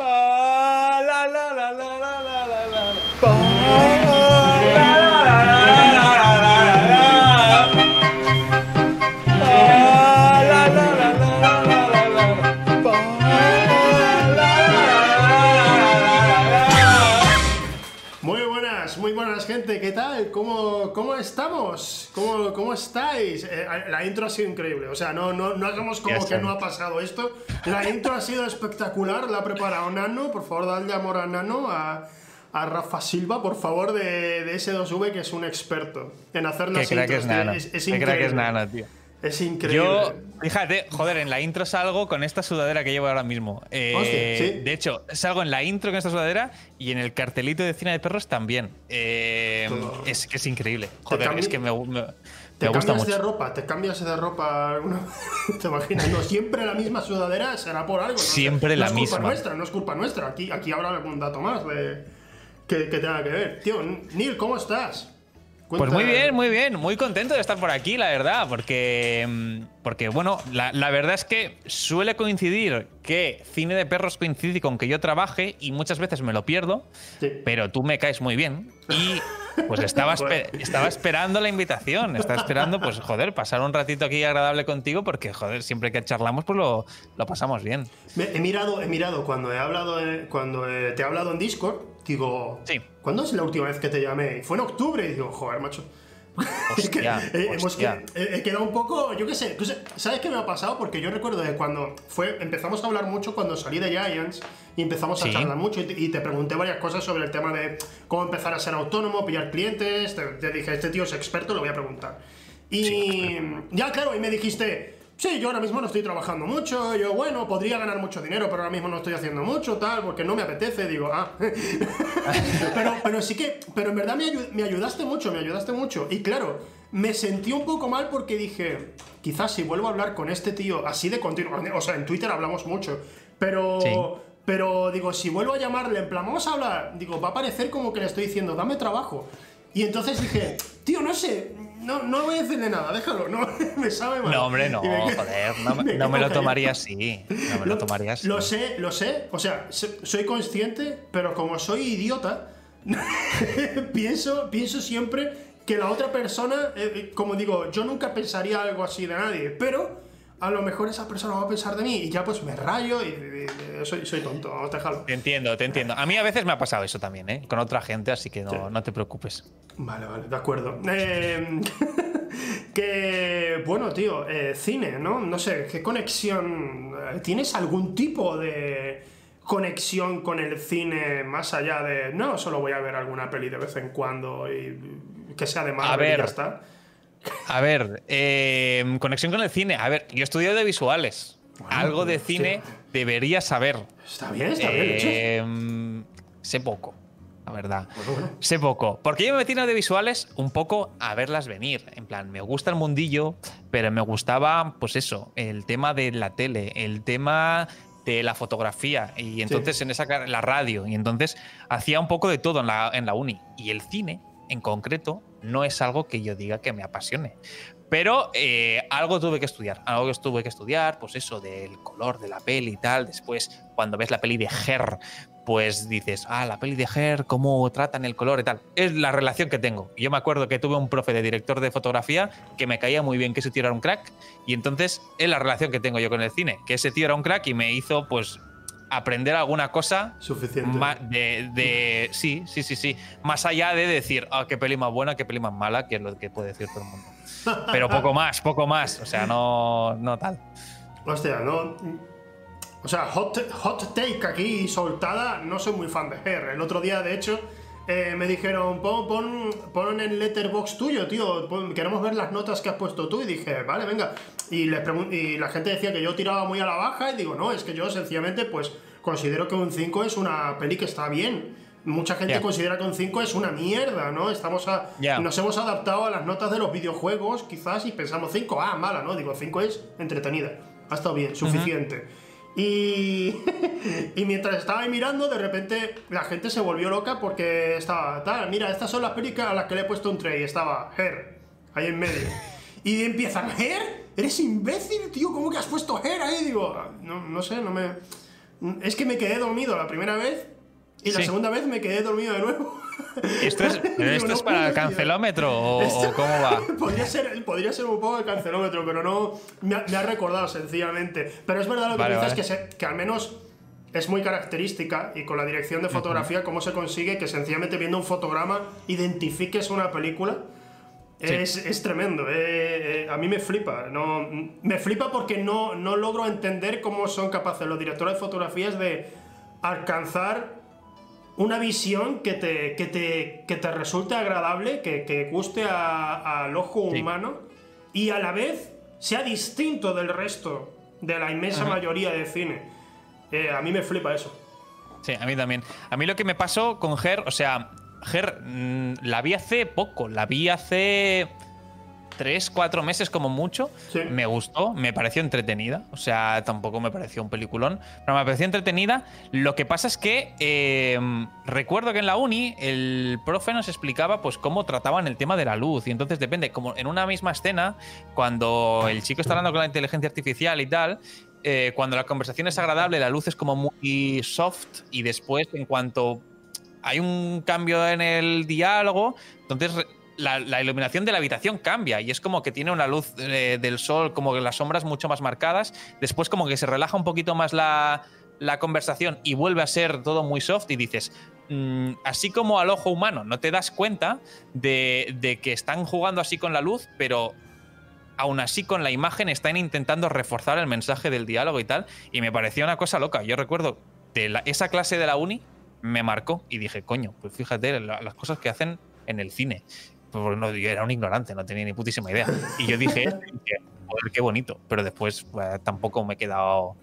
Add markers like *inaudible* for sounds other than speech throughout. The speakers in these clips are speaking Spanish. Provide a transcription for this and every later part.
Muy ¿qué tal? ¿Cómo, cómo estamos? ¿Cómo, cómo estáis? Eh, la intro ha sido increíble, o sea, no, no, no hagamos como que no ha pasado esto. La intro ha sido espectacular, la ha preparado Nano, por favor, dadle amor a Nano, a, a Rafa Silva, por favor, de, de S2V, que es un experto en hacer las intros. es. Es, es Qué crack es increíble. Nano, tío. Es increíble. Yo, fíjate, joder, en la intro salgo con esta sudadera que llevo ahora mismo. Eh, Hostia, ¿sí? De hecho, salgo en la intro con esta sudadera y en el cartelito de cine de perros también. Eh, es que es increíble. Joder, es que me, me- Te me gusta cambias de mucho. ropa, te cambias de ropa. *laughs* ¿Te imaginas? No, siempre la misma sudadera será por algo. ¿no? Siempre no la es misma. culpa nuestra, no es culpa nuestra. Aquí, aquí habrá algún dato más de, que, que tenga que ver. Tío, Neil, ¿cómo estás? Pues muy bien, muy bien. Muy contento de estar por aquí, la verdad. Porque, mm, porque bueno, la, la verdad es que suele coincidir que cine de perros coincide con que yo trabaje y muchas veces me lo pierdo. Sí. pero tú me caes muy bien y pues estaba, estaba esperando la invitación, estaba esperando pues joder, pasar un ratito aquí agradable contigo porque joder, siempre que charlamos pues lo, lo pasamos bien. Me- he mirado, he mirado cuando he hablado, eh, cuando eh, te he hablado en Discord, digo, Sí. ¿cuándo es la última vez que te llamé? Y fue en octubre y digo, joder, macho. Es que, Hostia, eh, hemos hostia. que- he, he quedado un poco, yo qué sé, ¿sabes qué me ha pasado? Porque yo recuerdo de cuando fue, empezamos a hablar mucho cuando salí de Giants y empezamos a Sí. charlar mucho y te, y te pregunté varias cosas sobre el tema de cómo empezar a ser autónomo, pillar clientes, te, te dije, este tío es experto, lo voy a preguntar. Y ya, claro, y me dijiste, sí, yo ahora mismo no estoy trabajando mucho, yo, bueno, podría ganar mucho dinero, pero ahora mismo no estoy haciendo mucho, tal, porque no me apetece, digo, ah. *laughs* pero, pero sí que, pero en verdad me, ayu- me ayudaste mucho, me ayudaste mucho. Y claro, me sentí un poco mal porque dije, quizás si vuelvo a hablar con este tío así de continuo, o sea, en Twitter hablamos mucho, pero... Sí. Pero digo, si vuelvo a llamarle, en plan, vamos a hablar, digo, va a parecer como que le estoy diciendo, dame trabajo. Y entonces dije, tío, no sé, no, no voy a decirle nada, déjalo, no, *laughs* me sabe mal. No, hombre, no, me joder, no, me- *laughs* no lo tomaría así. No me lo tomaría así. Lo sé, lo sé, o sea, se- soy consciente, pero como soy idiota, *laughs* pienso, pienso siempre que la otra persona, eh, eh, como digo, yo nunca pensaría algo así de nadie, pero a lo mejor esa persona va a pensar de mí y ya pues me rayo y, y- y soy, soy tonto, vamos a dejarlo. Te entiendo, te entiendo. A mí a veces me ha pasado eso también, ¿eh? Con otra gente, así que no, no te preocupes. Vale, vale, de acuerdo. Eh, *laughs* que, bueno, tío, eh, cine, ¿no? No sé, ¿qué conexión? eh, ¿Tienes algún tipo de conexión con el cine más allá de, no, solo voy a ver alguna peli de vez en cuando y que sea de Marvel y ver. ya está? A ver, eh, conexión con el cine. A ver, yo estudio de visuales. Algo de cine debería saber. Está bien, está bien. Eh, sé poco, la verdad. Bueno, bueno. Sé poco. Porque yo me metí en audiovisuales un poco a verlas venir. En plan, me gusta el mundillo, pero me gustaba, pues eso, el tema de la tele, el tema de la fotografía y entonces en esa la radio y entonces hacía un poco de todo en la, en la uni y el cine en concreto no es algo que yo diga que me apasione pero eh, algo tuve que estudiar, algo que tuve que estudiar, pues eso del color de la peli y tal. Después, cuando ves la peli de Her, pues dices, ah, la peli de Her, cómo tratan el color y tal. Es la relación que tengo. Yo me acuerdo que tuve un profe de director de fotografía que me caía muy bien que ese tío era un crack, y entonces es la relación que tengo yo con el cine, que ese tío era un crack y me hizo, pues, aprender alguna cosa Suficiente. de- *laughs* sí, sí, sí, sí. Más allá de decir, ah, qué peli más buena, qué peli más mala, que es lo que puede decir todo el mundo. *laughs* Pero poco más, poco más. O sea, no, no tal. Hostia, no. O sea, hot, hot take aquí soltada, no soy muy fan de Her. El otro día, de hecho, eh, me dijeron, pon, pon, pon en letterbox tuyo, tío, pon- queremos ver las notas que has puesto tú. Y dije, vale, venga. Y, les y la gente decía que yo tiraba muy a la baja y digo, no, es que yo sencillamente, pues, considero que un 5 es una peli que está bien. Mucha gente considera que un 5 es una mierda, ¿no? Estamos a, Ya. nos hemos adaptado a las notas de los videojuegos, quizás, y pensamos 5, ah, mala, ¿no? Digo, 5 es entretenida. Ha estado bien, suficiente. Y, *laughs* y mientras estaba ahí mirando, de repente la gente se volvió loca porque estaba tal. Mira, estas son las películas a las que le he puesto un tray. Estaba Her, ahí en medio. *laughs* Y empiezan, ¿Her? ¿Eres imbécil, tío? ¿Cómo que has puesto Her ahí? Digo, "Ah, no, no sé, no me. Es que me quedé dormido la primera vez y la segunda vez me quedé dormido de nuevo. *laughs* ¿Esto es, *laughs* esto es para el cancelómetro o, cómo va? *laughs* podría, ser, podría ser un poco el cancelómetro, pero no. Me ha, recordado sencillamente. Pero es verdad lo que dices, que, que al menos es muy característica y con la dirección de fotografía, cómo se consigue que sencillamente viendo un fotograma identifiques una película. Es, tremendo, eh, eh, a mí me flipa. No, me flipa porque no, no logro entender cómo son capaces los directores de fotografías de alcanzar una visión que te, que te, que te resulte agradable, que, que guste al ojo humano y a la vez sea distinto del resto de la inmensa mayoría de cine. Eh, a mí me flipa eso. Sí, a mí también. A mí lo que me pasó con Ger, o sea, Ger mm, la vi hace poco, la vi hace tres, cuatro meses como mucho. Me gustó, me pareció entretenida. O sea, tampoco me pareció un peliculón, pero me pareció entretenida. Lo que pasa es que em, recuerdo que en la uni el profe nos explicaba pues cómo trataban el tema de la luz. Y entonces depende, como en una misma escena, cuando el chico está hablando con la inteligencia artificial y tal, eh, cuando la conversación es agradable, la luz es como muy soft y después en cuanto hay un cambio en el diálogo, entonces la, iluminación de la habitación cambia y es como que tiene una luz eh, del sol, como que las sombras mucho más marcadas. Después como que se relaja un poquito más la, conversación y vuelve a ser todo muy soft y dices, mm, así como al ojo humano, no te das cuenta de, que están jugando así con la luz, pero aún así con la imagen están intentando reforzar el mensaje del diálogo y tal. Y me parecía una cosa loca. Yo recuerdo de esa clase de la uni me marcó y dije, coño, pues fíjate las cosas que hacen en el cine. Pues no, yo era un ignorante, no tenía ni putísima idea. Y yo dije, joder, qué bonito. Pero después pues, tampoco me he quedado.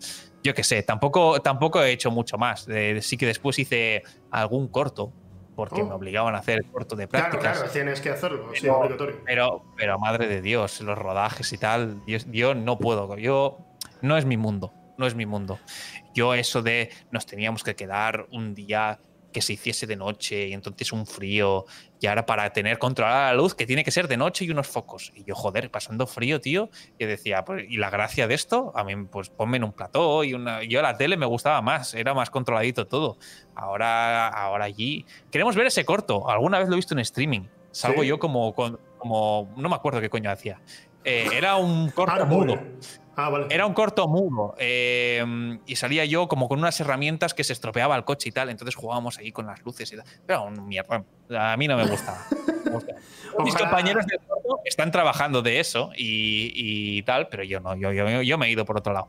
Yo qué sé, tampoco, tampoco he hecho mucho más. sí que después hice algún corto, porque me oh. obligaban a hacer el corto de prácticas. Claro, claro, tienes que hacerlo, pero, sí, obligatorio. Pero, pero, madre de Dios, los rodajes y tal, yo, yo no puedo. Yo no es mi mundo, no es mi mundo. Yo eso de nos teníamos que quedar un día que se hiciese de noche y entonces un frío y ahora para tener controlada la luz que tiene que ser de noche y unos focos. Y yo, joder, pasando frío, tío, y decía, pues, y la gracia de esto, a mí, pues ponme en un plató y una... Yo la tele me gustaba más, era más controladito todo. Ahora, ahora allí... Queremos ver ese corto, alguna vez lo he visto en streaming. Salgo yo como, como... No me acuerdo qué coño hacía. Eh, era un *laughs* corto mudo. Ah, Era un corto mudo. Eh, y salía yo como con unas herramientas que se estropeaba el coche y tal. Entonces jugábamos ahí con las luces y tal. Pero un mierda. A mí no me gusta. Mis compañeros del corto están trabajando de eso y, tal, pero yo no. Yo, yo, me he ido por otro lado.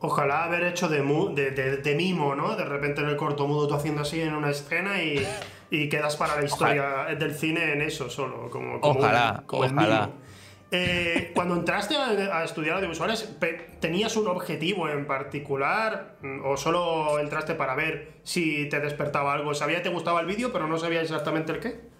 Ojalá haber hecho de, de, mimo, ¿no? De repente en el corto mudo tú haciendo así en una escena y, y quedas para la historia del cine en eso solo. Como, ojalá, ojalá. Eh, cuando entraste a, estudiar audiovisuales, ¿tenías un objetivo en particular o solo entraste para ver si te despertaba algo? ¿Sabía que te gustaba el vídeo, pero no sabía exactamente el qué?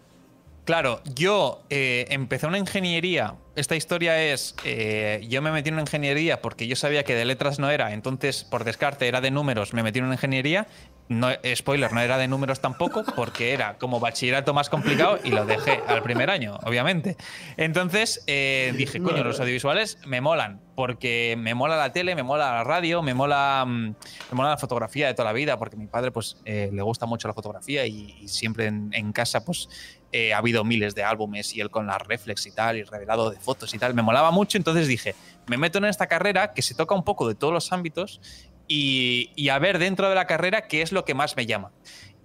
Claro, yo eh, empecé una ingeniería. Esta historia es, eh, yo me metí en una ingeniería porque yo sabía que de letras no era, entonces por descarte era de números, me metí en una ingeniería no, spoiler, no era de números tampoco, porque era como bachillerato más complicado y lo dejé al primer año, obviamente. Entonces eh, dije, coño, los audiovisuales me molan, porque me mola la tele, me mola la radio, me mola, mm, me mola la fotografía de toda la vida, porque a mi padre pues eh, le gusta mucho la fotografía y, siempre en, casa pues eh, ha habido miles de álbumes y él con la reflex y tal, y revelado de fotos y tal, me molaba mucho, entonces dije, me meto en esta carrera que se toca un poco de todos los ámbitos y, a ver dentro de la carrera qué es lo que más me llama.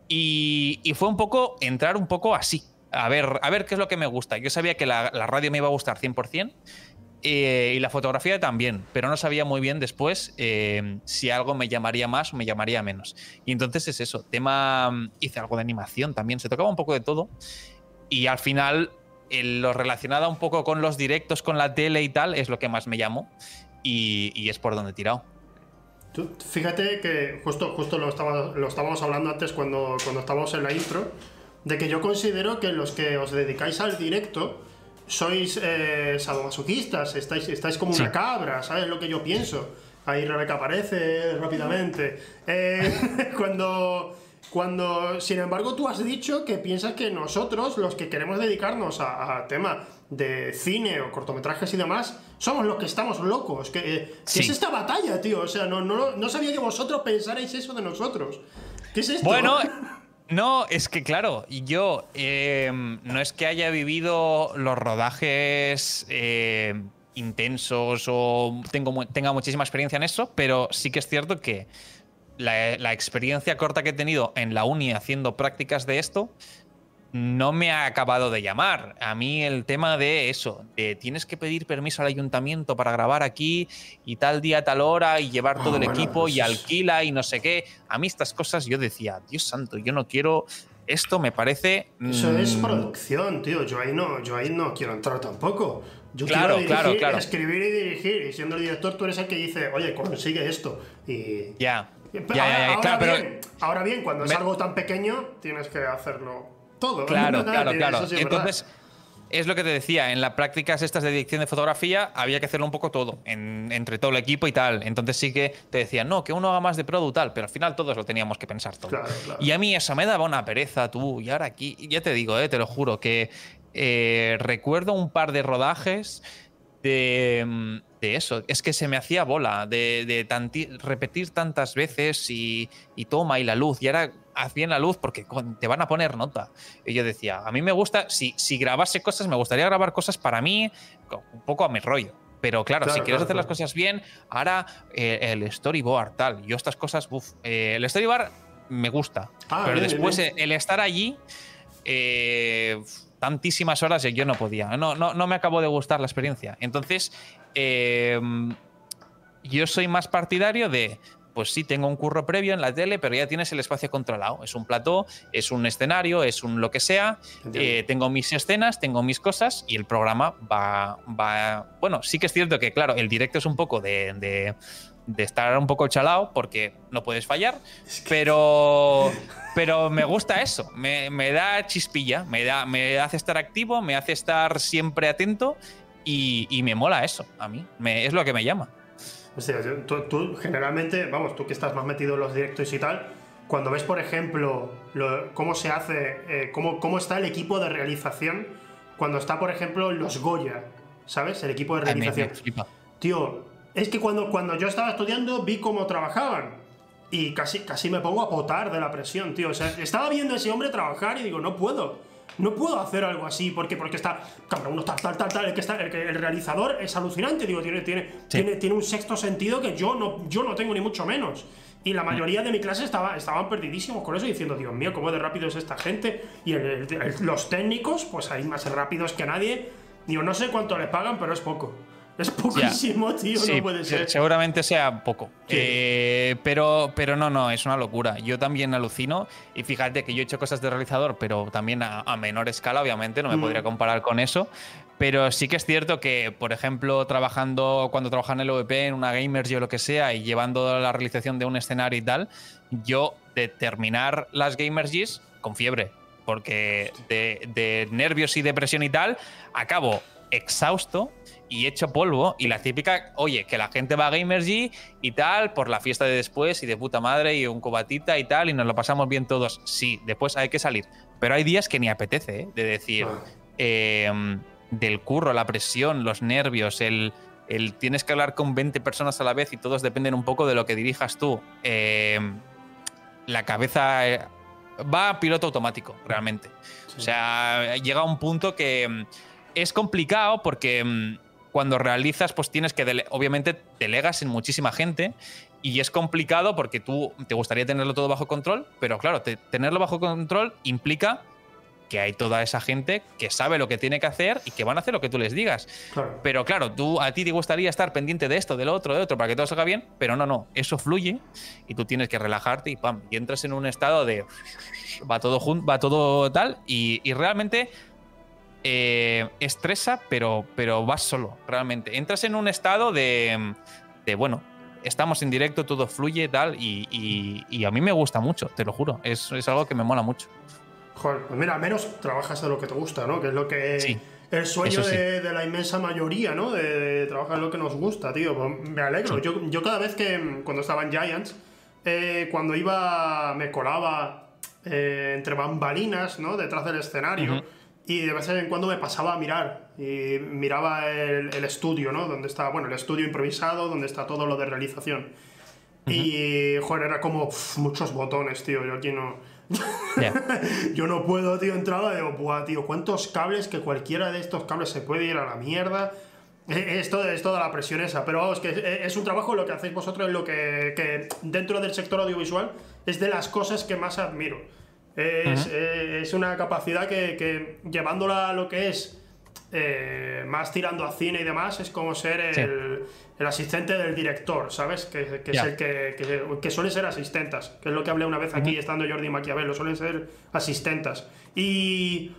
Y, fue un poco entrar un poco así, a ver, a ver qué es lo que me gusta. Yo sabía que la, radio me iba a gustar 100%. Eh, y la fotografía también, pero no sabía muy bien después eh, si algo me llamaría más o me llamaría menos. Y entonces es eso, tema, hice algo de animación también, se tocaba un poco de todo. Y al final, lo relacionado un poco con los directos, con la tele y tal, es lo que más me llamó. Y, y es por donde he tirado fíjate que justo, justo lo, estaba, lo estábamos hablando antes cuando, cuando estábamos en la intro, de que yo considero que los que os dedicáis al directo sois eh, sadomasoquistas, estáis, estáis como una cabra, ¿sabes lo que yo pienso? Ahí Rebeca aparece rápidamente. Eh, *laughs* cuando, Cuando, sin embargo, tú has dicho que piensas que nosotros, los que queremos dedicarnos a, tema de cine o cortometrajes y demás, somos los que estamos locos. ¿Qué, eh, es esta batalla, tío? O sea, no, no, no sabía que vosotros pensarais eso de nosotros. ¿Qué es esto? Bueno. *laughs* No, es que claro, yo em, no es que haya vivido los rodajes em, intensos o tengo, tenga muchísima experiencia en eso, pero sí que es cierto que la, experiencia corta que he tenido en la uni haciendo prácticas de esto no me ha acabado de llamar. A mí el tema de eso, de tienes que pedir permiso al ayuntamiento para grabar aquí y tal día, tal hora y llevar todo el ah, equipo y alquila y no sé qué. A mí estas cosas yo decía, Dios santo, yo no quiero esto me parece. Eso es mm, producción, tío. Yo ahí no, yo ahí no quiero entrar tampoco. Yo claro, quiero claro, escribir y dirigir. Y siendo el director, tú eres el que dice, oye, consigue esto. Y. Ya. Ahora, bien, ahora bien, cuando es algo tan pequeño, tienes que hacerlo todo. *laughs* Claro, claro, claro. Entonces es lo que te decía, en las prácticas estas de dirección de fotografía había que hacerlo un poco todo, entre todo el equipo y tal. Entonces sí que te decían, no, que uno haga más de produ tal, pero al final todos lo teníamos que pensar todo. Y a mí eso me daba una pereza, tú, y ahora aquí, ya te digo, eh, te lo juro, que eh, recuerdo un par de rodajes de, eso. Es que se me hacía bola de, repetir tantas veces y, y, toma y la luz. Y ahora haz bien la luz porque te van a poner nota. Y yo decía, a mí me gusta, si, si grabase cosas, me gustaría grabar cosas para mí un poco a mi rollo. Pero claro, si quieres hacer las cosas bien, ahora eh, el storyboard, tal. Yo estas cosas, uff, eh, el storyboard me gusta. Ah, pero después el estar allí, eh, tantísimas horas, yo no podía. No, no, no me acabó de gustar la experiencia. Entonces, yo soy más partidario de pues sí, tengo un curro previo en la tele, pero ya tienes el espacio controlado. Es un plató, es un escenario, es un lo que sea. Eh, tengo mis escenas, tengo mis cosas y el programa va, va. Bueno, sí que es cierto que, claro, el directo es un poco de, estar un poco chalado porque no puedes fallar, pero, pero me gusta eso, me, da chispilla, me, da, me hace estar activo, me hace estar siempre atento y, me mola eso a mí, es lo que me llama. O sea, tú, generalmente, vamos, tú que estás más metido en los directos y tal, cuando ves, por ejemplo, cómo se hace, eh, cómo, cómo está el equipo de realización, cuando está, por ejemplo, los Goya, ¿sabes? El equipo de realización. Tío, es que cuando, cuando yo estaba estudiando vi cómo trabajaban. Y casi, casi me pongo a potar de la presión, tío. O sea, estaba viendo a ese hombre trabajar y digo, no puedo no puedo hacer algo así porque, porque está, cada uno está tal, tal, tal, el que está, el, el realizador es alucinante, digo, tiene, tiene, tiene, tiene, un sexto sentido que yo no, yo no tengo ni mucho menos. Y la mayoría de mi clase estaba, estaban perdidísimos con eso, diciendo, Dios mío, cómo de rápido es esta gente. Y los técnicos, pues hay más rápidos que nadie. Digo, no sé cuánto le pagan, pero es poco. Es poquísimo, tío, no puede ser. Seguramente sea poco. Eh, pero, pero no, no, es una locura. Yo también alucino. Y fíjate que yo he hecho cosas de realizador, pero también a, menor escala, obviamente, no me mm. podría comparar con eso. Pero sí que es cierto que, por ejemplo, trabajando, cuando trabajaba en el OVP, en una Gamers o lo que sea, y llevando la realización de un escenario y tal, yo de terminar las Gamers con fiebre. Porque de, de nervios y depresión y tal, acabo exhausto y hecho polvo. Y la típica, oye, que la gente va a Gamergy y tal, por la fiesta de después y de puta madre y un cobatita y tal, y nos lo pasamos bien todos. Sí, después hay que salir. Pero hay días que ni apetece, ¿eh? de decir, em, del curro, la presión, los nervios, el, el, tienes que hablar con 20 personas a la vez y todos dependen un poco de lo que dirijas tú. Em, la cabeza eh, va a piloto automático, realmente. O sea, llega un punto que em, es complicado porque cuando realizas, pues tienes que, obviamente, delegas en muchísima gente y es complicado porque tú te gustaría tenerlo todo bajo control, pero claro, tenerlo bajo control implica que hay toda esa gente que sabe lo que tiene que hacer y que van a hacer lo que tú les digas. Pero claro, tú a ti te gustaría estar pendiente de esto, del otro, de otro, para que todo salga bien, pero no, no, eso fluye y tú tienes que relajarte y pam, y entras en un estado de va todo junto, va todo tal y, y realmente eh, estresa, pero, pero vas solo, realmente. Entras en un estado de, bueno, estamos en directo, todo fluye, tal, y, a mí me gusta mucho, te lo juro. Es, algo que me mola mucho. Joder, pues mira, al menos trabajas de lo que te gusta, ¿no? Que es lo que. El sueño de, la inmensa mayoría, ¿no? De, trabajar en lo que nos gusta, tío. Pues me alegro. Yo, cada vez que, cuando estaba en Giants, eh, cuando iba, me colaba eh, entre bambalinas, ¿no? Detrás del escenario. Y de vez en cuando me pasaba a mirar. Y miraba el, estudio, ¿no? Donde está, bueno, el estudio improvisado, donde está todo lo de realización. Y, joder, era como muchos botones, tío. Yo aquí no. *laughs* yo no puedo, tío, entraba y digo, buah, tío, ¿cuántos cables que cualquiera de estos cables se puede ir a la mierda? Esto es toda la presión esa, pero vamos, que es un trabajo lo que hacéis vosotros, lo que, que dentro del sector audiovisual es de las cosas que más admiro. Es, es una capacidad que, que, llevándola a lo que es eh, más tirando a cine y demás, es como ser el, el asistente del director, ¿sabes? Que, que es el que, que, suele ser asistentas, que es lo que hablé una vez aquí estando Jordi Maquiavelo, suelen ser asistentas. Y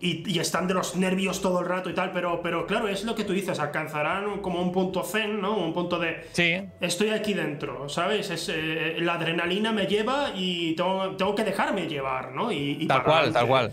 y, están de los nervios todo el rato y tal, pero, pero claro, es lo que tú dices, alcanzarán como un punto zen, ¿no? Un punto de... Sí. Estoy aquí dentro, ¿sabes? Es, eh, la adrenalina me lleva y tengo, tengo, que dejarme llevar, ¿no? Y, tal cual, tal cual.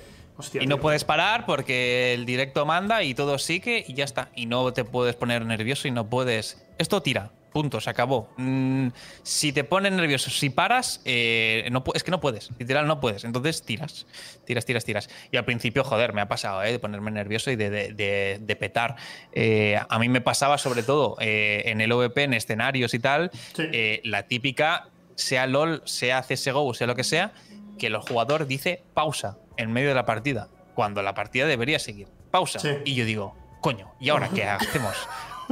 y no puedes parar porque el directo manda y todo sigue y ya está. Y no te puedes poner nervioso y no puedes... Esto tira. Punto, se acabó. Mm, si te pones nervioso, si paras, eh, no, es que no puedes, literal no puedes. Entonces tiras, tiras, tiras, tiras. Y al principio, joder, me ha pasado, ¿eh? De ponerme nervioso y de, de, petar. Eh, a mí me pasaba sobre todo en el OVP, en escenarios y tal, la típica, sea LOL, sea CSGO, sea lo que sea, que el jugador dice pausa en medio de la partida, cuando la partida debería seguir. Pausa. Y yo digo, coño, ¿y ahora qué *laughs* hacemos?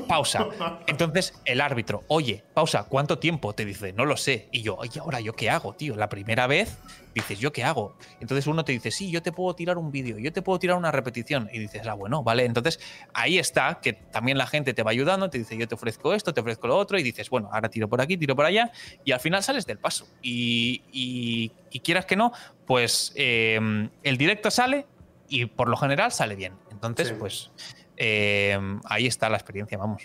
Pausa. Entonces el árbitro, oye, pausa, ¿cuánto tiempo? Te dice, no lo sé. Y yo, oye, ahora yo qué hago, tío. La primera vez dices, ¿yo qué hago? Entonces uno te dice, sí, yo te puedo tirar un vídeo, yo te puedo tirar una repetición. Y dices, ah, bueno, vale. Entonces ahí está, que también la gente te va ayudando, te dice, yo te ofrezco esto, te ofrezco lo otro. Y dices, bueno, ahora tiro por aquí, tiro por allá. Y al final sales del paso. Y, y, quieras que no, pues em, el directo sale y por lo general sale bien. Entonces, pues eh, ahí está la experiencia, vamos.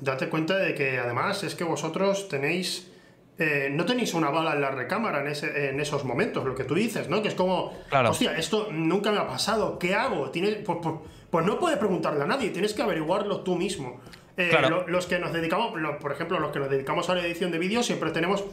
Date cuenta de que además es que vosotros tenéis. Eh, no tenéis una bala en la recámara en, en, esos momentos, lo que tú dices, ¿no? Que es como, hostia, esto nunca me ha pasado, ¿qué hago? Tienes, pues, pues, pues, no puedes preguntarle a nadie, tienes que averiguarlo tú mismo. Eh, los que nos dedicamos, por ejemplo, los que nos dedicamos a la edición de vídeo, siempre tenemos.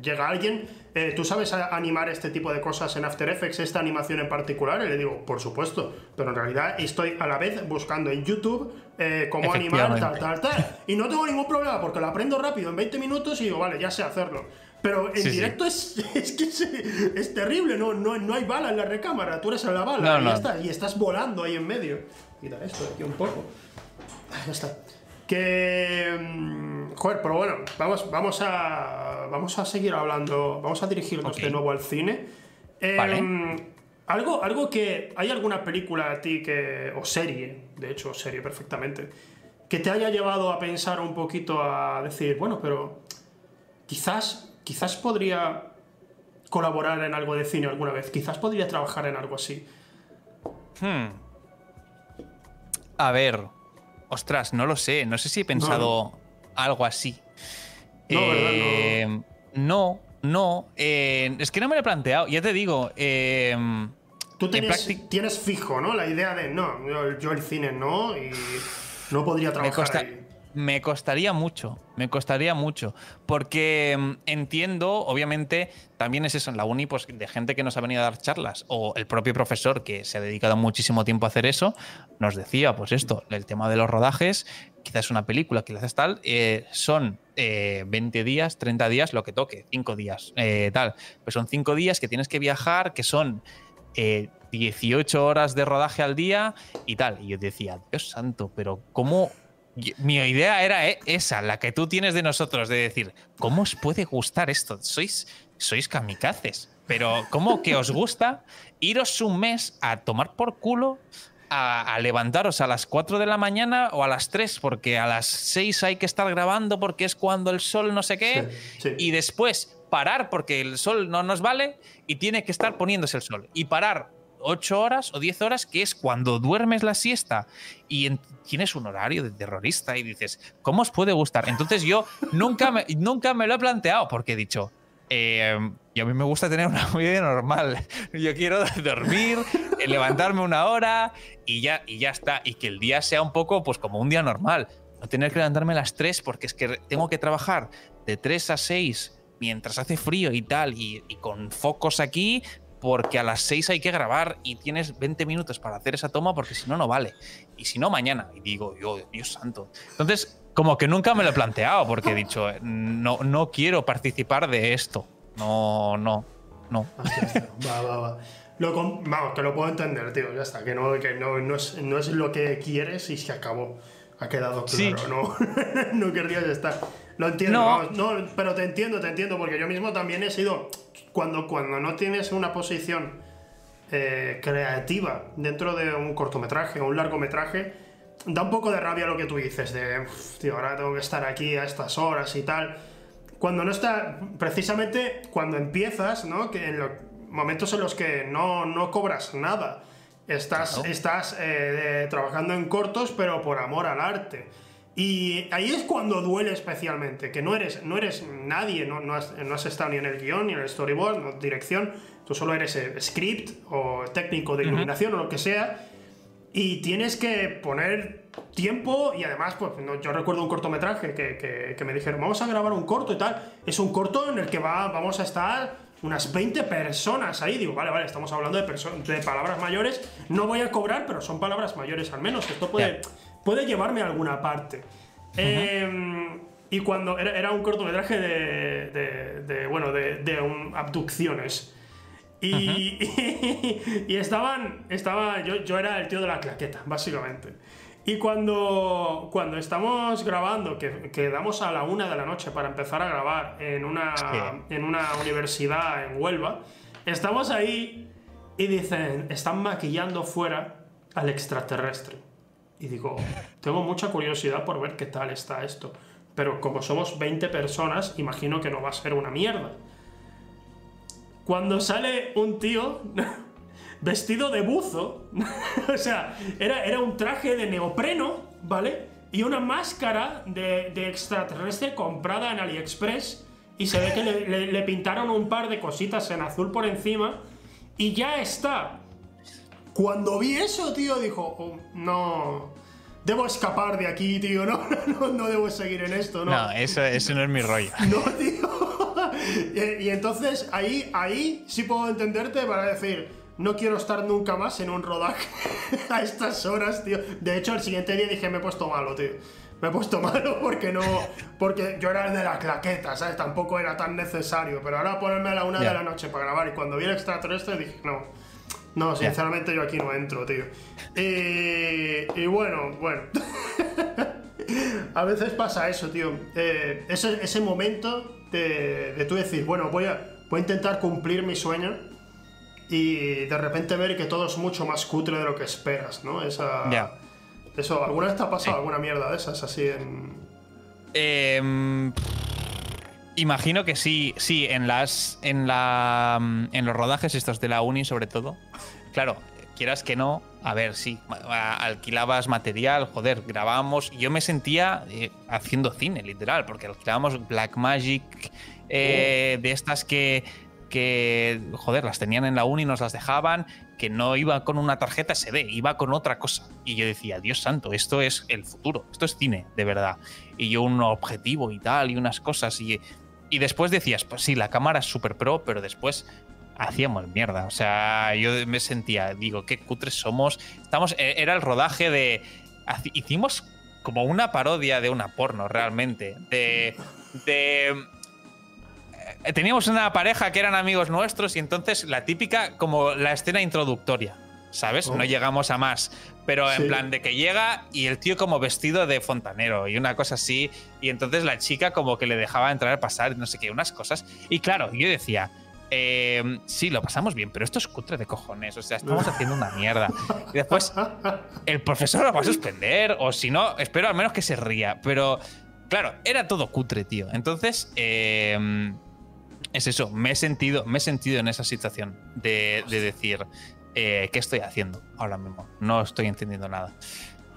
Llega alguien, eh, ¿tú sabes animar este tipo de cosas en After Effects, esta animación en particular? Y le digo, por supuesto, pero en realidad estoy a la vez buscando en YouTube eh, cómo animar tal, tal, tal. Y no tengo ningún problema porque lo aprendo rápido en 20 minutos y digo, vale, ya sé hacerlo. Pero en directo Es, *laughs* es, que es, terrible, no, no, no hay bala en la recámara, tú eres a la bala y, ya está, y estás volando ahí en medio. Mira esto aquí un poco. Ya está. Que. Mm, joder, pero bueno, vamos, vamos, a, vamos a seguir hablando. Vamos a dirigirnos de nuevo al cine. Em, algo, algo que. ¿Hay alguna película a ti que. o serie, de hecho, serie perfectamente, que te haya llevado a pensar un poquito a decir, bueno, pero. Quizás. Quizás podría colaborar en algo de cine alguna vez. Quizás podría trabajar en algo así. Hmm. A ver. Ostras, no lo sé. No sé si he pensado algo así. No, eh, no. no, eh, es que no me lo he planteado. Ya te digo. Eh, Tú tienes, fijo, ¿no? La idea de no, yo, el cine no y no podría trabajar ahí. Me costaría mucho, me costaría mucho, porque mm, entiendo, obviamente, también es eso en la uni, pues de gente que nos ha venido a dar charlas, o el propio profesor que se ha dedicado muchísimo tiempo a hacer eso, nos decía, pues esto, el tema de los rodajes, quizás una película, quizás tal, eh, son 20 eh, días, 30 días, lo que toque, 5 días, eh, tal. Pues son 5 días que tienes que viajar, que son 18 horas de rodaje al día y tal. Y yo decía, Dios santo, pero ¿cómo mi idea era e, esa, la que tú tienes de nosotros, de decir, ¿cómo os puede gustar esto? Sois, sois kamikazes, pero ¿cómo que os gusta iros un mes a tomar por culo, a, levantaros a las 4 de la mañana o a las 3, porque a las 6 hay que estar grabando porque es cuando el sol no sé qué, y después parar porque el sol no nos vale y tiene que estar poniéndose el sol, y parar 8 horas o 10 horas, que es cuando duermes la siesta y tienes un horario de terrorista y dices, ¿cómo os puede gustar? Entonces yo nunca me, *laughs* nunca me lo he planteado porque he dicho, eh, y a mí me gusta tener una *laughs* vida normal. Yo quiero dormir, levantarme una hora y ya, y ya está. Y que el día sea un poco pues como un día normal. No tener que levantarme a las 3 porque es que tengo que trabajar de 3 a 6 mientras hace frío y tal, y con focos aquí, porque a las 6 hay que grabar y tienes 20 minutos para hacer esa toma porque si no, no vale. Y si no, mañana. Y digo, yo, Dios santo. Entonces, como que nunca me lo he planteado porque he dicho, no, no quiero participar de esto. No, no, no. Va, va, va. Lo vamos, que lo puedo entender, tío, ya está. Que no, que no, no, es, no es lo que quieres y se acabó. Ha quedado claro, Sí. no, *laughs* no querrías estar. Lo entiendo, No. vamos, no, pero te entiendo, te entiendo, porque yo mismo también he sido. Cuando, cuando no tienes una posición eh, creativa dentro de un cortometraje o un largometraje, da un poco de rabia lo que tú dices, de, "Uf, tío, ahora tengo que estar aquí a estas horas y tal. Cuando no está, precisamente cuando empiezas, ¿no? Que en los momentos en los que no, no cobras nada, estás, Claro. estás eh, trabajando en cortos, pero por amor al arte. Y ahí es cuando duele especialmente, que no eres, no eres nadie, no, no, has, no has estado ni en el guion, ni en el storyboard, no dirección, tú solo eres eh, script o técnico de iluminación o lo que sea, y tienes que poner tiempo y además, pues no, yo recuerdo un cortometraje que, que- que me dijeron, vamos a grabar un corto y tal, es un corto en el que va, vamos a estar unas 20 personas ahí, digo, vale, vale, estamos hablando de, de palabras mayores, no voy a cobrar, pero son palabras mayores al menos, esto puede, puede llevarme a alguna parte. Eh, y cuando era, era un cortometraje de, de- de, bueno, de, de un- abducciones. Y, *laughs* y estaban, estaba, yo, yo era el tío de la claqueta, básicamente. Y cuando, cuando estamos grabando, que quedamos a la una de la noche para empezar a grabar en una, Sí. en una universidad en Huelva, estamos ahí y dicen, están maquillando fuera al extraterrestre. Y digo, tengo mucha curiosidad por ver qué tal está esto. Pero como somos 20 personas, imagino que no va a ser una mierda. Cuando sale un tío *laughs* vestido de buzo, *laughs* o sea, era, era un traje de neopreno, ¿vale? Y una máscara de, extraterrestre comprada en AliExpress. Y se ve que le pintaron un par de cositas en azul por encima. Y ya está. Cuando vi eso, tío, dijo, "Oh, no, debo escapar de aquí, tío, *laughs* no, no, no debo seguir en esto, ¿no? No, eso, eso no es mi rollo. *laughs* No, tío. *laughs* y, y entonces ahí, ahí sí puedo entenderte para decir, no quiero estar nunca más en un rodaje a estas horas, tío. De hecho, el siguiente día dije, me he puesto malo, tío. Me he puesto malo porque no. Porque yo era el de la claqueta, ¿sabes? Tampoco era tan necesario. Pero ahora ponerme a la una Ya. de la noche para grabar y cuando vi el extraterrestre dije, no. No, sinceramente yo aquí no entro, tío. Y, y bueno, bueno. *laughs* a veces pasa eso, tío. Eh, ese, ese momento de, de tú decir, bueno, voy a, voy a intentar cumplir mi sueño y de repente ver que todo es mucho más cutre de lo que esperas, ¿no? Esa. Eso, ¿alguna vez te ha pasado Sí. alguna mierda de esas así en. Em, imagino que sí, sí, en las. En la. En los rodajes estos de la uni, sobre todo. Claro, quieras que no. A ver, sí. Alquilabas material, joder, grabábamos. Yo me sentía eh, haciendo cine, literal, porque alquilábamos Blackmagic eh, de estas que. Que, joder, las tenían en la uni, nos las dejaban, que no iba con una tarjeta SD, iba con otra cosa. Y yo decía, Dios santo, esto es el futuro, esto es cine, de verdad y yo un objetivo y tal, y unas cosas. Y, y después decías, pues sí, la cámara es súper pro, pero después hacíamos mierda. O sea, yo me sentía, digo, qué cutres somos. Estamos, e- era el rodaje de. Hicimos como una parodia de una porno, realmente. De. de eh, Teníamos una pareja que eran amigos nuestros y entonces la típica como la escena introductoria, ¿sabes? Oh. No llegamos a más, pero en Sí. plan de que llega y el tío como vestido de fontanero y una cosa así, y entonces la chica como que le dejaba entrar a pasar, no sé qué, unas cosas. Y claro, yo decía, eh, sí, lo pasamos bien, pero esto es cutre de cojones, o sea, estamos *laughs* haciendo una mierda. Y después el profesor lo va a suspender, o si no, espero al menos que se ría, pero claro, era todo cutre, tío. Entonces, eh, es eso, me he sentido, me he sentido en esa situación de, de decir, eh, ¿qué estoy haciendo ahora mismo? No estoy entendiendo nada.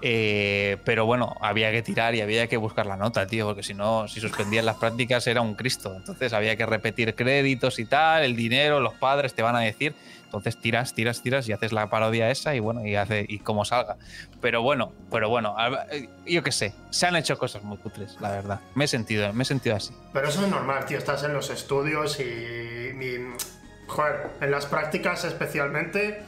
Eh, pero bueno, había que tirar y había que buscar la nota, tío, porque si no, si suspendían las prácticas era un Cristo. Entonces había que repetir créditos y tal, el dinero, los padres te van a decir. Entonces tiras, tiras, tiras y haces la parodia esa y bueno, y hace y como salga. Pero bueno, pero bueno, yo qué sé, se han hecho cosas muy cutres, la verdad. Me he sentido, me he sentido así. Pero eso es normal, tío, estás en los estudios y, y joder, en las prácticas especialmente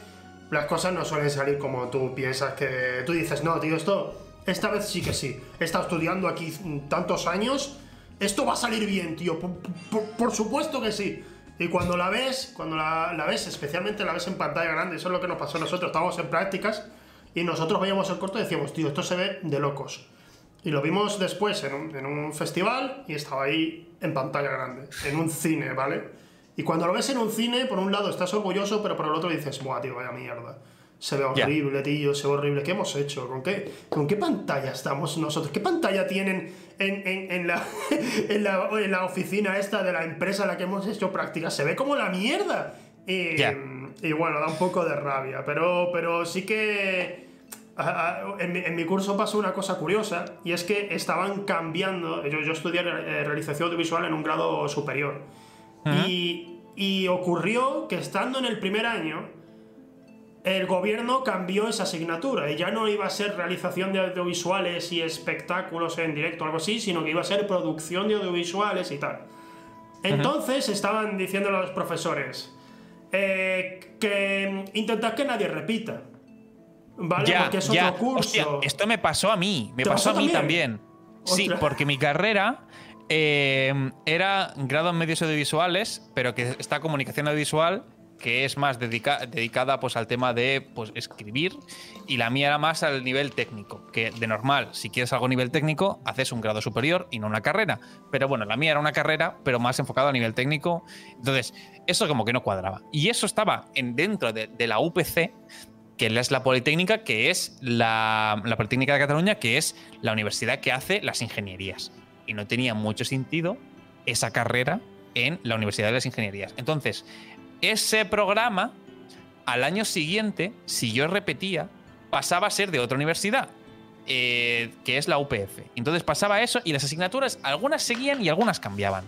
las cosas no suelen salir como tú piensas que tú dices, no, tío, esto, esta vez sí que sí. He estado estudiando aquí tantos años, esto va a salir bien, tío. Por, supuesto que sí. Y cuando la ves, cuando la, ves, especialmente la ves en pantalla grande, eso es lo que nos pasó a nosotros. Estábamos en prácticas y nosotros veíamos el corto y decíamos, tío, esto se ve de locos. Y lo vimos después en un, en un festival y estaba ahí en pantalla grande, en un cine, ¿vale? Y cuando lo ves en un cine, por un lado estás orgulloso, pero por el otro dices, buah, tío, vaya mierda. Se ve horrible, tío, se ve horrible. ¿Qué hemos hecho? ¿Con qué, ¿Con qué pantalla estamos nosotros? ¿Qué pantalla tienen en, en, en, la, *laughs* en, la, en, la, oficina esta de la empresa en la que hemos hecho prácticas? Se ve como la mierda. Y, y bueno, da un poco de rabia. Pero, pero sí que... En mi, curso pasó una cosa curiosa y es que estaban cambiando. Yo, yo estudié eh, realización audiovisual en un grado superior y, ocurrió que estando en el primer año, el gobierno cambió esa asignatura y ya no iba a ser realización de audiovisuales y espectáculos en directo o algo así, sino que iba a ser producción de audiovisuales y tal. Entonces estaban diciendo a los profesores eh, que intentad que nadie repita. ¿Vale? porque es otro curso. esto me pasó a mí, me pasó a mí también. Sí, porque mi carrera eh, era grado en medios audiovisuales, pero que está comunicación audiovisual, que es más dedicada pues, al tema de pues, escribir, y la mía era más al nivel técnico, que de normal, si quieres algo a nivel técnico, haces un grado superior y no una carrera. Pero bueno, la mía era una carrera, pero más enfocada a nivel técnico. Entonces, eso como que no cuadraba. Y eso estaba en, dentro de, la UPC, que es la Politécnica, que es la Politécnica de Cataluña, que es la universidad que hace las ingenierías y no tenía mucho sentido esa carrera en la Universidad de las Ingenierías. Entonces, ese programa, al año siguiente, si yo repetía, pasaba a ser de otra universidad, eh, que es la UPF. Entonces pasaba eso y las asignaturas, algunas seguían y algunas cambiaban.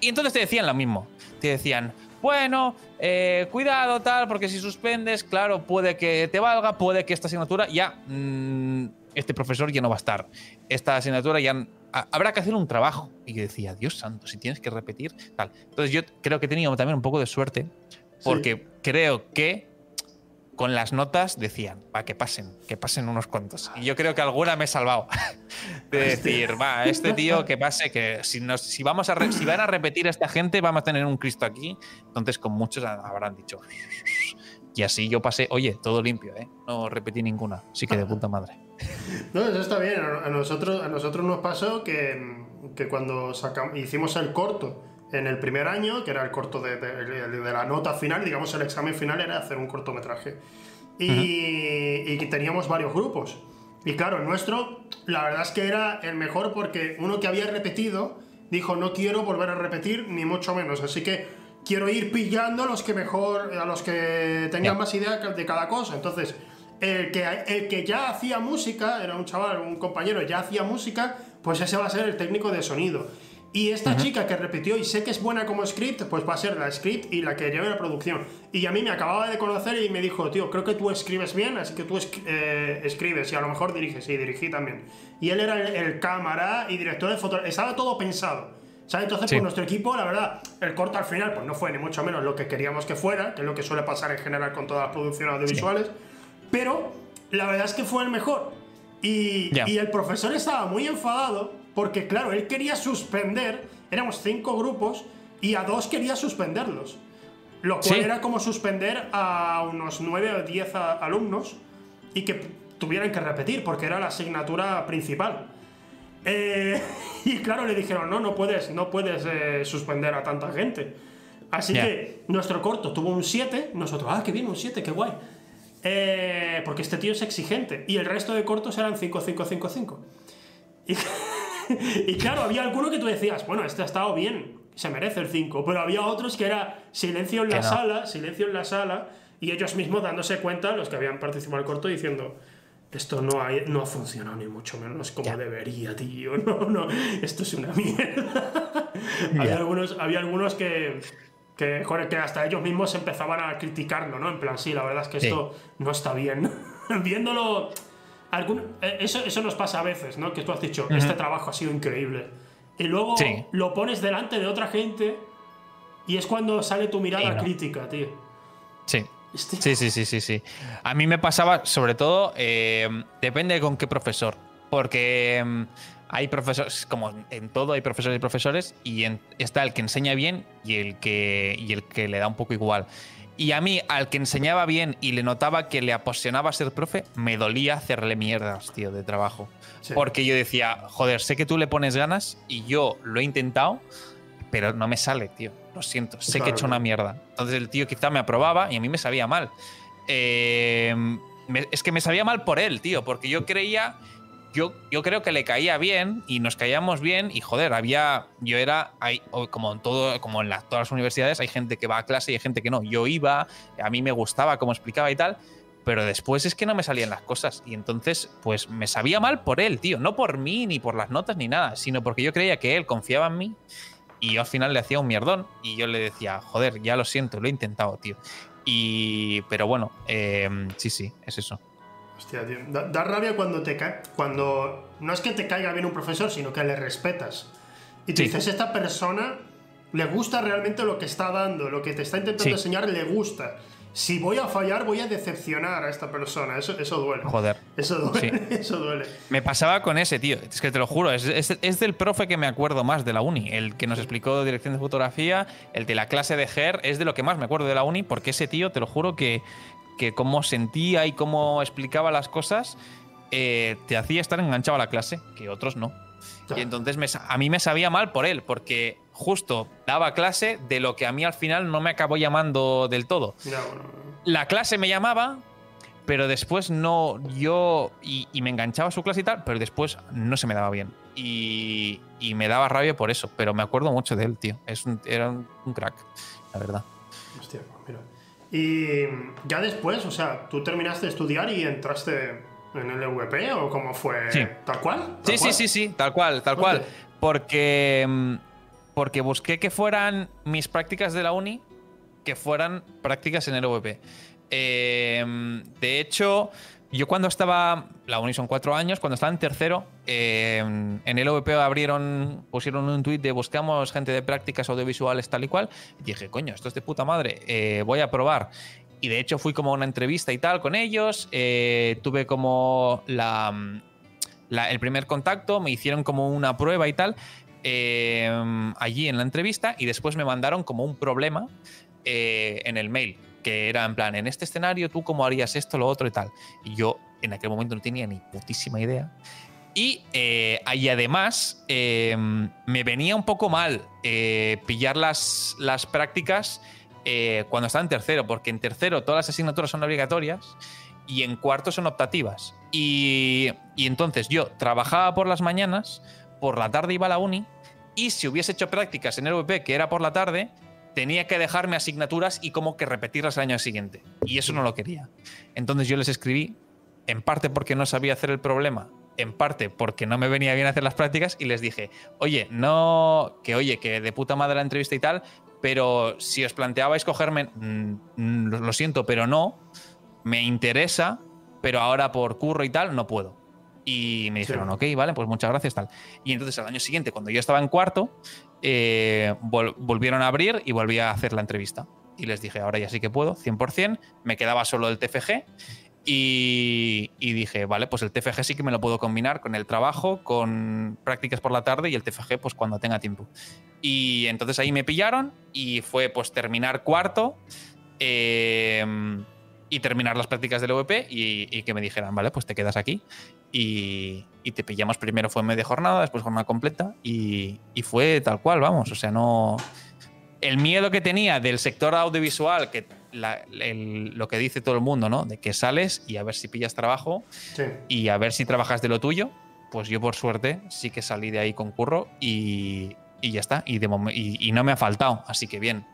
Y entonces te decían lo mismo. Te decían, bueno, eh, cuidado tal, porque si suspendes, claro, puede que te valga, puede que esta asignatura ya, mm, este profesor ya no va a estar. Esta asignatura ya habrá que hacer un trabajo. Y yo decía, Dios santo, si tienes que repetir, tal. Entonces yo creo que he tenido también un poco de suerte, porque creo que con las notas decían, va, que pasen, que pasen unos cuantos. Y yo creo que alguna me he salvado. *laughs* de decir, va, este tío que pase, que si, nos, si, vamos a si van a repetir a esta gente, vamos a tener un Cristo aquí. Entonces con muchos habrán dicho. Y así yo pasé, oye, todo limpio, ¿eh? No repetí ninguna. Así que de puta madre. *laughs* No, eso está bien. A nosotros, a nosotros nos pasó que, que cuando sacamos, hicimos el corto en el primer año, que era el corto de, de, la nota final, digamos el examen final era hacer un cortometraje. Y, y teníamos varios grupos. Y claro, el nuestro, la verdad es que era el mejor porque uno que había repetido dijo, no quiero volver a repetir, ni mucho menos. Así que quiero ir pillando a los que mejor, a los que tengan más idea de cada cosa. Entonces, el que, el que ya hacía música, era un chaval, un compañero, ya hacía música, pues ese va a ser el técnico de sonido. Y esta chica que repitió y sé que es buena como script, pues va a ser la script y la que lleve la producción. Y a mí me acababa de conocer y me dijo, tío, creo que tú escribes bien, así que tú eh, escribes y a lo mejor diriges. Y dirigí también. Y él era el, cámara y director de fotografía. Estaba todo pensado. ¿Sabes? Entonces, pues nuestro equipo, la verdad, el corto al final, pues no fue ni mucho menos lo que queríamos que fuera, que es lo que suele pasar en general con todas las producciones audiovisuales. Pero la verdad es que fue el mejor. Y, y, el profesor estaba muy enfadado porque, claro, él quería suspender, éramos cinco grupos, y a dos quería suspenderlos. Lo cual era como suspender a unos nueve o diez alumnos y que tuvieran que repetir porque era la asignatura principal. Eh, *laughs* y claro, le dijeron, no, no puedes, no puedes eh, suspender a tanta gente. Así que nuestro corto tuvo un 7, nosotros, ah, qué bien, un 7, qué guay. Eh, porque este tío es exigente. Y el resto de cortos eran 5, 5, 5, 5. Y, claro, había alguno que tú decías, bueno, este ha estado bien, se merece el 5. Pero había otros que era silencio en la sala, silencio en la sala, y ellos mismos dándose cuenta, los que habían participado en el corto, diciendo, esto no ha, no ha funcionado ni mucho menos como debería, tío. *laughs* No, no, esto es una mierda. *laughs* había, algunos, había algunos que, que, que hasta ellos mismos empezaban a criticarlo, ¿no? En plan, sí, la verdad es que esto no está bien. *laughs* Viéndolo... Eh, eso, eso nos pasa a veces, ¿no? Que tú has dicho, este trabajo ha sido increíble. Y luego lo pones delante de otra gente y es cuando sale tu mirada crítica, tío. Sí. Sí, sí, sí, sí, sí. A mí me pasaba, sobre todo, eh, depende con qué profesor. Porque mm, hay profesores, como en todo hay profesores y profesores, y está el que enseña bien y el que, y el que le da un poco igual. Y a mí, al que enseñaba bien y le notaba que le apasionaba ser profe, me dolía hacerle mierdas, tío, de trabajo. Porque yo decía, joder, sé que tú le pones ganas y yo lo he intentado, pero no me sale, tío. Lo siento, sé que he hecho una mierda. Entonces el tío quizá me aprobaba y a mí me sabía mal. Eh, es que me sabía mal por él, tío, porque yo creía, yo, yo creo que le caía bien y nos caíamos bien y joder, había, yo era, hay, como en todo, como en todas las universidades, hay gente que va a clase y hay gente que no. Yo iba, a mí me gustaba cómo explicaba y tal, pero después es que no me salían las cosas. Y entonces, pues me sabía mal por él, tío. No por mí, ni por las notas, ni nada, sino porque yo creía que él confiaba en mí y yo al final le hacía un mierdón y yo le decía, joder, ya lo siento, lo he intentado, tío. Y, pero bueno, em, sí, sí, es eso. Hostia, tío. Da, rabia cuando te cae, cuando no es que te caiga bien un profesor, sino que le respetas. Y te dices, esta persona le gusta realmente lo que está dando, lo que te está intentando enseñar le gusta si voy a fallar, voy a decepcionar a esta persona. Eso, eso duele. Joder. Eso duele. *laughs* Eso duele. Me pasaba con ese, tío. Es que te lo juro, es, es, del profe que me acuerdo más de la uni. El que nos explicó dirección de fotografía, el de la clase de GER, es de lo que más me acuerdo de la uni, porque ese tío, te lo juro, que, que cómo sentía y cómo explicaba las cosas, eh, te hacía estar enganchado a la clase, que otros no. Y entonces a mí me sabía mal por él, porque justo daba clase de lo que a mí al final no me acabó llamando del todo. La clase me llamaba, pero después no, yo, y, me enganchaba a su clase y tal, pero después no se me daba bien. Y, me daba rabia por eso, pero me acuerdo mucho de él, tío. Es era un, crack, la verdad. Hostia, mira. Y ya después, o sea, tú terminaste de estudiar y entraste en el EVP o cómo fue? Sí. ¿Tal cual? sí, sí, sí, sí, tal cual, tal cual. Porque, mm, porque busqué que fueran mis prácticas de la uni, que fueran prácticas en el EVP. Eh, de hecho, yo cuando estaba, la uni son cuatro años, cuando estaba en tercero, eh, en el OVP abrieron, pusieron un tuit de buscamos gente de prácticas audiovisuales tal y cual. Y dije, coño, esto es de puta madre, eh, voy a probar. Y de hecho fui como a una entrevista y tal con ellos, eh, tuve como la, el primer contacto, me hicieron como una prueba y tal eh, allí en la entrevista y después me mandaron como un problema eh, en el mail, que era en plan, en este escenario tú cómo harías esto, lo otro y tal. Y yo en aquel momento no tenía ni putísima idea. Y, ahí además me venía un poco mal pillar las, las prácticas eh, cuando estaba en tercero, porque en tercero todas las asignaturas son obligatorias y en cuarto son optativas. Y, entonces yo trabajaba por las mañanas, por la tarde iba a la uni y si hubiese hecho prácticas en el VP, que era por la tarde, tenía que dejarme asignaturas y como que repetirlas el año siguiente. Y eso no lo quería. Entonces yo les escribí, en parte porque no sabía hacer el problema, en parte porque no me venía bien hacer las prácticas y les dije, oye, no, que oye, que de puta madre la entrevista y tal, pero si os planteabais cogerme, mm, mm, lo siento, pero no, me interesa, pero ahora por curro y tal, no puedo. Y me dijeron, ok, vale, pues muchas gracias, tal. Y entonces al año siguiente, cuando yo estaba en cuarto, eh, volvieron a abrir y volví a hacer la entrevista. Y les dije, ahora ya sí que puedo, 100%, me quedaba solo el TFG y, dije, vale, pues el TFG sí que me lo puedo combinar con el trabajo, con prácticas por la tarde y el TFG pues cuando tenga tiempo. Y entonces ahí me pillaron y fue pues terminar cuarto em, y terminar las prácticas del VP y, que me dijeran, vale, pues te quedas aquí y, te pillamos primero fue media jornada, después jornada completa y, y fue tal cual, vamos, o sea, no... El miedo que tenía del sector audiovisual, que lo que dice todo el mundo, ¿no? De que sales y a ver si pillas trabajo y a ver si trabajas de lo tuyo. Pues yo, por suerte, sí que salí de ahí con curro y, y ya está. Y, de y, y, no me ha faltado, así que bien,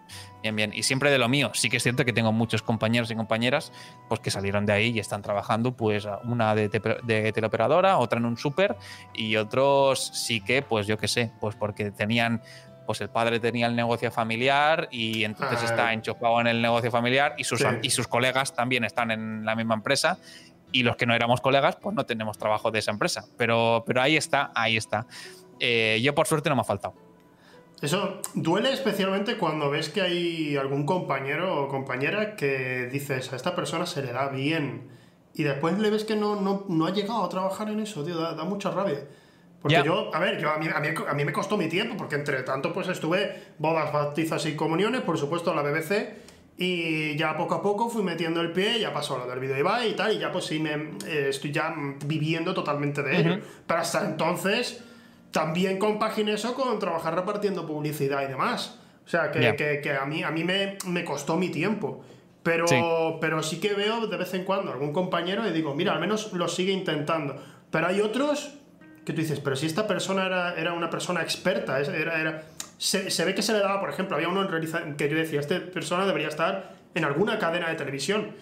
bien, bien. Y siempre de lo mío. Sí que es cierto que tengo muchos compañeros y compañeras pues, que salieron de ahí y están trabajando, pues una de, de teleoperadora, otra en un súper y otros sí que, pues yo qué sé, pues porque tenían pues el padre tenía el negocio familiar y entonces está enchufado en el negocio familiar y sus, y sus colegas también están en la misma empresa y los que no éramos colegas pues no tenemos trabajo de esa empresa. Pero, pero ahí está, ahí está. Eh, yo por suerte no me ha faltado. Eso duele especialmente cuando ves que hay algún compañero o compañera que dices a esta persona se le da bien y después le ves que no, no, ha llegado a trabajar en eso, tío, da mucha rabia. Porque yo, a ver, yo, a, mí, a, mí, me costó mi tiempo, porque entre tanto pues estuve bodas, bautizas y comuniones, por supuesto la BBC, y ya poco a poco fui metiendo el pie, ya pasó lo del video Ibai y tal, y ya pues sí me eh, estoy ya viviendo totalmente de ello. Pero hasta entonces también compaginé eso con trabajar repartiendo publicidad y demás. O sea, que, que, a mí, a mí me, me costó mi tiempo. Pero sí. pero sí que veo de vez en cuando algún compañero y digo, mira, al menos lo sigue intentando. Pero hay otros que tú dices, pero si esta persona era, era una persona experta, era, era, se, ve que se le daba, por ejemplo, había uno en que yo decía, esta persona debería estar en alguna cadena de televisión.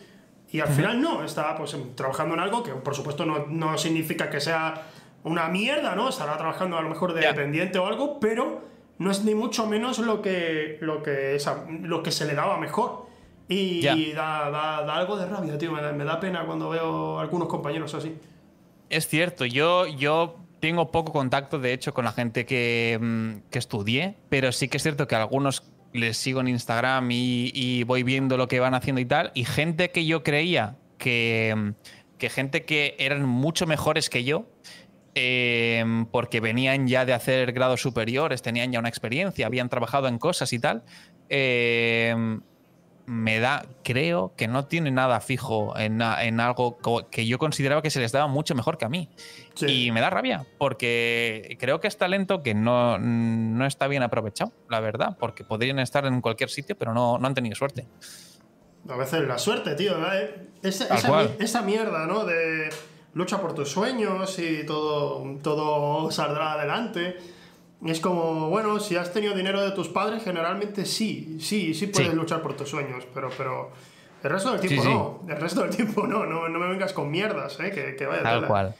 Y al final no, estaba pues trabajando en algo que por supuesto no, no, significa que sea una mierda, ¿no? Estará trabajando a lo mejor de dependiente o algo, pero no es ni mucho menos lo que, lo que, lo que se le daba mejor. Y, da, da, da, algo de rabia, tío. Me me da, pena cuando veo algunos compañeros así. Es cierto, yo, yo tengo poco contacto, de hecho, con la gente que, mm, estudié, pero sí que es cierto que algunos les sigo en Instagram y, voy viendo lo que van haciendo y tal. Y gente que yo creía que, mm, gente que eran mucho mejores que yo, em, porque venían ya de hacer grados superiores, tenían ya una experiencia, habían trabajado en cosas y tal. Eh, me da, creo que no tiene nada fijo en, algo que yo consideraba que se les daba mucho mejor que a mí. Y me da rabia, porque creo que es talento que no, no, está bien aprovechado, la verdad, porque podrían estar en cualquier sitio, pero no, no han tenido suerte. A veces la suerte, tío. ¿eh? Esa, esa, mierda, ¿no? De lucha por tus sueños y todo, todo saldrá adelante es como, bueno, si has tenido dinero de tus padres, generalmente sí, sí, sí puedes luchar por tus sueños, pero, pero el resto del tiempo no. El resto del tiempo no, no, no me vengas con mierdas, ¿eh? que, que vaya Tal cual.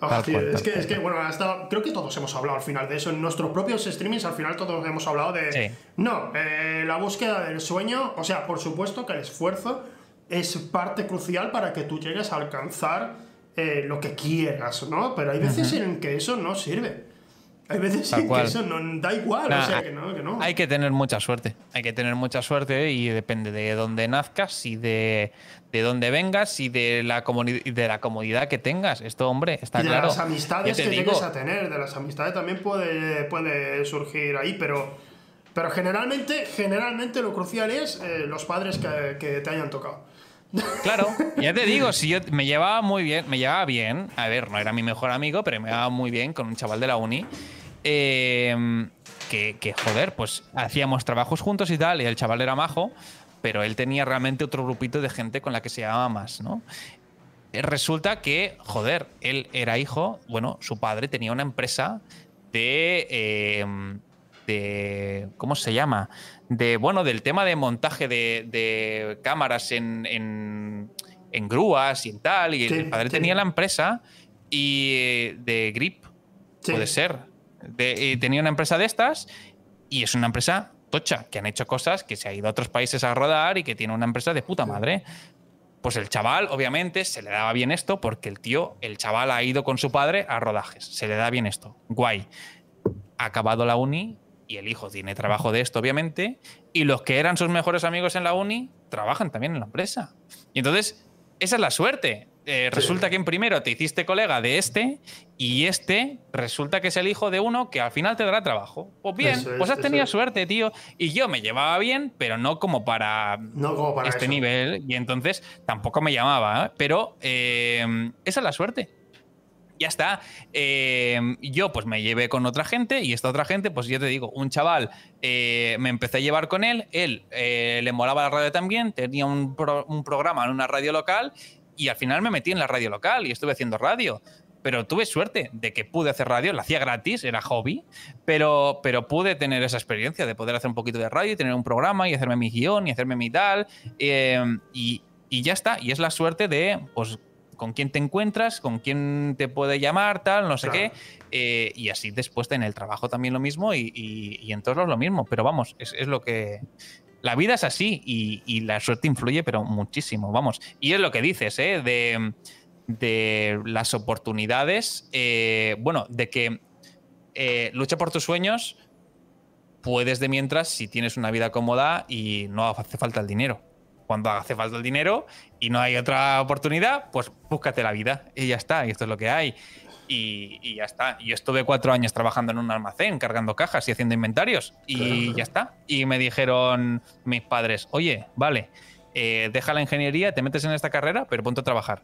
Ah, es, que, es que, bueno, hasta, creo que todos hemos hablado al final de eso. En nuestros propios streamings, al final todos hemos hablado de. No, eh, la búsqueda del sueño, o sea, por supuesto que el esfuerzo es parte crucial para que tú llegues a alcanzar eh, lo que quieras, ¿no? Pero hay veces en que eso no sirve. Hay veces que eso no da igual, o sea, que no, que no. Hay que tener mucha suerte. Hay que tener mucha suerte y depende de dónde nazcas y de, de dónde vengas y de la, de la comodidad que tengas. Esto, hombre, está y de las amistades que llegues a tener, de las amistades también puede, puede surgir ahí, pero, pero generalmente, generalmente lo crucial es eh, los padres que, que te hayan tocado. Claro, ya te digo, *laughs* si yo me llevaba muy bien, me llevaba bien, a ver, no era mi mejor amigo, pero me llevaba muy bien con un chaval de la uni. Em, que, joder, pues hacíamos trabajos juntos y tal, y el chaval era majo, pero él tenía realmente otro grupito de gente con la que se llevaba más, ¿no? Eh, resulta que, joder, él era hijo, bueno, su padre tenía una empresa de. Em, de. ¿Cómo se llama? de, bueno, del tema de montaje de, cámaras en, en, grúas y tal. Y el padre tenía la empresa y de Grip, puede ser. y tenía una empresa de estas y es una empresa tocha, que han hecho cosas, que se ha ido a otros países a rodar y que tiene una empresa de puta madre. Pues el chaval, obviamente, se le daba bien esto porque el tío, el chaval ha ido con su padre a rodajes. Se le da bien esto. Guay. Ha acabado la uni y el hijo tiene trabajo de esto, obviamente, y los que eran sus mejores amigos en la uni trabajan también en la empresa. Y entonces, esa es la suerte. Eh, resulta que en primero te hiciste colega de este y este resulta que es el hijo de uno que al final te dará trabajo. Pues bien, pues has tenido suerte, tío. Y yo me llevaba bien, pero no como para, este nivel. Y entonces tampoco me llamaba. ¿eh? Pero eh, esa es la suerte ya está. Eh, yo pues me llevé con otra gente y esta otra gente, pues yo te digo, un chaval, eh, me empecé a llevar con él, él eh, le molaba la radio también, tenía un, programa en una radio local y al final me metí en la radio local y estuve haciendo radio. pero tuve suerte de que pude hacer radio, la hacía gratis, era hobby, pero, pero pude tener esa experiencia de poder hacer un poquito de radio y tener un programa y hacerme mi guion y hacerme mi tal. Eh, y, y ya está. Y es la suerte de, pues, con quién te encuentras, con quién te puede llamar, tal, no sé Claro. qué. Eh, y así después en el trabajo también lo mismo y, y- y en todos los lo mismo. Pero vamos, es, es lo que. La vida es así y, y la suerte influye, pero muchísimo, vamos. Y es lo que dices, ¿eh? De, de las oportunidades, eh, bueno, de que eh, lucha por tus sueños, puedes de mientras si tienes una vida cómoda y no hace falta el dinero. Cuando hace falta el dinero y no hay otra oportunidad, pues búscate la vida y ya está, y esto es lo que hay. Y, y ya está. Yo estuve cuatro años trabajando en un almacén, cargando cajas y haciendo inventarios, y Claro. ya está. Y me dijeron mis padres, oye, vale, eh, deja la ingeniería, te metes en esta carrera, pero ponte a trabajar.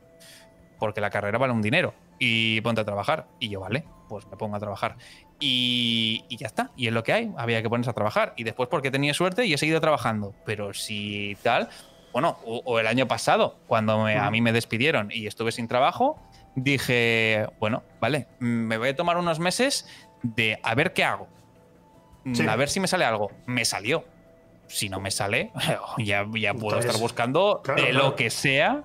Porque la carrera vale un dinero. Y ponte a trabajar. Y yo, vale, pues me pongo a trabajar. Y, y ya está. Y es lo que hay. Había que ponerse a trabajar. Y después, porque tenía suerte, y he seguido trabajando. Pero si tal. Bueno, o, o el año pasado, cuando me- a mí me despidieron y estuve sin trabajo, dije, bueno, vale, me voy a tomar unos meses de a ver qué hago. Sí. A ver si me sale algo. Me salió. Si no me sale, *laughs* ya, ya puedo Entonces, estar buscando claro, de claro. lo que sea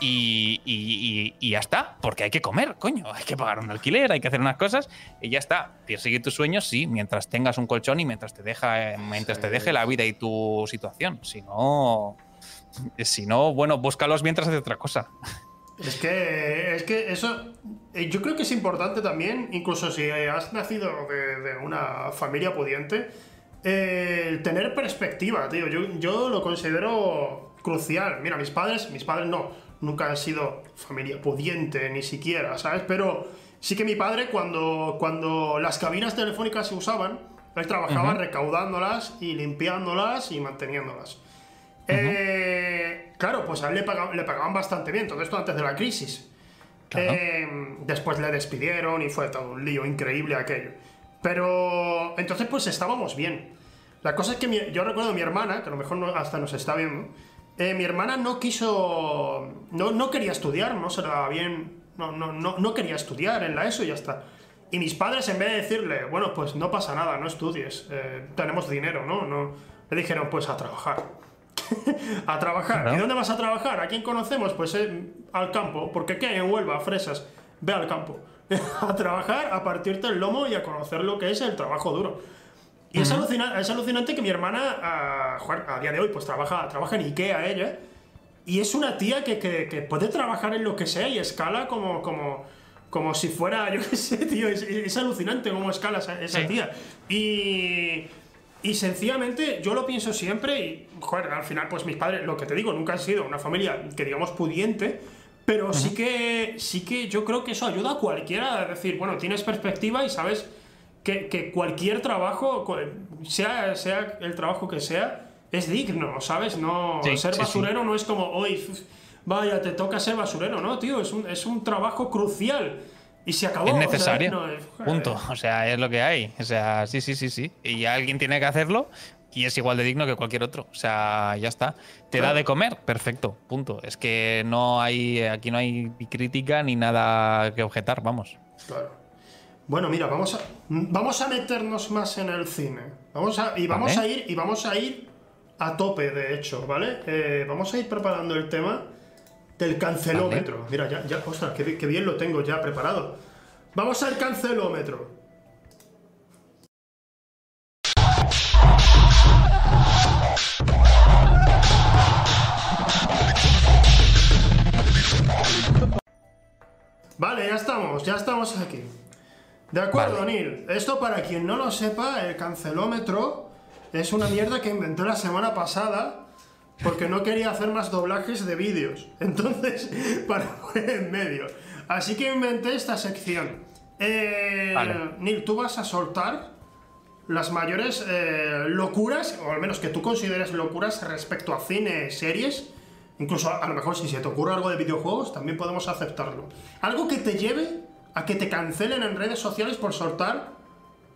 y, y- y- y ya está. Porque hay que comer, coño. *laughs* Hay que pagar un alquiler, hay que hacer unas cosas y ya está. Persigue tus sueños, sí, mientras tengas un colchón y mientras te, deja, eh, mientras te deje la vida y tu situación. Si no, si no, bueno, búscalos mientras haces otra cosa. Es que, es que eso, eh, yo creo que es importante también, incluso si has nacido de, de una familia pudiente, eh, tener perspectiva, tío. Yo, yo lo considero crucial. Mira, mis padres, mis padres no, nunca han sido familia pudiente, ni siquiera, ¿sabes? Pero sí que mi padre, cuando, cuando las cabinas telefónicas se usaban, él trabajaba recaudándolas y limpiándolas y manteniéndolas. Eh, claro, pues a él le pagaban, le pagaban bastante bien, todo esto antes de la crisis. Claro. Eh, después le despidieron y fue todo un lío increíble aquello. Pero entonces pues estábamos bien. La cosa es que mi- yo recuerdo a mi hermana, que a lo mejor no- hasta nos está viendo, eh, mi hermana no quiso, no, no quería estudiar, no se daba bien, no, no, no, no quería estudiar en la ESO y ya está. Y mis padres en vez de decirle, bueno, pues no pasa nada, no estudies, eh, tenemos dinero, ¿no? no Le dijeron, pues a trabajar. *laughs* a trabajar. ¿Y dónde vas a trabajar? ¿A quién conocemos? Pues eh, al campo. Porque ¿qué? En Huelva, fresas. Ve al campo. *laughs* a trabajar, a partirte el lomo y a conocer lo que es el trabajo duro. Y es, alucina- es alucinante que mi hermana, a, día de hoy, pues trabaja, trabaja en Ikea ella. Y es una tía que, que- que puede trabajar en lo que sea y escala como, como, como si fuera, *laughs* yo qué sé, tío. Es, es alucinante cómo escala esa, esa Sí. tía. Y, y sencillamente yo lo pienso siempre y, joder, al final, pues mis padres, lo que te digo, nunca han sido una familia que digamos pudiente. Pero sí que sí que yo creo que eso ayuda a cualquiera a decir, bueno, tienes perspectiva y sabes que, que cualquier trabajo, sea, sea el trabajo que sea, es digno, ¿sabes? No, Sí, ser sí, basurero no es como, hoy, vaya, te toca ser basurero, ¿no, tío? Es un, es un trabajo crucial. Y se acabó. Es o sea, necesario. no, es- Punto. O sea, es lo que hay. O sea, sí, sí, sí, sí. Y alguien tiene que hacerlo y es igual de digno que cualquier otro. O sea, ya está. ¿Te da de comer? Perfecto. Punto. Es que no hay. Aquí no hay crítica ni nada que objetar, vamos. Claro. Bueno, mira, vamos a, vamos a meternos más en el cine. Vamos a, y vamos Vale. a ir, y vamos a ir a tope, de hecho, ¿vale? Eh, vamos a ir preparando el tema del cancelómetro. Mira, ya, ya, ostras, qué, bi- qué bien lo tengo ya preparado. Vamos al cancelómetro. Vale, ya estamos, ya estamos aquí. De acuerdo, Vale. Neil. Esto para quien no lo sepa, el cancelómetro es una mierda que inventé la semana pasada porque no quería hacer más doblajes de vídeos. Entonces, *laughs* para poner en medio. Así que inventé esta sección. Eh, Vale. Neil, tú vas a soltar las mayores eh, locuras, o al menos que tú consideres locuras respecto a cine, series. Incluso a, a lo mejor si se te ocurre algo de videojuegos, también podemos aceptarlo. Algo que te lleve a que te cancelen en redes sociales por soltar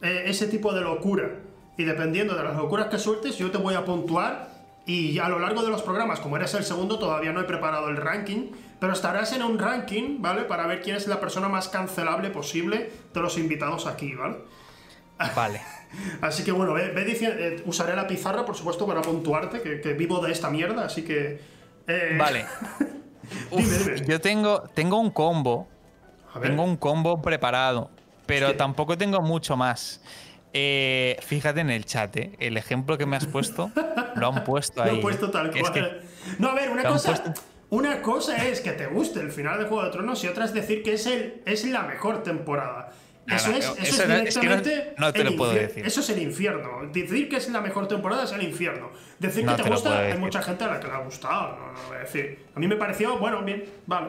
eh, ese tipo de locura. Y dependiendo de las locuras que sueltes, yo te voy a puntuar Y a lo largo de los programas, como eres el segundo, todavía no he preparado el ranking, pero estarás en un ranking, ¿vale? Para ver quién es la persona más cancelable posible de los invitados aquí, ¿vale? Vale. *laughs* así que bueno, ve, ve dici- eh, usaré la pizarra, por supuesto, para puntuarte, que, que vivo de esta mierda, así que... eh, Vale. *laughs* Uf, Dime, dime. Yo tengo, tengo un combo. A ver. Tengo un combo preparado. Pero tampoco tengo mucho más. Eh, fíjate en el chat, ¿eh? el ejemplo que me has puesto, *laughs* lo han puesto *laughs* ahí. Lo he puesto tal Es cual. que- No, a ver, una han cosa, puesto- una cosa es que te guste el final de Juego de Tronos y otra es decir que es, el, es la mejor temporada. Nada, Eso es, eso eso es no- es que no- directamente. no te el lo puedo decir. Eso es el infierno. Decir que es la mejor temporada es el infierno. Decir No que te gusta, hay mucha gente a la que le ha gustado. No, no, decir. A mí me pareció, bueno, bien, vale.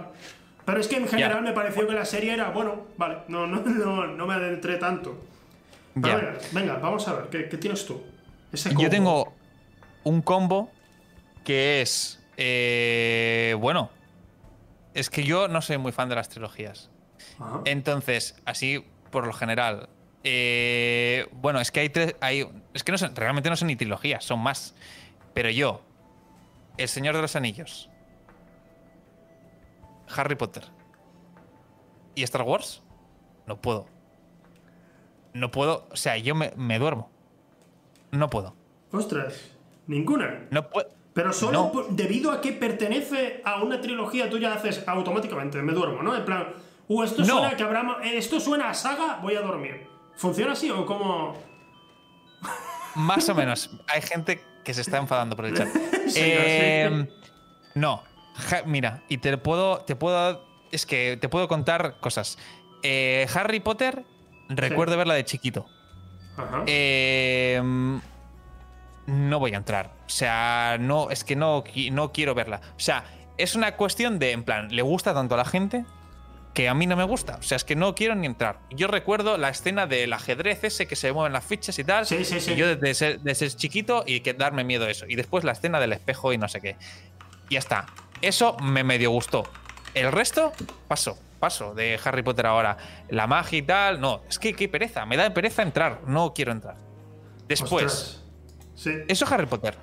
Pero es que en general me pareció que la serie era, bueno, vale, no, no, *laughs* no, no me adentré tanto. Pero venga, venga, vamos a ver, ¿qué, qué tienes tú? Ese Yo tengo un combo que es. eh, bueno. Es que yo no soy muy fan de las trilogías. Ajá. Entonces, así por lo general. eh, bueno, es que hay tres. Hay, es que no son, realmente no son ni trilogías, son más. Pero yo, El Señor de los Anillos, Harry Potter y Star Wars, no puedo. No puedo. O sea, yo me, me duermo. No puedo. Ostras, ninguna. No. Pero solo No. por- debido a que pertenece a una trilogía, tú ya haces automáticamente, me duermo, ¿no? En plan, uh, esto No. suena que habrá, eh, esto suena a saga, voy a dormir. ¿Funciona así o cómo? Más o *laughs* menos. Hay gente que se está enfadando por el chat. *laughs* Sí, Eh, no. Ja- mira, y te puedo. Te puedo. Es que te puedo contar cosas. Eh, Harry Potter, recuerdo verla de chiquito. Ajá. Eh, no voy a entrar. O sea, no, es que no, no quiero verla. O sea, es una cuestión de, en plan, le gusta tanto a la gente que a mí no me gusta. O sea, es que no quiero ni entrar. Yo recuerdo la escena del ajedrez ese que se mueven las fichas y tal. Sí, sí, sí. Y yo desde ser, desde ser chiquito y que darme miedo eso. Y después la escena del espejo y no sé qué. Y ya está. Eso me medio gustó. El resto, paso, paso de Harry Potter ahora. La magia y tal, no. Es que qué pereza. Me da pereza entrar. No quiero entrar. Después, Ostras. Sí. eso Harry Potter.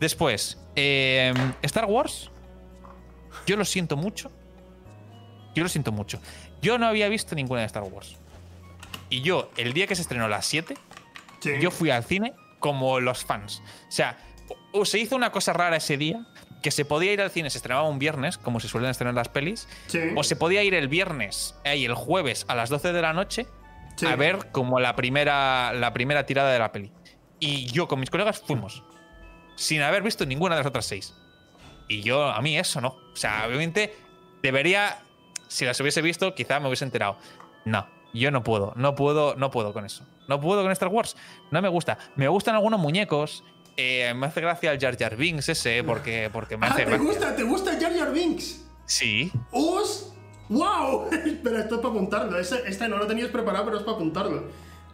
Después, eh, Star Wars. Yo lo siento mucho. Yo lo siento mucho. Yo no había visto ninguna de Star Wars. Y yo, el día que se estrenó las 7, sí. yo fui al cine como los fans. O sea, o- se hizo una cosa rara ese día, que se podía ir al cine, se estrenaba un viernes, como se suelen estrenar las pelis, Sí. o se podía ir el viernes eh, y el jueves a las 12 de la noche Sí. a ver como la primera, la primera tirada de la peli. Y yo con mis colegas fuimos, sin haber visto ninguna de las otras seis. Y yo, a mí eso no. O sea, obviamente debería, si las hubiese visto, quizá me hubiese enterado. No, yo no puedo, no puedo, no puedo con eso. No puedo con Star Wars. No me gusta. Me gustan algunos muñecos. eh, me hace gracia el Jar Jar Binks ese, porque, porque me Ah, hace ¿te gracia. gusta? ¿Te gusta Jar Jar Binks? Sí. ¡Os! ¡Wow! *laughs* Espera, esto es para apuntarlo. Ese- Este no lo tenías preparado, pero es para apuntarlo.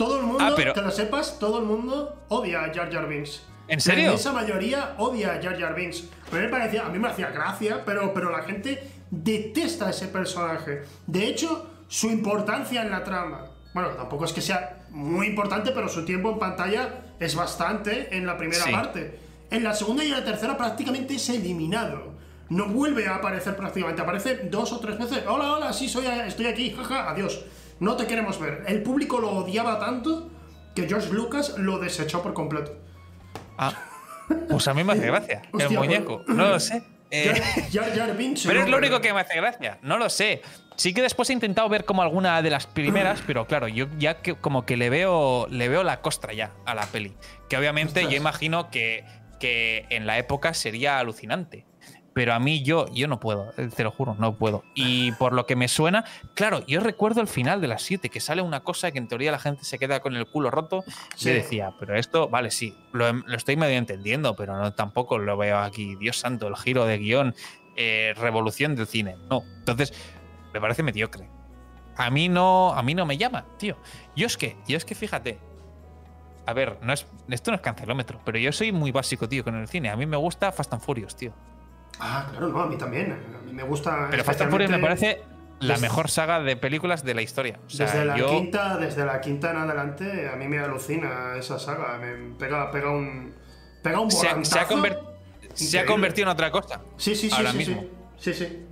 Todo el mundo, Ah, pero- que lo sepas, todo el mundo odia a Jar Jar Binks. ¿En serio? La inmensa mayoría odia a Jar Jar Binks. Mí me, parecía, a mí me hacía gracia, pero, pero la gente detesta a ese personaje. De hecho, su importancia en la trama. Bueno, tampoco es que sea muy importante, pero su tiempo en pantalla es bastante en la primera Sí. parte. En la segunda y en la tercera prácticamente es eliminado. No vuelve a aparecer prácticamente. Aparece dos o tres veces. Hola, hola, sí, soy, estoy aquí. Jaja, adiós. No te queremos ver. El público lo odiaba tanto que George Lucas lo desechó por completo. Ah, pues a mí me hace gracia. *laughs* el Hostia, muñeco. pues- No lo sé. *laughs* Eh, Jar Jar Jar Binks. Pero es lo único que me hace gracia. No lo sé. Sí que después he intentado ver como alguna de las primeras, *clears throat* pero claro, yo ya que como que le veo, le veo la costra ya a la peli. Que obviamente yo imagino que, que en la época sería alucinante. Pero a mí yo, yo no puedo, eh, te lo juro, no puedo. Y por lo que me suena, claro, yo recuerdo el final de las 7, que sale una cosa que en teoría la gente se queda con el culo roto. Sí. Yo decía, pero esto, vale, sí, lo, lo estoy medio entendiendo, pero no tampoco lo veo aquí, Dios santo, el giro de guion, eh, revolución del cine. No, entonces me parece mediocre. A mí no, a mí no me llama, tío. Yo es que, yo es que fíjate. A ver, no es, esto no es cancelómetro, pero yo soy muy básico, tío, con el cine. A mí me gusta Fast and Furious, tío. Ah, claro, no, a mí también. A mí me gusta. Pero Fast and Furious me parece la desde- mejor saga de películas de la historia. O sea, desde la yo, quinta, desde la quinta en adelante, a mí me alucina esa saga. Me pega, pega un. Pega un Se ha- se ha Se ha convertido en otra cosa. Sí, sí, sí, ahora sí, mismo. sí. Sí, sí.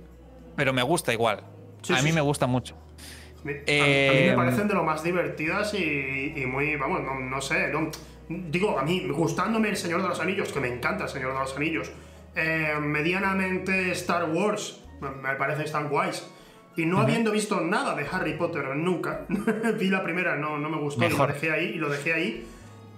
Pero me gusta igual. Sí, a mí me gusta mucho. A- A, mí Eh, me parecen de lo más divertidas y, y muy, vamos, no, no sé, no- digo, a mí, gustándome El Señor de los Anillos, que me encanta El Señor de los Anillos, eh, medianamente Star Wars, me- parece Star Wars, y no habiendo visto nada de Harry Potter nunca, *laughs* vi la primera, no, no me gustó, y lo dejé ahí, y lo dejé ahí.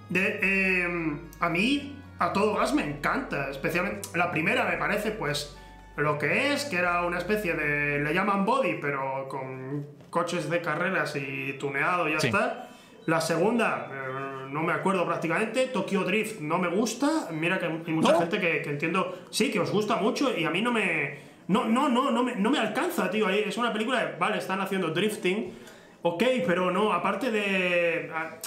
De, eh, a mí, a todo gas me encanta, especialmente la primera me parece, pues, lo que es, que era una especie de. le llaman body, pero con coches de carreras y tuneado, y ya Sí. está. La segunda, eh, no me acuerdo prácticamente. Tokyo Drift no me gusta. Mira que hay mucha ¿No? gente que, que entiendo, sí, que os gusta mucho y a mí no me. No, no, no, no me, no me alcanza, tío. Es una película de, vale, están haciendo drifting. Ok, pero no, aparte de. ah,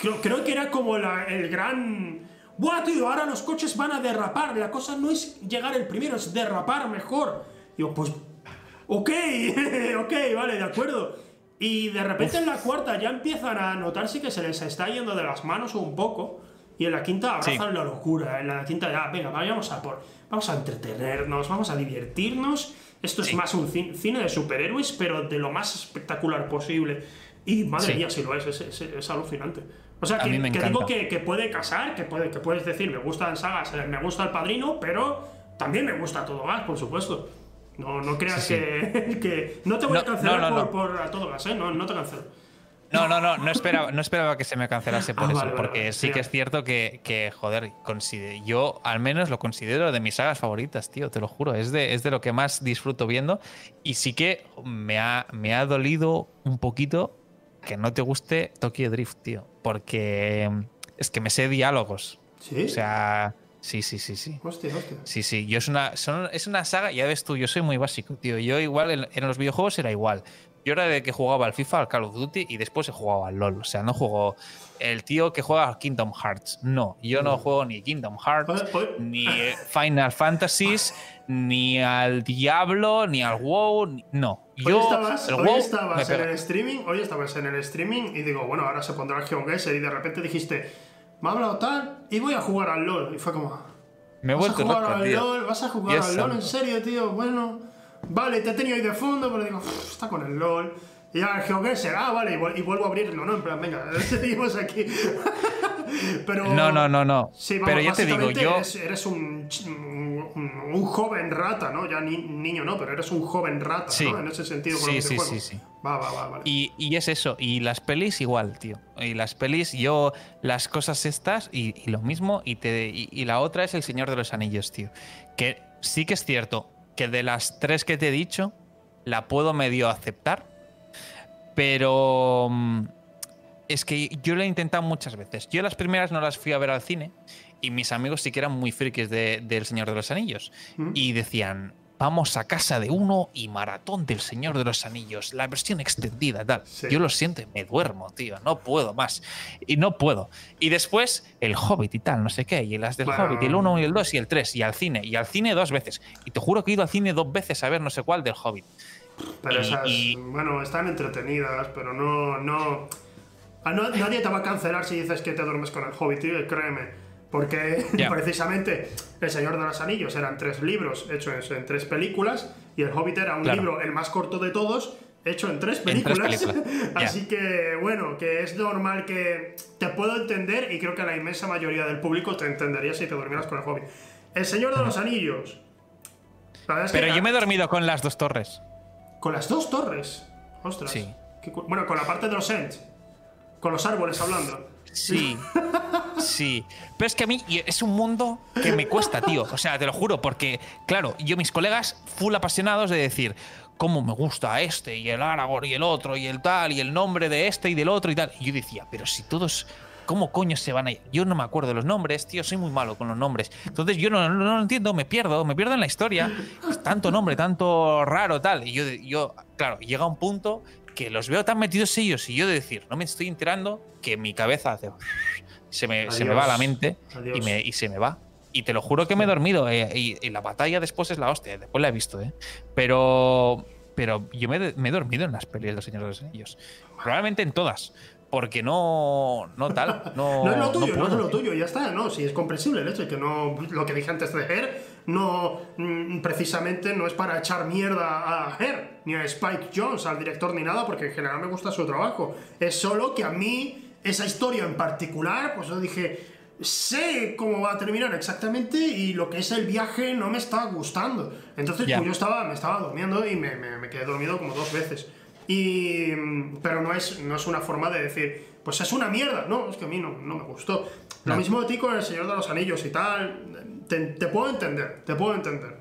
Creo, creo que era como la- el gran. Buah, tío, ahora los coches van a derrapar. La cosa no es llegar el primero, es derrapar mejor. Digo, pues. Ok, *laughs* ok, vale, de acuerdo. Y de repente en la cuarta ya empiezan a notarse que se les está yendo de las manos un poco. Y en la quinta abrazan Sí. la locura. En la quinta ya, venga, vayamos a por. Vamos a entretenernos, vamos a divertirnos. Esto es más un cin- cine de superhéroes, pero de lo más espectacular posible. Y madre Sí. mía, si lo es, es, es- es alucinante. O sea, que, que digo que, que puede casar, que, puede, que puedes decir, me gustan sagas, eh, me gusta el padrino, pero también me gusta todo gas, por supuesto. No, no creas Sí. Que, *laughs* que. No te voy a cancelar no, por, a todo gas, ¿eh? No, no te cancelo. No, no, no, no esperaba, no esperaba que se me cancelase *laughs* por Ah, eso, vale, porque vale, sí que es cierto que, que, joder, yo al menos lo considero de mis sagas favoritas, tío, te lo juro, es de, es de lo que más disfruto viendo y sí que me ha, me ha dolido un poquito que no te guste Tokyo Drift, tío, porque es que me sé diálogos, ¿Sí? o sea, sí, sí, sí, sí. Hostia, hostia. Sí, sí, yo es una, son- es una saga, ya ves tú, yo soy muy básico, tío. Yo igual en, en los videojuegos era igual. Yo era de que jugaba al FIFA, al Call of Duty y después he jugado al LOL. O sea, no juego el tío que juega al Kingdom Hearts. No, yo no juego ni Kingdom Hearts, ni eh, Final Fantasies, ni al Diablo, ni al WoW. no, Hoy yo estabas, hoy WoW me estabas en el streaming, hoy estabas en el streaming y digo, bueno, ahora se pondrá el GeoGuessr y de repente dijiste, me ha hablado tal y voy a jugar al LOL. Y fue como, Me he ¿vas a vuelto jugar loco, al tío. LOL? ¿Vas a jugar al LOL? ¿En serio, tío? Bueno, vale, te he tenido ahí de fondo, pero digo, "Uf, está con el LOL. Y ya el GeoGuessr, ah, vale, y, vuel- y vuelvo a abrirlo, ¿no? En plan, venga, *laughs* seguimos aquí. *laughs* pero... No, no, no, no. Sí, vamos, Pero ya te digo, yo. Eres, eres un, un, joven rata, ¿no? Ya ni, niño no, pero eres un joven rata, Sí. ¿no? En ese sentido con Sí, sí, videojuegos. sí, sí. Va, va, va, vale. Y, y es eso, y las pelis igual, tío. Y las pelis, yo, las cosas estas, y, y lo mismo, y, te, y, la otra es El Señor de los Anillos, tío. Que sí que es cierto que de las tres que te he dicho, la puedo medio aceptar, pero mm, es que yo lo he intentado muchas veces. Yo las primeras no las fui a ver al cine, y mis amigos sí que eran muy frikis de- del Señor de los Anillos. ¿Mm? Y decían, vamos a casa de uno y maratón del Señor de los Anillos, la versión extendida, tal. Sí. Yo lo siento y me duermo, tío, no puedo más. Y no puedo. Y después el Hobbit y tal, no sé qué, y las del Bueno. Hobbit, y el 1 y el 2 y el 3, y al cine, y al cine dos veces. Y te juro que he ido al cine dos veces a ver no sé cuál del Hobbit. Pero y- esas, y- bueno, están entretenidas, pero no, no, ah, no- Nadie te va a cancelar si dices que te duermes con el Hobbit, tío, créeme. Porque *laughs* precisamente El Señor de los Anillos eran tres libros hechos en, en tres películas y el Hobbit era un Claro. libro, el más corto de todos, hecho en tres En tres películas. *laughs* Así que, bueno, que es normal que te puedo entender y creo que la inmensa mayoría del público te entendería si te durmieras con el Hobbit. El Señor de los Anillos. La que Pero yo me he dormido con las dos torres. con las dos torres. Ostras. Sí. Bueno, con la parte de los Ents. Con los árboles hablando. Sí, *laughs* sí. Pero es que a mí es un mundo que me cuesta, tío. O sea, te lo juro, porque, claro, yo, mis colegas, full apasionados de decir, cómo me gusta este, y el Aragorn, y el otro, y el tal, y el nombre de este y del otro y tal. Y yo decía, pero si todos. ¿Cómo coño se van a ir? Yo no me acuerdo de los nombres, tío, soy muy malo con los nombres. Entonces yo no, no, no lo entiendo, me pierdo, me pierdo en la historia. Tanto nombre, tanto raro, tal. Y yo, yo, claro, llega un punto que los veo tan metidos ellos y yo de decir, no me estoy enterando que mi cabeza hace. Se me, se me va a la mente y, me, y se me va. Y te lo juro que me he dormido. eh, y, y la batalla después es la hostia. Después la he visto, ¿eh? Pero, pero yo me, he- me he dormido en las pelis de los Señores de los Anillos. Probablemente en todas. Porque no. No tal. No, *laughs* No es lo tuyo, no, es lo tuyo, ya está. No, sí, es comprensible el hecho de que no. Lo que dije antes de Her, no, mm, precisamente no es para echar mierda a Her, ni a Spike Jones, al director, ni nada, porque en general me gusta su trabajo. Es solo que a mí, esa historia en particular, pues yo dije, sé cómo va a terminar exactamente y lo que es el viaje no me está gustando. Entonces Ya. pues, yo estaba, me estaba durmiendo y me, me- me quedé dormido como dos veces. Y, pero no es, no es una forma de decir, pues es una mierda. No, es que a mí no, no me gustó. Lo No. mismo de ti con El Señor de los Anillos y tal. Te, te puedo entender, te puedo entender.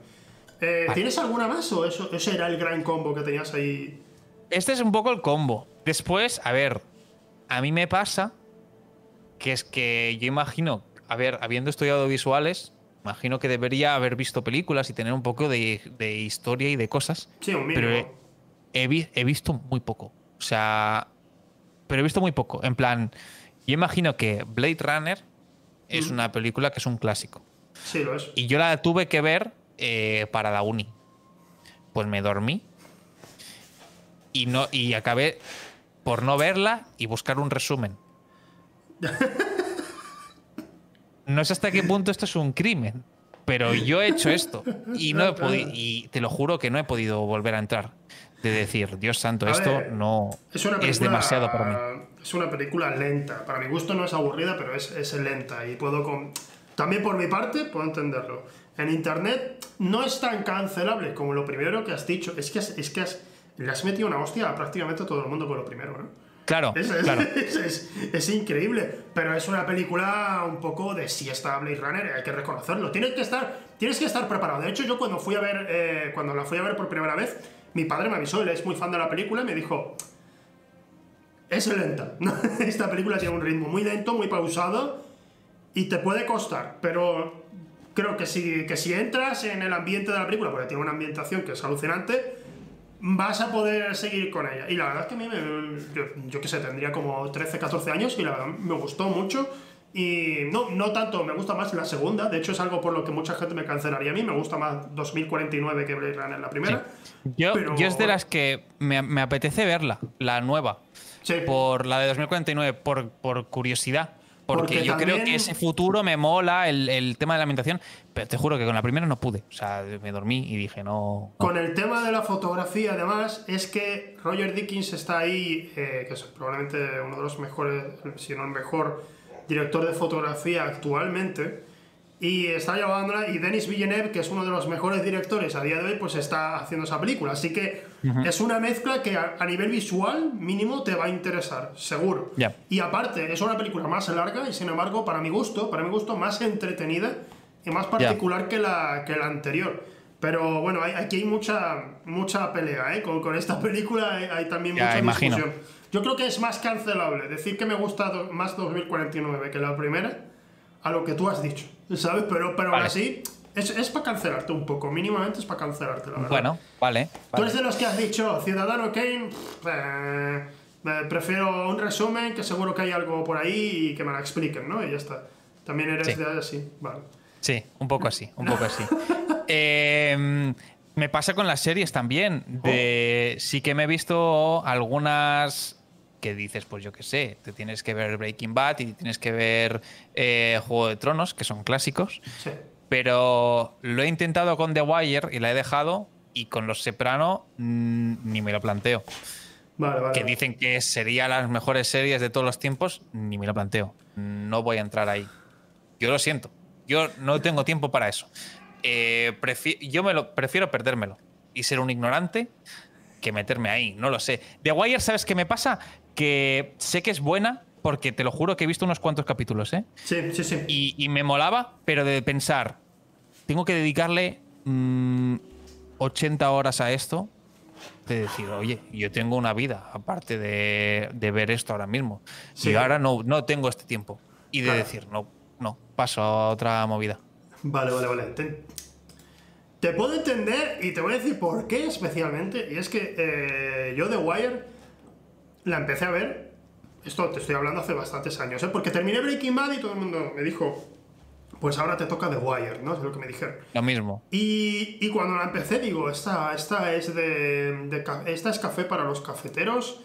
Eh, Vale. ¿Tienes alguna más o eso, ese era el gran combo que tenías ahí? Este es un poco el combo. Después, a ver, a mí me pasa que es que yo imagino, a ver, habiendo estudiado visuales, imagino que debería haber visto películas y tener un poco de, de historia y de cosas. Sí, un mínimo. Pero he, he vi- he visto muy poco. O sea, pero he visto muy poco. En plan, yo imagino que Blade Runner es una película que es un clásico. Sí, lo es. Y yo la tuve que ver eh, para la uni. Pues me dormí. Y, no, y acabé por no verla y buscar un resumen. No sé hasta qué punto esto es un crimen. Pero yo he hecho esto. Y no he *laughs* podido. Y te lo juro que no he podido volver a entrar. De decir, Dios santo, A esto ver, no Es, es demasiado para mí. Es una película lenta. Para mi gusto no es aburrida, pero es, es lenta. Y puedo. con- También por mi parte, puedo entenderlo. En internet no es tan cancelable como lo primero que has dicho. Es que, has- es que has- le has metido una hostia a prácticamente todo el mundo con lo primero, ¿no? Claro, Es, es- claro. *laughs* es- es- increíble, pero es una película un poco de siesta Blade Runner, hay que reconocerlo. Tienes que estar, tienes que estar preparado. De hecho, yo cuando fui a ver, eh, cuando la fui a ver por primera vez, mi padre me avisó, él es muy fan de la película y me dijo, es lenta. *laughs* Esta película tiene un ritmo muy lento, muy pausado y te puede costar, pero creo que si, que si entras en el ambiente de la película, porque tiene una ambientación que es alucinante, vas a poder seguir con ella. Y la verdad es que a mí, me, yo, yo qué sé, tendría como 13, 14 años y la verdad me gustó mucho. Y no, no tanto, me gusta más la segunda, de hecho es algo por lo que mucha gente me cancelaría a mí, me gusta más 2049 que Blade Runner la primera. Yo, pero- yo es de las que me, me apetece verla, la nueva. Sí. Por la de 2049, por, por curiosidad. Porque, Porque yo creo que ese futuro me mola, el, el tema de la ambientación. Pero te juro que con la primera no pude. O sea, me dormí y dije, no. no. Con el tema de la fotografía, además, es que Roger Dickens está ahí, eh, que es probablemente uno de los mejores, si no el mejor director de fotografía actualmente, y está llevándola, y Denis Villeneuve, que es uno de los mejores directores a día de hoy, pues está haciendo esa película. Así que es una mezcla que a, a nivel visual mínimo te va a interesar, seguro. Ya. Y aparte, es una película más larga y sin embargo, para mi gusto, para mi gusto, más entretenida y más particular que, la, que la anterior. Pero bueno, hay- aquí hay mucha, mucha pelea, ¿eh? Con, con esta *laughs* película hay, hay también Ya, mucha imagino. discusión. Yo creo que es más cancelable decir que me gusta do- más 2049 que la primera a lo que tú has dicho, ¿sabes? Pero, pero aún así, es, es para cancelarte un poco, mínimamente es para cancelarte, la verdad. Bueno, vale. Tú eres de los que has dicho, Ciudadano Kane, pff, eh, eh, prefiero un resumen, que seguro que hay algo por ahí y que me la expliquen, ¿no? Y ya está. También eres Sí. de así, vale. Sí, un poco así, un poco así. *laughs* Eh, me pasa con las series también. De, sí que me he visto algunas que dices, pues yo qué sé, te tienes que ver Breaking Bad y tienes que ver eh, Juego de Tronos, que son clásicos. Sí. Pero lo he intentado con The Wire y la he dejado. Y con Los Soprano mm, ni me lo planteo. Vale, vale. Que dicen que sería las mejores series de todos los tiempos, ni me lo planteo. No voy a entrar ahí. Yo lo siento. Yo no tengo tiempo para eso. Eh, yo me lo, prefiero perdérmelo y ser un ignorante que meterme ahí. No lo sé. The Wire, ¿sabes qué me pasa? Que sé que es buena porque te lo juro que he visto unos cuantos capítulos, ¿eh? Sí, sí, sí. Y, y me molaba, pero de pensar, tengo que dedicarle mm, 80 horas a esto, de decir, oye, yo tengo una vida, aparte de, de ver esto ahora mismo. Sí. Y ahora no, no tengo este tiempo. Y de Claro. decir, no, no, paso a otra movida. Vale, vale, vale. Te, te puedo entender y te voy a decir por qué especialmente. Y es que eh, yo The Wire la empecé a ver. Esto te estoy hablando hace bastantes años, ¿eh? Porque terminé Breaking Bad y todo el mundo me dijo, pues ahora te toca The Wire, ¿no? Es lo que me dijeron. Lo mismo. Y, y cuando la empecé digo, esta, esta, es de, esta es café para los cafeteros,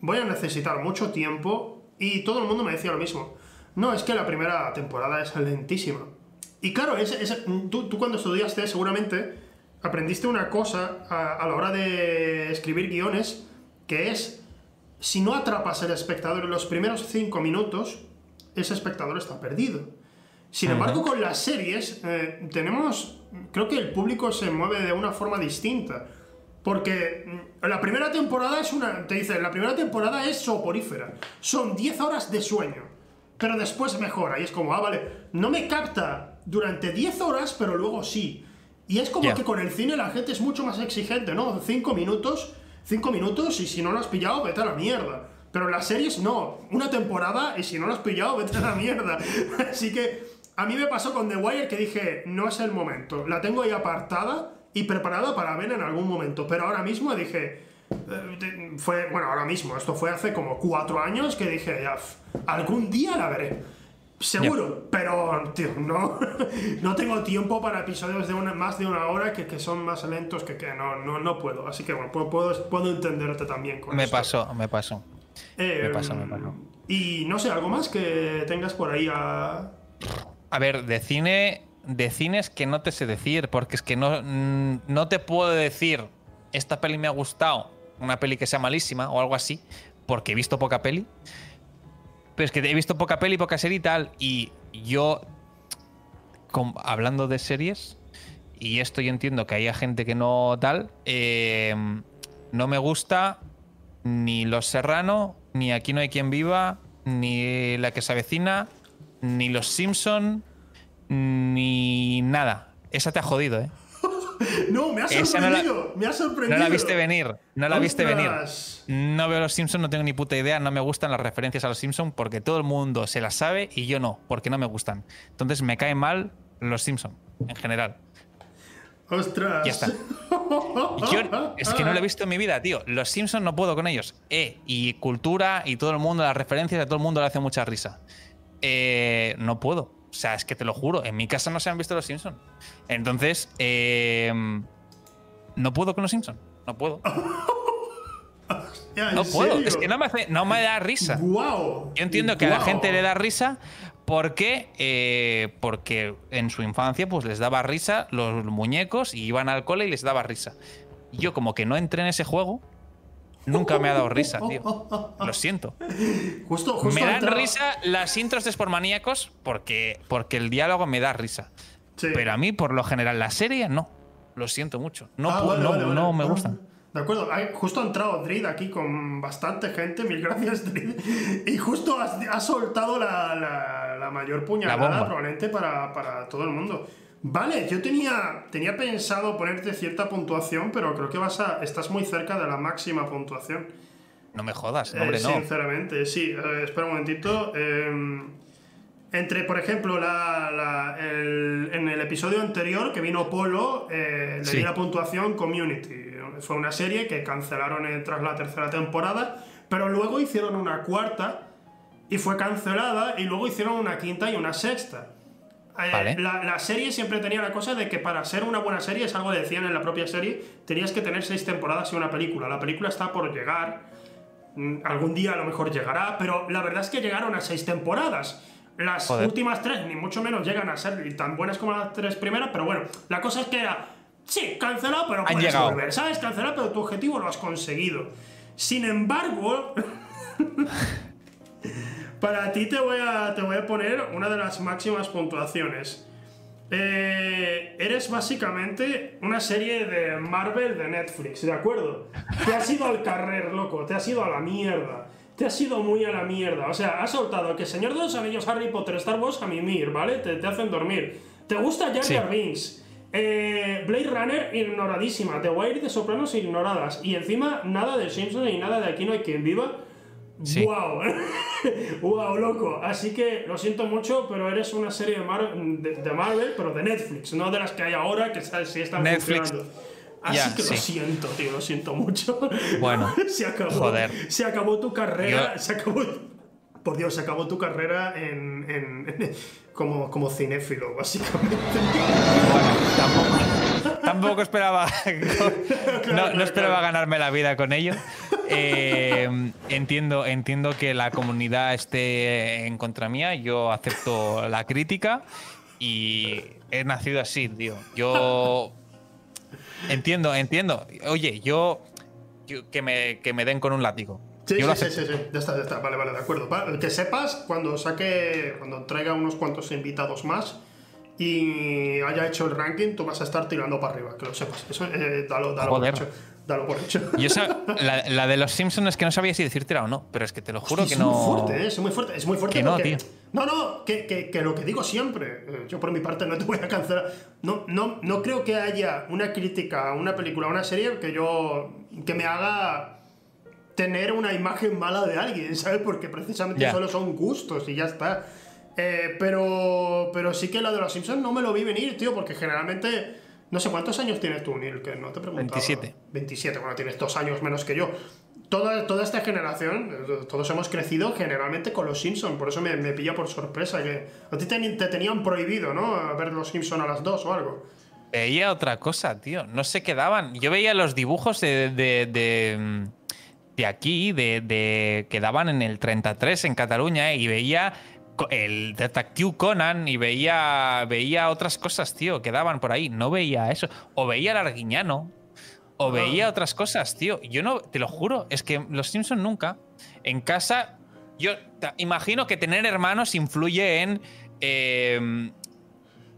voy a necesitar mucho tiempo y todo el mundo me decía lo mismo. No, es que la primera temporada es lentísima. Y claro, tú, tú cuando estudiaste seguramente aprendiste una cosa a, a la hora de escribir guiones, que es, si no atrapas al espectador en los primeros cinco minutos, ese espectador está perdido. Sin embargo, con las series eh, tenemos, creo que el público se mueve de una forma distinta. Porque mm, la primera temporada es una, te dice, la primera temporada es soporífera. Son 10 horas de sueño. Pero después mejora y es como, ah, vale, no me capta durante 10 horas, pero luego sí. Y es como que con el cine la gente es mucho más exigente, ¿no? 5 minutos, 5 minutos y si no lo has pillado, vete a la mierda. Pero en las series no, una temporada y si no lo has pillado, *laughs* vete a la mierda. Así que a mí me pasó con The Wire que dije, no es el momento. La tengo ahí apartada y preparada para ver en algún momento. Pero ahora mismo dije, eh, fue, bueno, ahora mismo, esto fue hace como cuatro años que dije, algún día la veré. Seguro, pero tío, no, *laughs* no tengo tiempo para episodios de una, más de una hora que, que son más lentos que que no, no, no puedo. Así que bueno, puedo, puedo, puedo entenderte también con Me esto. pasó, me pasó. Eh, me pasó, me pasó. Y no sé, algo más que tengas por ahí a... A ver, de cine, de cine es que no te sé decir, porque es que no, mm, no te puedo decir, esta peli me ha gustado, una peli que sea malísima o algo así, porque he visto poca peli. Es que he visto poca peli, poca serie y tal, y yo, hablando de series, y esto yo entiendo que haya gente que no tal, eh, no me gusta ni Los Serrano, ni Aquí no hay quien viva, ni La que se avecina, ni Los Simpson, ni nada. Esa te ha jodido, ¿eh? *laughs* No, me ha Esa no la- sorprendido, me ha sorprendido. No la viste venir, no la viste venir. No veo Los Simpson, no tengo ni puta idea, no me gustan las referencias a Los Simpson porque todo el mundo se las sabe y yo no, porque no me gustan. Entonces me caen mal Los Simpson en general. Ostras. Ya está. *laughs* Yo es que no lo he visto en mi vida, tío. Los Simpsons no puedo con ellos. Eh, y cultura y todo el mundo, las referencias, a todo el mundo le hace mucha risa. Eh, no puedo. O sea, es que te lo juro, en mi casa no se han visto los Simpsons. Entonces, eh, no puedo con los Simpsons. No puedo. Ya, ¿en No puedo. serio? Es que no me, hace, no me da risa. Guau. Yo entiendo que a la gente le da risa porque, eh, porque en su infancia pues les daba risa los muñecos y iban al cole y les daba risa. Y yo como que no entré en ese juego, nunca me ha dado risa, tío. *laughs* Lo siento. Justo, justo Me dan entraba- risa las intros de Sportmaníacos porque, porque el diálogo me da risa. Sí. Pero a mí, por lo general, la serie no. Lo siento mucho. No, Ah, vale, no, vale, vale. no me Ah, gustan. De acuerdo, justo ha entrado Drid aquí con bastante gente, mil gracias Drid. Y justo has, has soltado la, la- la mayor La puñalada probablemente para, para todo el mundo. Vale, yo tenía, tenía pensado ponerte cierta puntuación, pero creo que vas a, estás muy cerca de la máxima puntuación. No me jodas, Eh, hombre, no. Sinceramente, sí. Eh, espera un momentito. Eh, entre, por ejemplo, la, la- el- en el episodio anterior que vino Polo, eh, le Sí. di la puntuación Community. Fue una serie que cancelaron eh, tras la tercera temporada, pero luego hicieron una cuarta y fue cancelada, y luego hicieron una quinta y una sexta. Eh, Vale. la, la serie siempre tenía la cosa de que para ser una buena serie, es algo que decían en la propia serie, tenías que tener seis temporadas y una película. La película está por llegar, Mm, algún día a lo mejor llegará, pero la verdad es que llegaron a seis temporadas. Las Joder. últimas tres, ni mucho menos, llegan a ser tan buenas como las tres primeras, pero bueno, la cosa es que era, sí, cancelado, pero puedes llegado. volver, ¿sabes? Cancelado, pero tu objetivo lo has conseguido. Sin embargo, *laughs* *laughs* para ti te voy, a, te voy a poner una de las máximas puntuaciones. Eh, eres básicamente una serie de Marvel de Netflix, ¿de acuerdo? Te has ido al carrer, loco, te has ido a la mierda. Te has ido muy a la mierda. O sea, has soltado que Señor de los Anillos, Harry Potter, Star Wars a mimir, ¿vale? Te, te hacen dormir. ¿Te gusta Jar. Jar Binks? Eh, Blade Runner ignoradísima. The Wire de Sopranos ignoradas. Y encima nada de Simpsons y nada de Aquí no hay quien viva. Sí. ¡Wow! ¡Wow, *laughs* loco! Así que lo siento mucho, pero eres una serie de, Mar- de- de Marvel, pero de Netflix, no de las que hay ahora que sí están Netflix. funcionando. Así Ya, que sí. lo siento, tío, lo siento mucho. Bueno, *laughs* se acabó. joder. Se acabó tu carrera. Yo- Se acabó. Por Dios, se acabó tu carrera en, en- *laughs* como, como cinéfilo, básicamente. Bueno, tampoco, tampoco esperaba. no, no esperaba ganarme la vida con ello. Eh, entiendo, entiendo que la comunidad esté en contra mía. Yo acepto la crítica. Y he nacido así, tío. Yo entiendo, entiendo. Oye, yo, yo- que, me, que me den con un látigo. Sí, sí, sí, sí, sí, ya está, ya está, vale, vale, de acuerdo. Que sepas cuando saque, cuando traiga unos cuantos invitados más y haya hecho el ranking, tú vas a estar tirando para arriba, que lo sepas. Eso, eh, dalo, dalo Joder. Dalo por hecho. Y esa, la, la de los Simpsons es que no sabía si decírtela o no, pero es que te lo juro Hostia, que es no. muy fuerte, ¿eh? es muy fuerte, es muy fuerte Que no, porque- tío. No, no, que, que- que lo que digo siempre, eh, yo por mi parte no te voy a cancelar, no, no, no creo que haya una crítica a una película o una serie que yo, que me haga tener una imagen mala de alguien, ¿sabes? Porque precisamente solo son gustos y ya está. Eh, pero, pero sí que la de los Simpsons no me lo vi venir, tío, porque generalmente... No sé cuántos años tienes tú, Neil, que no te he preguntado. 27. 27, bueno, tienes dos años menos que yo. Toda, toda esta generación, eh, todos hemos crecido generalmente con los Simpsons, por eso me, me pilla por sorpresa que a ti te, te tenían prohibido, ¿no? Ver los Simpsons a las dos o algo. Veía otra cosa, tío. No se quedaban. Yo veía los dibujos de, de, de, de aquí, de, de- que daban en el 33 en Cataluña, y veía el Detective Conan y veía, veía otras cosas, tío, que daban por ahí. No veía eso. O veía el Arguiñano. O veía otras cosas, tío. Yo no, te lo juro, es que los Simpsons nunca. En casa, yo imagino que tener hermanos influye en eh,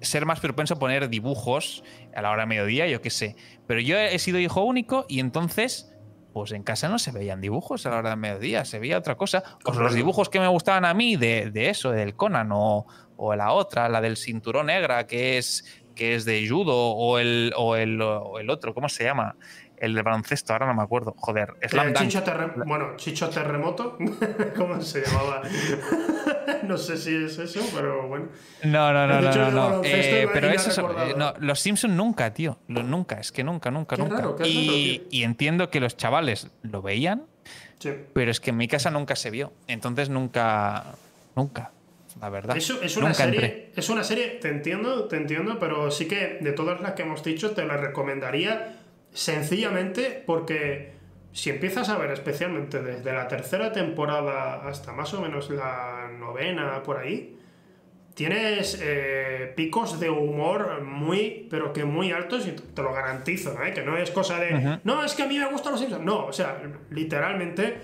ser más propenso a poner dibujos a la hora de mediodía, yo qué sé. Pero yo he sido hijo único y entonces, pues en casa no se veían dibujos a la hora de mediodía, se veía otra cosa. Pues los dibujos que me gustaban a mí de, de eso, del Conan o, o la otra, la del cinturón negra, que es, que es de judo, o el, o, el, o el otro, ¿cómo se llama? El de baloncesto, ahora no me acuerdo. Joder, Slam Eh, Dunk. Chicho bueno, Chicho Terremoto, *laughs* ¿cómo se llamaba? *laughs* no sé si es eso, pero bueno. No, no, no, no, no. Eh, pero eso, recordado. eh, no, los Simpsons nunca, tío. Lo- nunca, es que nunca, nunca, Qué nunca. raro, qué raro, y, y entiendo que los chavales lo veían, Sí. pero es que en mi casa nunca se vio. Entonces nunca, nunca, la verdad. Es, es una nunca serie, entré. es una serie, te entiendo, te entiendo, pero sí que de todas las que hemos dicho te la recomendaría sencillamente porque si empiezas a ver especialmente desde la tercera temporada hasta más o menos la novena por ahí, tienes eh, picos de humor muy, pero que muy altos y te lo garantizo, ¿eh? que no es cosa de, Ujú. no, es que a mí me gustan los Simpsons, no, o sea, literalmente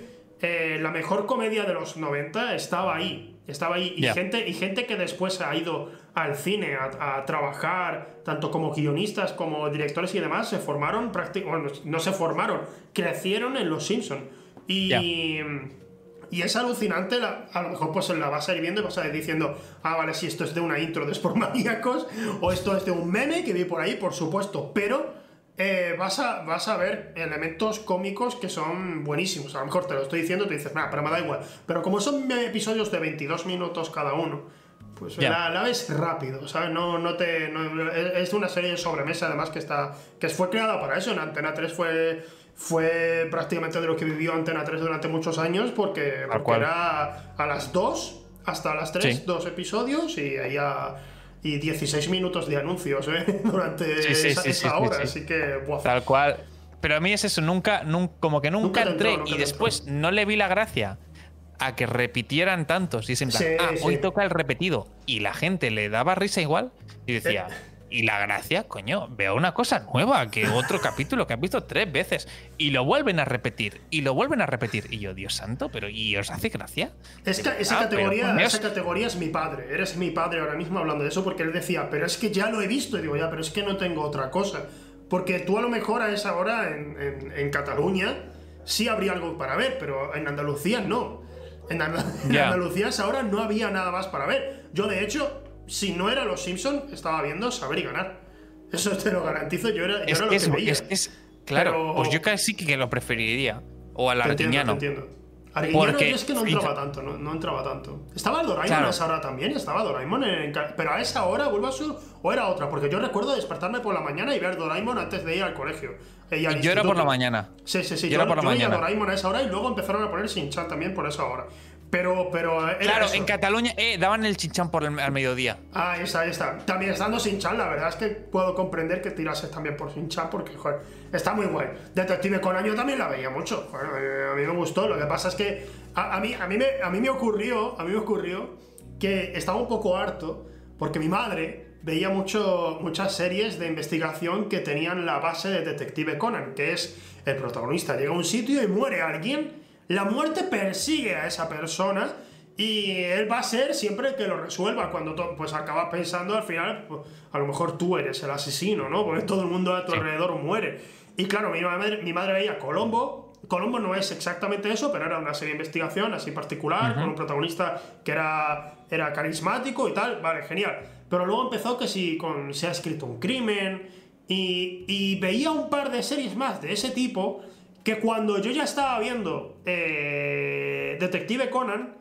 eh, la mejor comedia de los 90 estaba ahí, estaba ahí, y, Ya. gente, y gente que después ha ido al cine a, a trabajar, tanto como guionistas como directores y demás, se formaron prácticamente, bueno, no se formaron, crecieron en los Simpsons. Y... Y es alucinante, la- a lo mejor pues la vas a ir viendo y vas a ir diciendo, ah, vale, si esto es de una intro de Sportmaníacos, *laughs* o esto es de un meme que vi por ahí, por supuesto, pero eh, vas, a, vas a ver elementos cómicos que son buenísimos. A lo mejor te lo estoy diciendo y te dices, nada, pero me da igual. Pero como son episodios de 22 minutos cada uno, pues Ya. la, la ves rápido, ¿sabes? No, no te, no- es una serie de sobremesa, además, que, está, que fue creada para eso. En Antena 3 fue, fue prácticamente de lo que vivió Antena 3 durante muchos años, porque, porque era a las 2 hasta las 3, Sí. dos episodios y ahí a- y 16 minutos de anuncios ¿eh? *laughs* durante Sí, sí, esa, esa hora. sí. Así que, buah. Tal cual. Pero a mí es eso, nunca, nun- como que nunca, Nunca entré entró, nunca y después no le vi la gracia a que repitieran tantos. Y es en plan, Sí, ah, sí. hoy toca el repetido. Y la gente le daba risa igual. Y decía, y la gracia, coño, veo una cosa nueva, que otro *laughs* capítulo que has visto tres veces. Y lo vuelven a repetir, y lo vuelven a repetir. Y yo, Dios santo, pero ¿y os hace gracia? Es que esa categoría, esa categoría es mi padre. Eres mi padre ahora mismo hablando de eso porque él decía, pero es que ya lo he visto. Y digo, ya, pero es que no tengo otra cosa. Porque tú a lo mejor a esa hora en, en- en Cataluña sí habría algo para ver, pero en Andalucía no. En, Andal- *laughs* en Ya. Andalucía a esa hora no había nada más para ver. Yo, de hecho, si no era Los Simpson estaba viendo Saber y Ganar. Eso te lo garantizo. Yo era, yo Es era que lo es, que veía. es Claro, Pero- pues yo casi que lo preferiría. O al Te entiendo, te entiendo. Arguiñano Porque- yo es que no entraba tanto, no, no entraba tanto. Estaba Doraemon Claro. a esa hora también, estaba Doraemon en... Pero a esa hora, vuelvo a su... O era otra, porque yo recuerdo despertarme por la mañana y ver Doraemon antes de ir al colegio. eh, y al Yo era por la mañana. Sí, sí, sí. Yo Yo, era por la yo mañana. Doraemon a esa hora y luego empezaron a poner Shin-Chan también por esa hora. Pero, pero... era Claro, eso. en Cataluña eh, daban el chinchán por el, al mediodía. Ah, ahí está, ahí está. También estando Shin-Chan, la verdad es que puedo comprender que tirases también por Shin-Chan porque, joder, está muy guay. Detective Conan yo también la veía mucho. Bueno, eh, a mí me gustó. Lo que pasa es que a, a mí, a, mí me, a mí me ocurrió, a mí me ocurrió que estaba un poco harto porque mi madre veía mucho, muchas series de investigación que tenían la base de Detective Conan, que es el protagonista llega a un sitio y muere alguien, la muerte persigue a esa persona y él va a ser siempre el que lo resuelva cuando pues acabas pensando al final, pues, a lo mejor tú eres el asesino, ¿no? Porque todo el mundo a tu alrededor muere. Y claro, mi madre, mi madre veía Colombo. Colombo no es exactamente eso, pero era una serie de investigación así particular, con un protagonista que era, era carismático y tal. Vale, genial. Pero luego empezó que si con, se ha escrito un crimen y, y veía un par de series más de ese tipo que cuando yo ya estaba viendo eh, Detective Conan,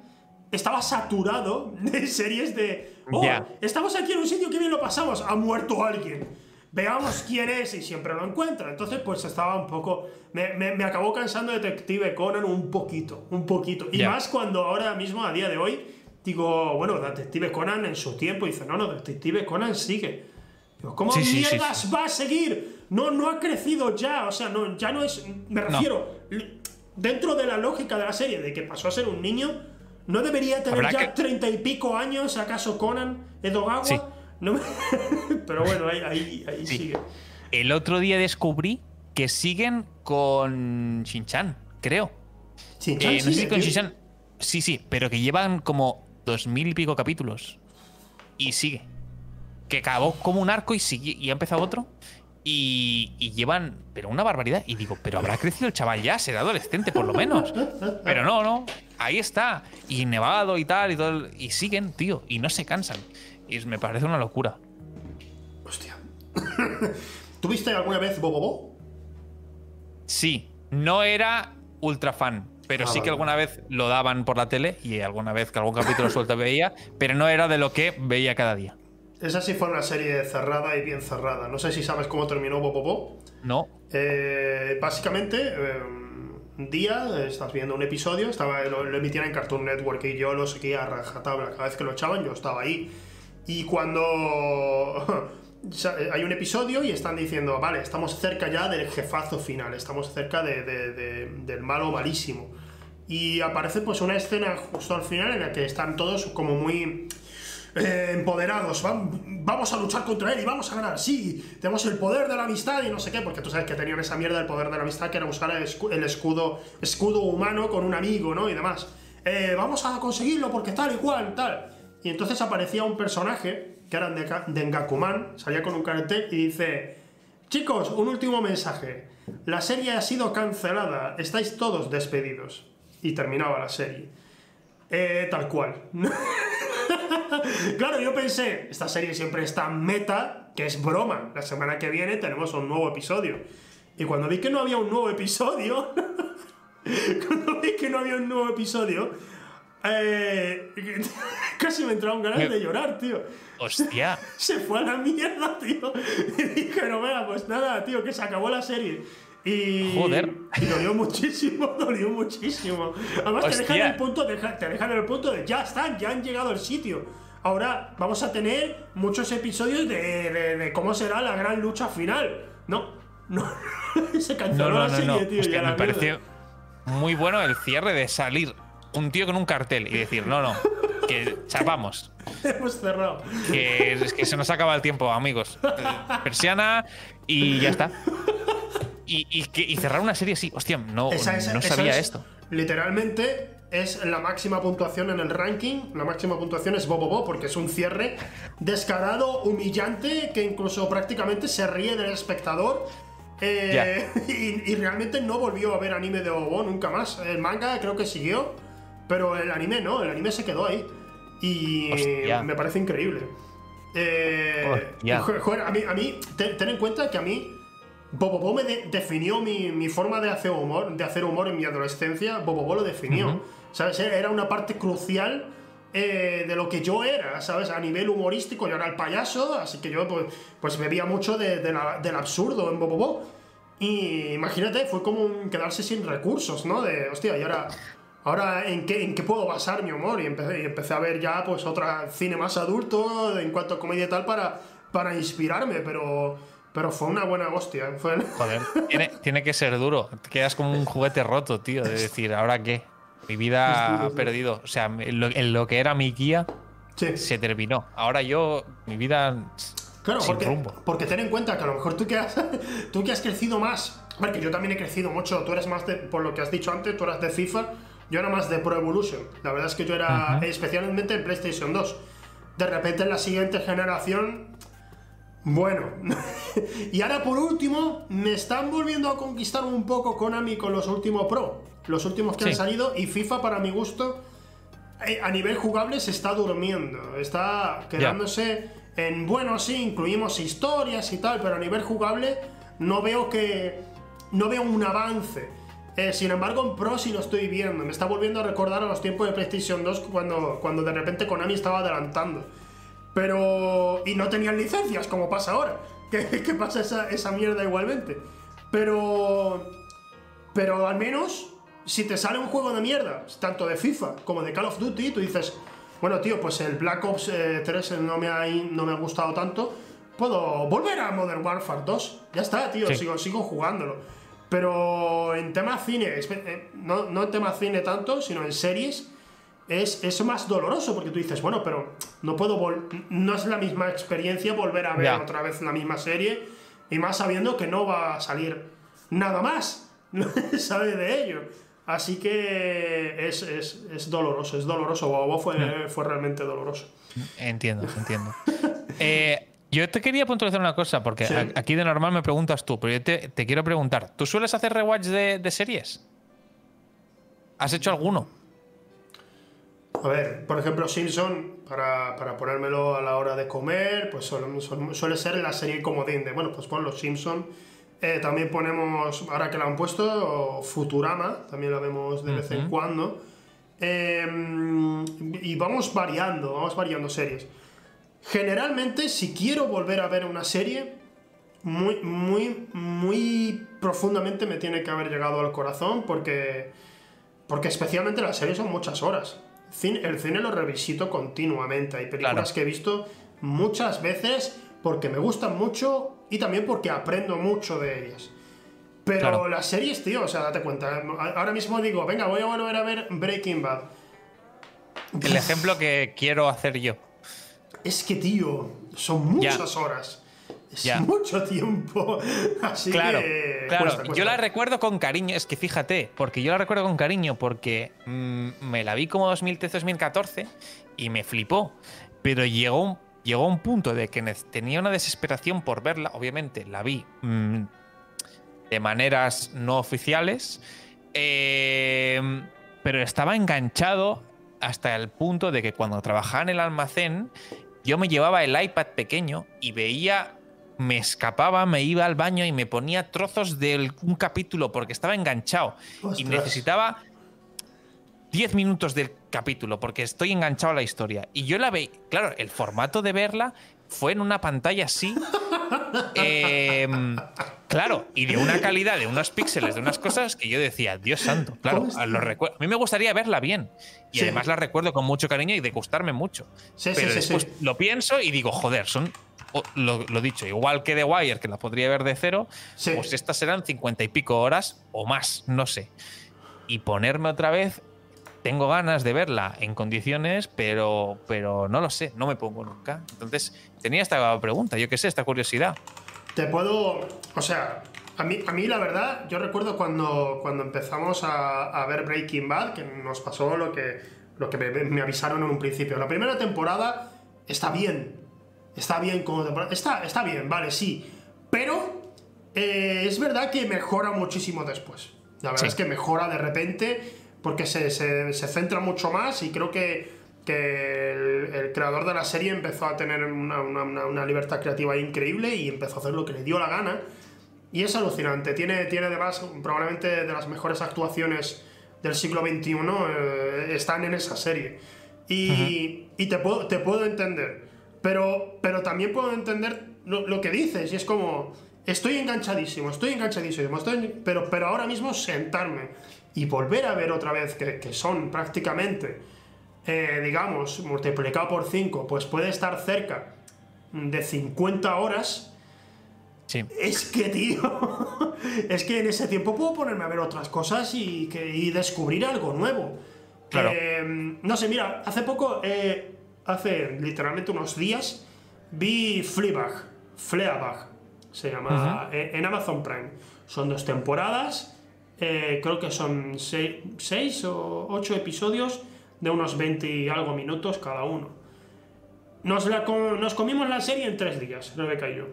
estaba saturado de *laughs* series de. Oh, estamos aquí en un sitio que bien lo pasamos, ha muerto alguien. Veamos quién es y siempre lo encuentra. Entonces, pues estaba un poco. Me, me, acabó cansando Detective Conan un poquito, un poquito. Y más cuando ahora mismo, a día de hoy, digo, bueno, Detective Conan en su tiempo dice, no, no, Detective Conan sigue. Digo, ¿cómo mierdas va a seguir? No, no ha crecido ya, o sea, no, ya no es. Me refiero, dentro de la lógica de la serie, de que pasó a ser un niño, ¿no debería tener ya treinta y pico años, acaso Conan Edogawa? Sí. *laughs* Pero bueno, ahí, ahí, sigue. El otro día descubrí que siguen con Shinchan, creo. ¿Shinchan? Eh, no sé con Shinchan. Sí, sí, pero que llevan como dos mil y pico capítulos. Y sigue. Que acabó como un arco y, sigue, y ha empezado otro. Y, llevan, pero una barbaridad. Y digo, pero habrá crecido el chaval ya, será adolescente por lo menos. Pero no, no, ahí está. Y nevado y tal, y todo. Y siguen, tío, y no se cansan. Y me parece una locura. Hostia. *coughs* ¿Tuviste alguna vez Bobobo? Sí, no era ultra fan, pero ah, sí que alguna vez lo daban por la tele y alguna vez que algún capítulo suelto veía, pero no era de lo que veía cada día. Esa sí fue una serie cerrada y bien cerrada. No sé si sabes cómo terminó Bobobo. No. Eh, básicamente, eh, un día estás viendo un episodio, estaba, lo, emitían en Cartoon Network y yo lo seguía a rajatabla. Cada vez que lo echaban, yo estaba ahí. Y cuando *laughs* hay un episodio y están diciendo, vale, estamos cerca ya del jefazo final, estamos cerca del malo malísimo. Y aparece pues una escena justo al final en la que están todos como muy eh, empoderados, vamos a luchar contra él y vamos a ganar, sí, tenemos el poder de la amistad y no sé qué, porque tú sabes que tenían esa mierda del poder de la amistad que era usar el, escudo, escudo humano con un amigo, ¿no? Y demás. Eh, vamos a conseguirlo porque tal y cual, tal. Y entonces aparecía un personaje, que era de, de Ngakuman, salía con un cartel y dice, chicos, un último mensaje, la serie ha sido cancelada, estáis todos despedidos. Y terminaba la serie. Eh, tal cual. *laughs* claro, yo pensé, esta serie siempre está meta, que es broma. La semana que viene tenemos un nuevo episodio. Y cuando vi que no había un nuevo episodio, *laughs* cuando vi que no había un nuevo episodio, eh, *laughs* casi me entraron ganas de llorar, tío. Hostia. Se fue a la mierda, tío. Y dije, no, vea, pues nada, tío, que se acabó la serie. Y, Joder. Y dolió muchísimo, *laughs* dolió muchísimo. Además, te dejan, el punto de, te dejan el punto de ya están, ya han llegado al sitio. Ahora vamos a tener muchos episodios de, de, cómo será la gran lucha final. No, *laughs* no, se canceló la serie, tío. Es me pareció muy bueno el cierre de salir un tío con un cartel y decir, no, no, que chapamos. *laughs* Hemos cerrado. Que es que se nos acaba el tiempo, amigos. Persiana y ya está y, cerrar una serie así. Hostia, no, no sabía esto. Literalmente es la máxima puntuación en el ranking. La máxima puntuación es Bobobo, porque es un cierre descarado, humillante, que incluso prácticamente se ríe del espectador. Eh, *laughs* y, realmente no volvió a ver anime de Bobo nunca más. El manga creo que siguió, pero el anime no, el anime se quedó ahí. Y me parece increíble. Eh, joder, a mí, a mí ten en cuenta que a mí Bobobo me definió mi, forma de hacer humor, de hacer humor en mi adolescencia. Bobobo lo definió. ¿Sabes? Era una parte crucial eh, de lo que yo era, ¿sabes? A nivel humorístico, yo era el payaso, así que yo pues, pues bebía mucho del absurdo en Bobobo. Y imagínate, fue como quedarse sin recursos, ¿no? De, hostia, y ahora, ahora ¿en, qué, ¿en qué puedo basar mi humor? Y empecé, y empecé a ver ya pues otra cine más adulto en cuanto a comedia y tal para, para inspirarme, pero pero fue una buena hostia. Joder, *laughs* tiene, que ser duro. Te quedas como un juguete roto, tío. De decir, ¿ahora qué? Mi vida ha perdido. O sea, en lo, que era mi guía, Sí. se terminó. Ahora yo, mi vida. Claro, sin porque, rumbo. porque ten en cuenta que a lo mejor tú que has, *laughs* tú que has crecido más, porque yo también he crecido mucho, tú eres más de, por lo que has dicho antes, tú eras de FIFA, yo era más de Pro Evolution. La verdad es que yo era, especialmente en PlayStation 2. De repente en la siguiente generación, bueno. *laughs* y ahora por último, me están volviendo a conquistar un poco Konami con los últimos Pro, los últimos que Sí. han salido, y FIFA para mi gusto eh, a nivel jugable se está durmiendo, está quedándose en, bueno, sí, incluimos historias y tal, pero a nivel jugable no veo que, no veo un avance. Eh, sin embargo, en Pro sí lo estoy viendo, me está volviendo a recordar a los tiempos de PlayStation 2 cuando, cuando de repente Konami estaba adelantando. Pero... Y no tenían licencias, como pasa ahora. *laughs* Que, que pasa esa, esa mierda igualmente. Pero... Pero al menos, si te sale un juego de mierda, tanto de FIFA como de Call of Duty, tú dices, bueno, tío, pues el Black Ops eh, 3 no me, ha, no me ha gustado tanto, puedo volver a Modern Warfare 2. Ya está, tío, Sí. sigo, sigo jugándolo. Pero en tema cine, eh, no, no en tema cine tanto, sino en series, es, es más doloroso porque tú dices, bueno, pero no puedo no es la misma experiencia volver a ver Ya. otra vez la misma serie y más sabiendo que no va a salir nada más, *laughs* no sabe de ello. Así que es, es, es doloroso, es doloroso. WoW fue, fue realmente doloroso. Entiendo, entiendo. *laughs* Eh, yo te quería puntualizar una cosa, porque Sí. aquí de normal me preguntas tú, pero yo te, te quiero preguntar, ¿tú sueles hacer rewatch de, de series? ¿Has hecho alguno? A ver, por ejemplo, Simpson, para, para ponérmelo a la hora de comer, pues suele, suele- ser la serie comodín de, bueno, pues pon los Simpson. Eh, también ponemos, ahora que la han puesto, Futurama, también la vemos de vez en cuando. Eh, y vamos variando, vamos variando series. Generalmente, si quiero volver a ver una serie, muy, muy, muy profundamente me tiene que haber llegado al corazón porque, porque especialmente las series son muchas horas. El cine lo revisito continuamente. Hay películas Claro. que he visto muchas veces porque me gustan mucho y también porque aprendo mucho de ellas. Pero Claro. las series, tío, o sea, date cuenta. Ahora mismo digo, venga, voy a volver a ver Breaking Bad. El ejemplo que quiero hacer yo. Es que, tío, son Ya. muchas horas. Es Ya. mucho tiempo. *laughs* Así Claro, que. claro. cuesta, Yo la recuerdo con cariño, es que fíjate, porque yo la recuerdo con cariño porque mm, me la vi como 2013-2014 y me flipó. Pero llegó un, llegó un punto de que tenía una desesperación por verla. Obviamente la vi mm, de maneras no oficiales, eh, pero estaba enganchado hasta el punto de que cuando trabajaba en el almacén, yo me llevaba el iPad pequeño y veía, me escapaba, me iba al baño y me ponía trozos de un capítulo porque estaba enganchado y necesitaba 10 minutos del capítulo porque estoy enganchado a la historia. Y yo la veía, claro, el formato de verla fue en una pantalla así. *laughs* em, claro, y de una calidad, de unos píxeles, de unas cosas que yo decía, Dios santo, claro, a, lo recuer- a mí me gustaría verla bien. Y Sí. además la recuerdo con mucho cariño y de gustarme mucho. Sí, Pero sí, después lo pienso y digo, joder, son. o- Lo, lo dicho, igual que The Wire, que la podría ver de cero, Sí. pues estas serán cincuenta y pico horas o más, no sé. Y ponerme otra vez, tengo ganas de verla en condiciones, pero, pero no lo sé, no me pongo nunca. Entonces, tenía esta pregunta, yo qué sé, esta curiosidad. Te puedo. O sea, a mí, a mí la verdad, yo recuerdo cuando, cuando empezamos a, a ver Breaking Bad, que nos pasó lo que, lo que me, me avisaron en un principio. La primera temporada está bien. Está bien como temporada. Está, está bien, vale, sí. Pero eh, es verdad que mejora muchísimo después. La verdad Sí. es que mejora de repente porque se, se- se centra mucho más y creo que, que el, el creador de la serie empezó a tener una, una- una- una libertad creativa increíble y empezó a hacer lo que le dio la gana. Y es alucinante. Tiene, tiene además probablemente de las mejores actuaciones del siglo XXI eh, están en esa serie. Y, y te, puedo, te puedo entender. Pero, pero también puedo entender lo, lo que dices. Y es como, estoy enganchadísimo, estoy enganchadísimo. Estoy, pero, pero ahora mismo sentarme y volver a ver otra vez que, que son prácticamente, eh, digamos, multiplicado por 5, pues puede estar cerca de 50 horas. Sí. Es que, tío, *laughs* es que en ese tiempo puedo ponerme a ver otras cosas y, que, y descubrir algo nuevo. Claro. Eh, no sé, mira, hace poco, eh, hace literalmente unos días, vi Fleabag, Fleabag, se llama, en Amazon Prime. Son dos temporadas, creo que son seis, o ocho episodios de unos 20 y algo minutos cada uno. Nos, la, nos comimos la serie en tres días, Rebeca y yo.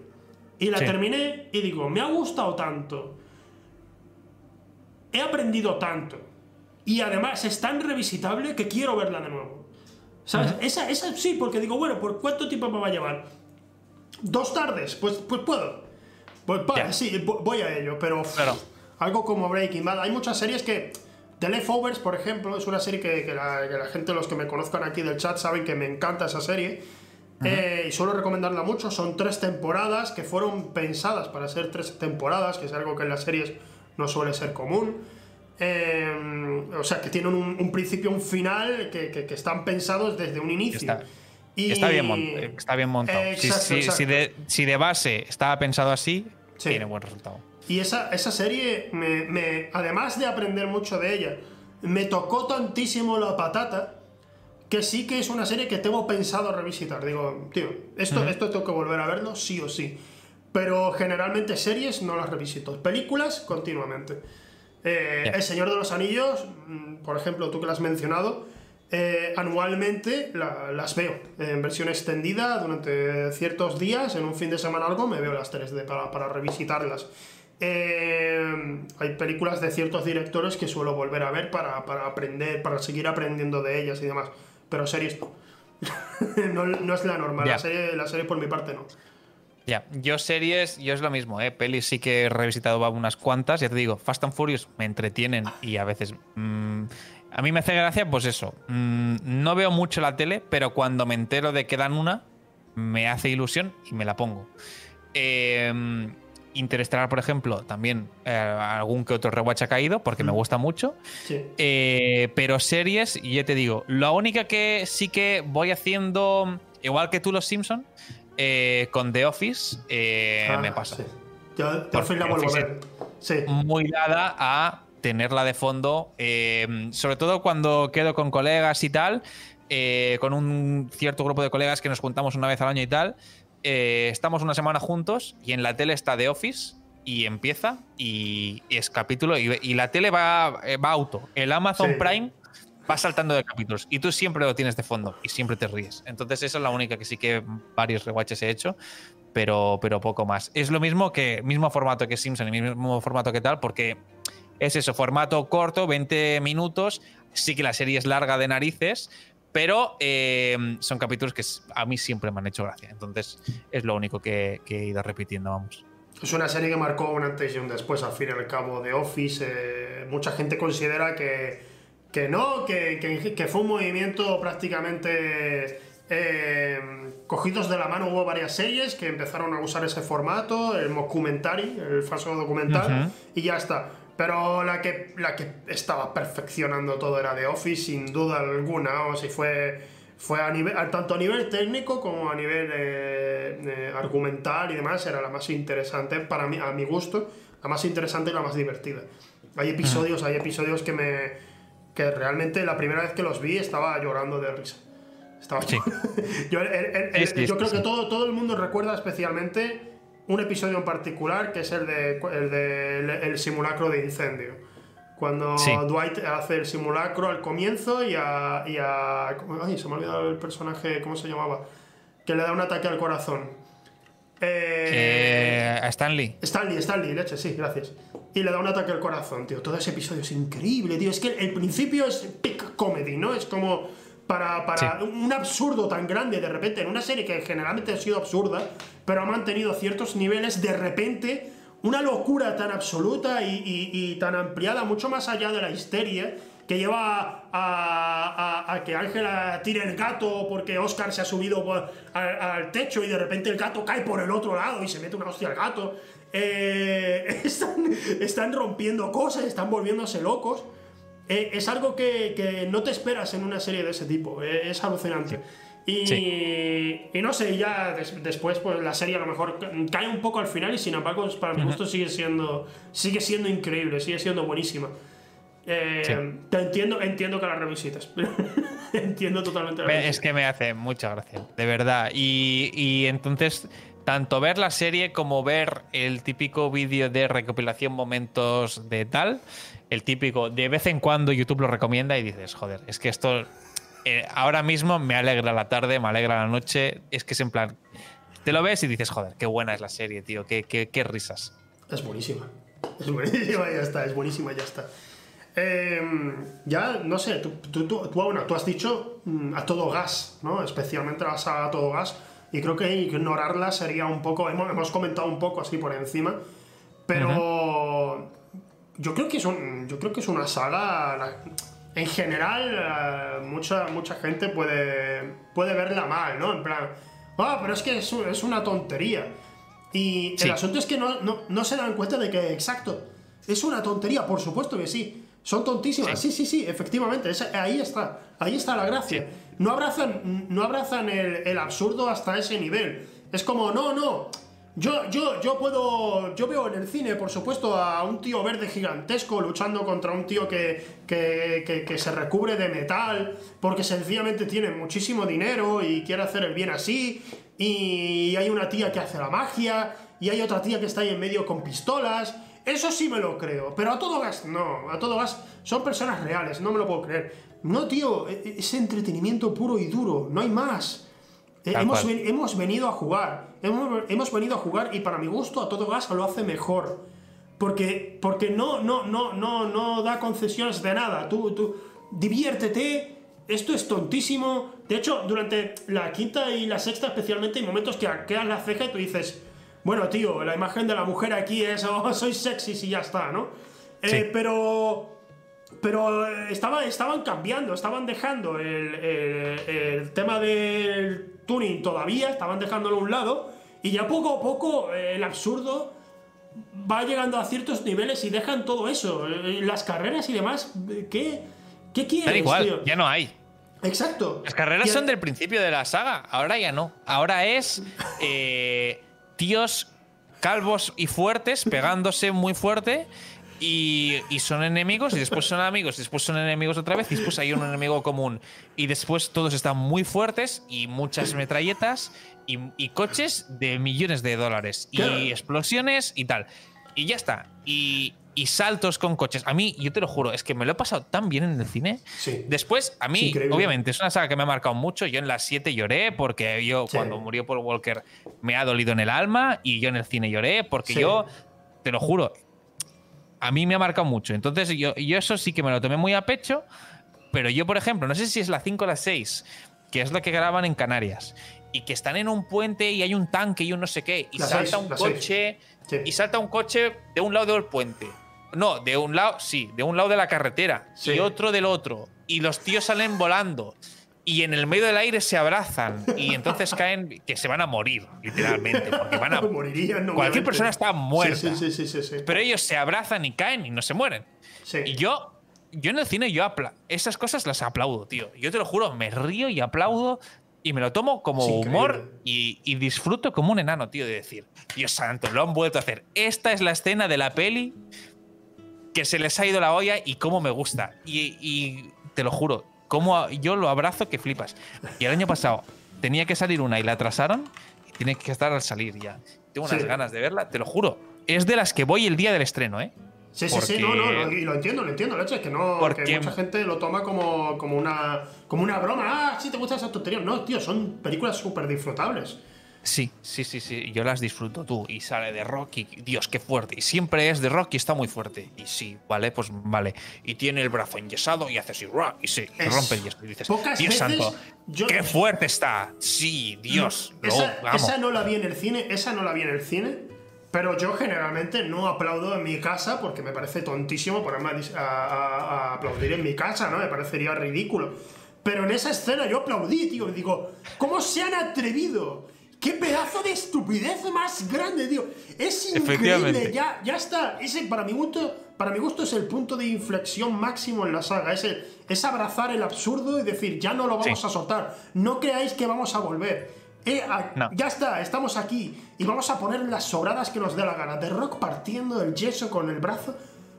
Y la terminé y digo, me ha gustado tanto. He aprendido tanto. Y además es tan revisitable que quiero verla de nuevo. ¿Sabes? esa, esa sí, porque digo, bueno, ¿por cuánto tiempo me va a llevar? ¿Dos tardes? Pues, pues puedo. Pues sí, voy a ello, pero algo como Breaking Bad. Hay muchas series que. The Leftovers, por ejemplo, es una serie que, la, gente, los que me conozcan aquí del chat, saben que me encanta esa serie. Eh, y suelo recomendarla mucho. Son tres temporadas que fueron pensadas para ser tres temporadas, que es algo que en las series no suele ser común. Eh, o sea, que tienen un, principio, un final, que, están pensados desde un inicio. Está, bien, está bien montado. si, de, base estaba pensado así, tiene buen resultado. Y esa, esa serie, me, además de aprender mucho de ella, me tocó tantísimo la patata que sí que es una serie que tengo pensado revisitar. Digo, tío, esto, esto tengo que volver a verlo sí o sí. Pero generalmente series no las revisito. Películas, continuamente. Eh, El Señor de los Anillos, mm, por ejemplo, tú que lo has mencionado, eh, anualmente las veo en versión extendida durante ciertos días, en un fin de semana algo, me veo las tres de, para, para, revisitarlas. Eh, hay películas de ciertos directores que suelo volver a ver para, para, aprender, para seguir aprendiendo de ellas y demás, pero series no. *laughs* no, es la normal, la, serie, la serie por mi parte no. Ya, yo series, yo es lo mismo, ¿eh? Pelis sí que he revisitado unas cuantas, ya te digo, Fast and Furious me entretienen y a veces... Mm, a mí me hace gracia, pues eso, mm, no veo mucho la tele, pero cuando me entero de que dan una, me hace ilusión y me la pongo. Eh, Interestelar, por ejemplo, también eh, algún que otro rewatch ha caído porque me mm. gusta mucho. Eh, pero series, y ya te digo, la única que sí que voy haciendo, igual que tú, Los Simpson, eh, con The Office eh, ah, me pasa. Por fin la vuelvo a ver. Muy dada a tenerla de fondo, eh, sobre todo cuando quedo con colegas y tal, con un cierto grupo de colegas que nos juntamos una vez al año y tal. Estamos una semana juntos y en la tele está The Office y empieza y, es capítulo y, la tele va, va auto. El Amazon Prime vas saltando de capítulos y tú siempre lo tienes de fondo y siempre te ríes. Entonces, esa es la única que sí que varios rewatches he hecho, pero, pero poco más. Es lo mismo que, mismo formato que Simpson y mismo formato que tal, porque es eso, formato corto, 20 minutos. Sí que la serie es larga de narices, pero eh, son capítulos que a mí siempre me han hecho gracia. Entonces, es lo único que, he ido repitiendo, vamos. Es una serie que marcó un antes y un después, al fin y al cabo, de Office. Eh, mucha gente considera que que no, que, que, fue un movimiento prácticamente eh, cogidos de la mano. Hubo varias series que empezaron a usar ese formato, el documentary, el falso documental, y ya está. Pero la que, la que estaba perfeccionando todo era The Office, sin duda alguna. O si fue, fue a nivel, tanto a nivel técnico como a nivel eh, argumental y demás, era la más interesante para mí, a mi gusto, la más interesante y la más divertida. Hay episodios, hay episodios que me que realmente la primera vez que los vi estaba llorando de risa. Estaba *laughs* yo, yo creo que todo, todo el mundo recuerda especialmente un episodio en particular que es el de el, de, el, simulacro de incendio. Cuando Dwight hace el simulacro al comienzo y a, y a. Ay, se me ha olvidado el personaje, ¿cómo se llamaba? Que le da un ataque al corazón. Eh, a Stanley. Stanley, Stanley, leche, sí, gracias. Y le da un ataque al corazón, tío. Todo ese episodio es increíble, tío. Es que el principio es peak comedy, ¿no? Es como para, para un absurdo tan grande de repente, en una serie que generalmente ha sido absurda, pero ha mantenido ciertos niveles, de repente, una locura tan absoluta y tan ampliada, mucho más allá de la histeria que lleva a, que Ángela tire el gato porque Oscar se ha subido al, techo y de repente el gato cae por el otro lado y se mete una hostia al gato. Eh, *laughs* están, rompiendo cosas, están volviéndose locos. Eh, es algo que, no te esperas en una serie de ese tipo. Eh, es alucinante. Y, no sé, ya después pues la serie a lo mejor cae un poco al final y sin embargo para mi gusto sigue siendo, sigue siendo increíble, sigue siendo buenísima. Eh, te entiendo, entiendo que la revisitas. *laughs* entiendo totalmente. la es que me hace mucha gracia, de verdad. Y, y entonces, tanto ver la serie como ver el típico vídeo de recopilación momentos de tal, el típico de vez en cuando YouTube lo recomienda y dices, joder, es que esto eh, ahora mismo me alegra la tarde, me alegra la noche. Es que es en plan, te lo ves y dices, joder, qué buena es la serie, tío, qué, qué, qué risas. Es buenísima. *laughs* Es buenísima, ya está, es buenísima, ya está. Eh, ya, no sé, tú, tú, tú- bueno, tú has dicho mm, a todo gas, ¿no? Especialmente la saga a todo gas. Y creo que ignorarla sería un poco. Hemos, hemos comentado un poco así por encima. Pero. Yo creo que es un, yo creo que es una saga. la- en general, eh, mucha, mucha gente puede, puede verla mal, ¿no? En plan. Ah, pero es que es, un- es una tontería. Y Sí. el asunto es que no, no, no se dan cuenta de que, exacto, es una tontería, por supuesto que sí. Son tontísimas, sí, sí, sí, efectivamente, esa- ahí está, ahí está la gracia. Sí. No abrazan, no abrazan el, el absurdo hasta ese nivel. Es como, no, no, yo, yo, yo puedo, yo veo en el cine, por supuesto, a un tío verde gigantesco luchando contra un tío que, que, que- se recubre de metal, porque sencillamente tiene muchísimo dinero y quiere hacer el bien así, y hay una tía que hace la magia, y hay otra tía que está ahí en medio con pistolas. Eso sí me lo creo, pero a todo gas no, a todo gas son personas reales, no me lo puedo creer. No, tío, e- e- es entretenimiento puro y duro, no hay más. Eh, hemos, hemos venido a jugar, hemos, hemos venido a jugar y para mi gusto a todo gas lo hace mejor. Porque, porque no, no, no, no, no da concesiones de nada. Tú, tú, diviértete, esto es tontísimo. De hecho, durante la quinta y la sexta especialmente hay momentos que arqueas la ceja y tú dices, bueno, tío, la imagen de la mujer aquí es, oh, soy sexy y ya está, ¿no? Eh, Sí. pero... Pero eh, estaba, estaban cambiando, estaban dejando el, el- el tema del tuning todavía, estaban dejándolo a un lado, y ya poco a poco eh, el absurdo va llegando a ciertos niveles y dejan todo eso. eh, Las carreras y demás, ¿qué, qué quieres, Da igual, tío? ya no hay. Exacto. Las carreras son del principio de la saga, ahora ya no. Ahora es eh, tíos calvos y fuertes pegándose muy fuerte y, y son enemigos y después son amigos y después son enemigos otra vez y después hay un enemigo común y después todos están muy fuertes y muchas metralletas y, y coches de millones de dólares y Claro. explosiones y tal. Y ya está. Y, y saltos con coches. A mí, yo te lo juro, es que me lo he pasado tan bien en el cine. Sí. Después, a mí, increíble. obviamente, es una saga que me ha marcado mucho. Yo en las 7 lloré porque yo, Sí. cuando murió Paul Walker, me ha dolido en el alma y yo en el cine lloré porque Sí. yo, te lo juro, a mí me ha marcado mucho. Entonces, yo, yo eso sí que me lo tomé muy a pecho. Pero yo, por ejemplo, no sé si es la 5 o la 6, que es la que graban en Canarias, y que están en un puente y hay un tanque y un no sé qué, y La salta un coche, Sí. y salta un coche de un lado del puente. No, de un lado, sí, de un lado de la carretera Sí. y otro del otro. Y los tíos salen volando. Y en el medio del aire se abrazan. Y entonces caen, que se van a morir, literalmente. Porque van a. *laughs* Morirían, Cualquier persona está muerta. Sí, sí, sí. Pero ellos se abrazan y caen y no se mueren. Sí. Y yo, yo en el cine, yo apla esas cosas las aplaudo, tío. Yo te lo juro, me río y aplaudo y me lo tomo como humor y, y disfruto como un enano, tío, de decir, Dios santo, lo han vuelto a hacer. Esta es la escena de la peli que se les ha ido la olla y cómo me gusta. Y, y te lo juro, cómo yo lo abrazo que flipas. Y el año pasado tenía que salir una y la atrasaron y tiene que estar al salir ya. Tengo unas Sí. ganas de verla, te lo juro. Es de las que voy el día del estreno, ¿eh? Sí, sí, sí, Porque- no, no, y lo entiendo, lo entiendo, leche, que no, Porque- que mucha gente lo toma como, como, una, como una broma. Ah, sí, te gustan esas tonterías. No, tío, son películas súper disfrutables. Sí, sí, sí, sí. Yo las disfruto tú. Y sale de Rocky. Dios, qué fuerte. Y siempre es de Rocky, está muy fuerte. Y sí, vale, pues vale. Y tiene el brazo enyesado y hace así, ¡ruah! y se Es- rompe el yeso. Y dices, pocas Dios veces santo, yo- qué fuerte está. Sí, Dios. lo esa, amo. esa no la vi en el cine, esa no la vi en el cine. Pero yo generalmente no aplaudo en mi casa porque me parece tontísimo ponerme a aplaudir en mi casa, ¿no? Me parecería ridículo. Pero en esa escena yo aplaudí, tío. Y digo, ¿cómo se han atrevido? ¡Qué pedazo de estupidez más grande, tío! Es increíble, ya, ya está. Ese, para, mi gusto, para mi gusto, es el punto de inflexión máximo en la saga. Es, el- es abrazar el absurdo y decir, ya no lo vamos Sí. a soltar. No creáis que vamos a volver. Eh, a- No. Ya está, estamos aquí y vamos a poner las sobradas que nos dé la gana. De Rock partiendo el yeso con el brazo.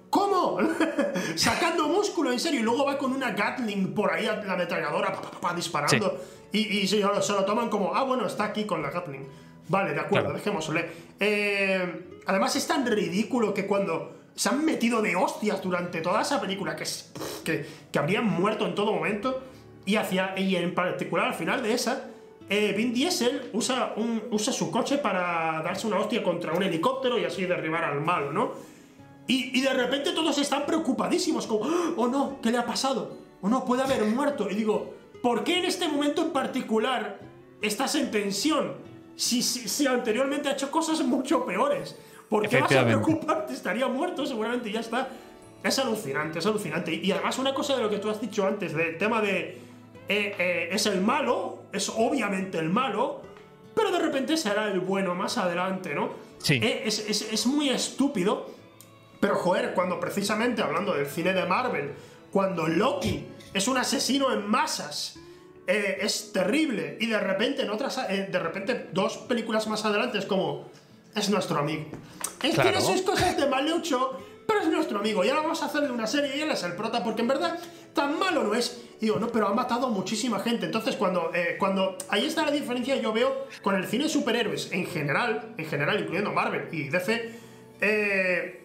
¿Cómo? *laughs* sacando músculo, en serio, y luego va con una Gatling por ahí, la ametralladora, pa, pa, pa, disparando, y, y se, lo- se lo toman como, ah, bueno, está aquí con la Gatling. Vale, de acuerdo, Claro. dejémosle. Eh, además es tan ridículo que cuando se han metido de hostias durante toda esa película, que, es, que, que habrían muerto en todo momento, y, hacia, y en particular al final de esa, eh, Vin Diesel usa, un, usa su coche para darse una hostia contra un helicóptero y así derribar al malo, ¿no? Y, y de repente todos están preocupadísimos, como, "Ah, oh no, ¿qué le ha pasado? O no, puede haber muerto. Y digo, ¿por qué en este momento en particular estás en tensión? Si, si, si anteriormente ha hecho cosas mucho peores. ¿Por qué vas a preocuparte? Estaría muerto seguramente, y ya está. Es alucinante, es alucinante. Y además una cosa de lo que tú has dicho antes, del tema de... eh, eh, es el malo, es obviamente el malo, pero de repente será el bueno más adelante, ¿no? Sí. Eh, es, es- es muy estúpido, pero joder, cuando precisamente hablando del cine de Marvel, cuando Loki es un asesino en masas, eh, es terrible, y de repente en otras, eh, de repente dos películas más adelante es como, es nuestro amigo. Es Claro. tiene sus cosas de malucho, pero es nuestro amigo, y ahora vamos a hacerle una serie y él es el prota, porque en verdad tan malo no es. Y digo, no, pero ha matado a muchísima gente. Entonces, cuando, eh, cuando ahí está la diferencia, yo veo con el cine de superhéroes en general, en general, incluyendo Marvel y DC, eh,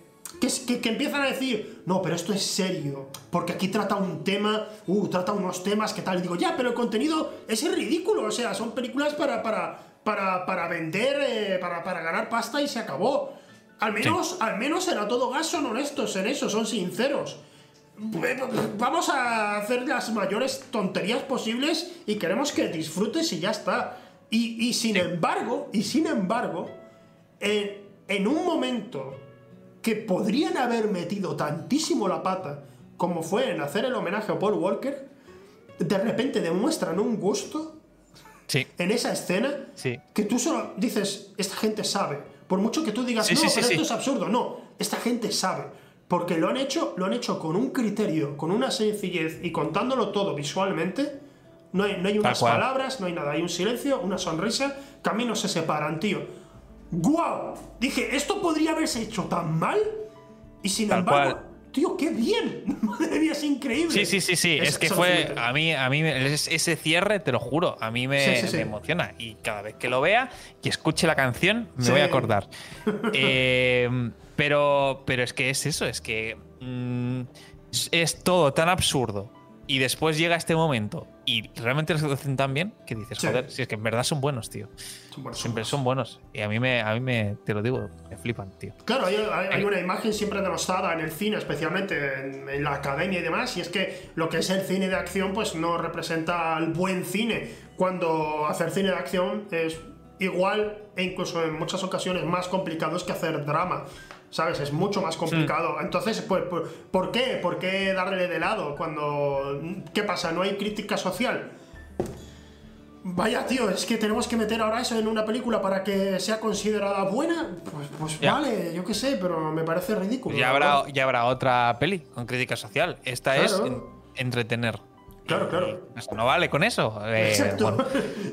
que, es- que, que empiezan a decir, no, pero esto es serio, porque aquí trata un tema, uh, trata unos temas que tal. Y digo, ya, pero el contenido es ridículo, o sea, son películas para, para, para, para vender, eh, para, para ganar pasta y se acabó. Al menos, al menos en a todo gas son honestos en eso, son sinceros. Vamos a hacer las mayores tonterías posibles y queremos que disfrutes y ya está. Y, y sin embargo, y sin embargo, en un momento que podrían haber metido tantísimo la pata como fue en hacer el homenaje a Paul Walker, de repente demuestran un gusto Sí. en esa escena Sí. que tú solo dices, esta gente sabe. Por mucho que tú digas, Sí, no, pero esto es absurdo. No, esta gente sabe. Porque lo han hecho, lo han hecho con un criterio, con una sencillez y contándolo todo visualmente. No hay, no hay unas palabras, no hay nada. Hay un silencio, una sonrisa, caminos se separan, tío. ¡Guau! Dije, ¿esto podría haberse hecho tan mal? Y sin Tal embargo, cual. tío, qué bien. *laughs* Madre mía, es increíble. Sí, sí, sí, sí. Es, que fue. A mí, a mí ese cierre, te lo juro, a mí me, Sí, sí, sí. me emociona. Y cada vez que lo vea y escuche la canción, me voy a acordar. *laughs* Eh, pero, pero es que es eso, es que mm, es todo tan absurdo. Y después llega este momento y realmente lo hacen tan bien que dices, Sí. joder, si es que en verdad son buenos, tío. Son buenos, Siempre son son buenos. Y a mí me, a mí me, te lo digo, me flipan, tío. Claro, hay, hay- hay una imagen siempre denostada en el cine, especialmente en, en la academia y demás, y es que lo que es el cine de acción pues no representa el buen cine, cuando hacer cine de acción es igual e incluso en muchas ocasiones más complicado que hacer drama. ¿Sabes? Es mucho más complicado. Entonces, pues, pues, ¿por qué? ¿Por qué darle de lado cuando... ¿Qué pasa? ¿No hay crítica social? Vaya, tío, es que tenemos que meter ahora eso en una película para que sea considerada buena. Pues, pues vale, yo qué sé, pero me parece ridículo. Ya habrá, ya habrá otra peli con crítica social. Esta es Claro. entretener. Claro, claro. pues, no vale con eso. Eh, Exacto.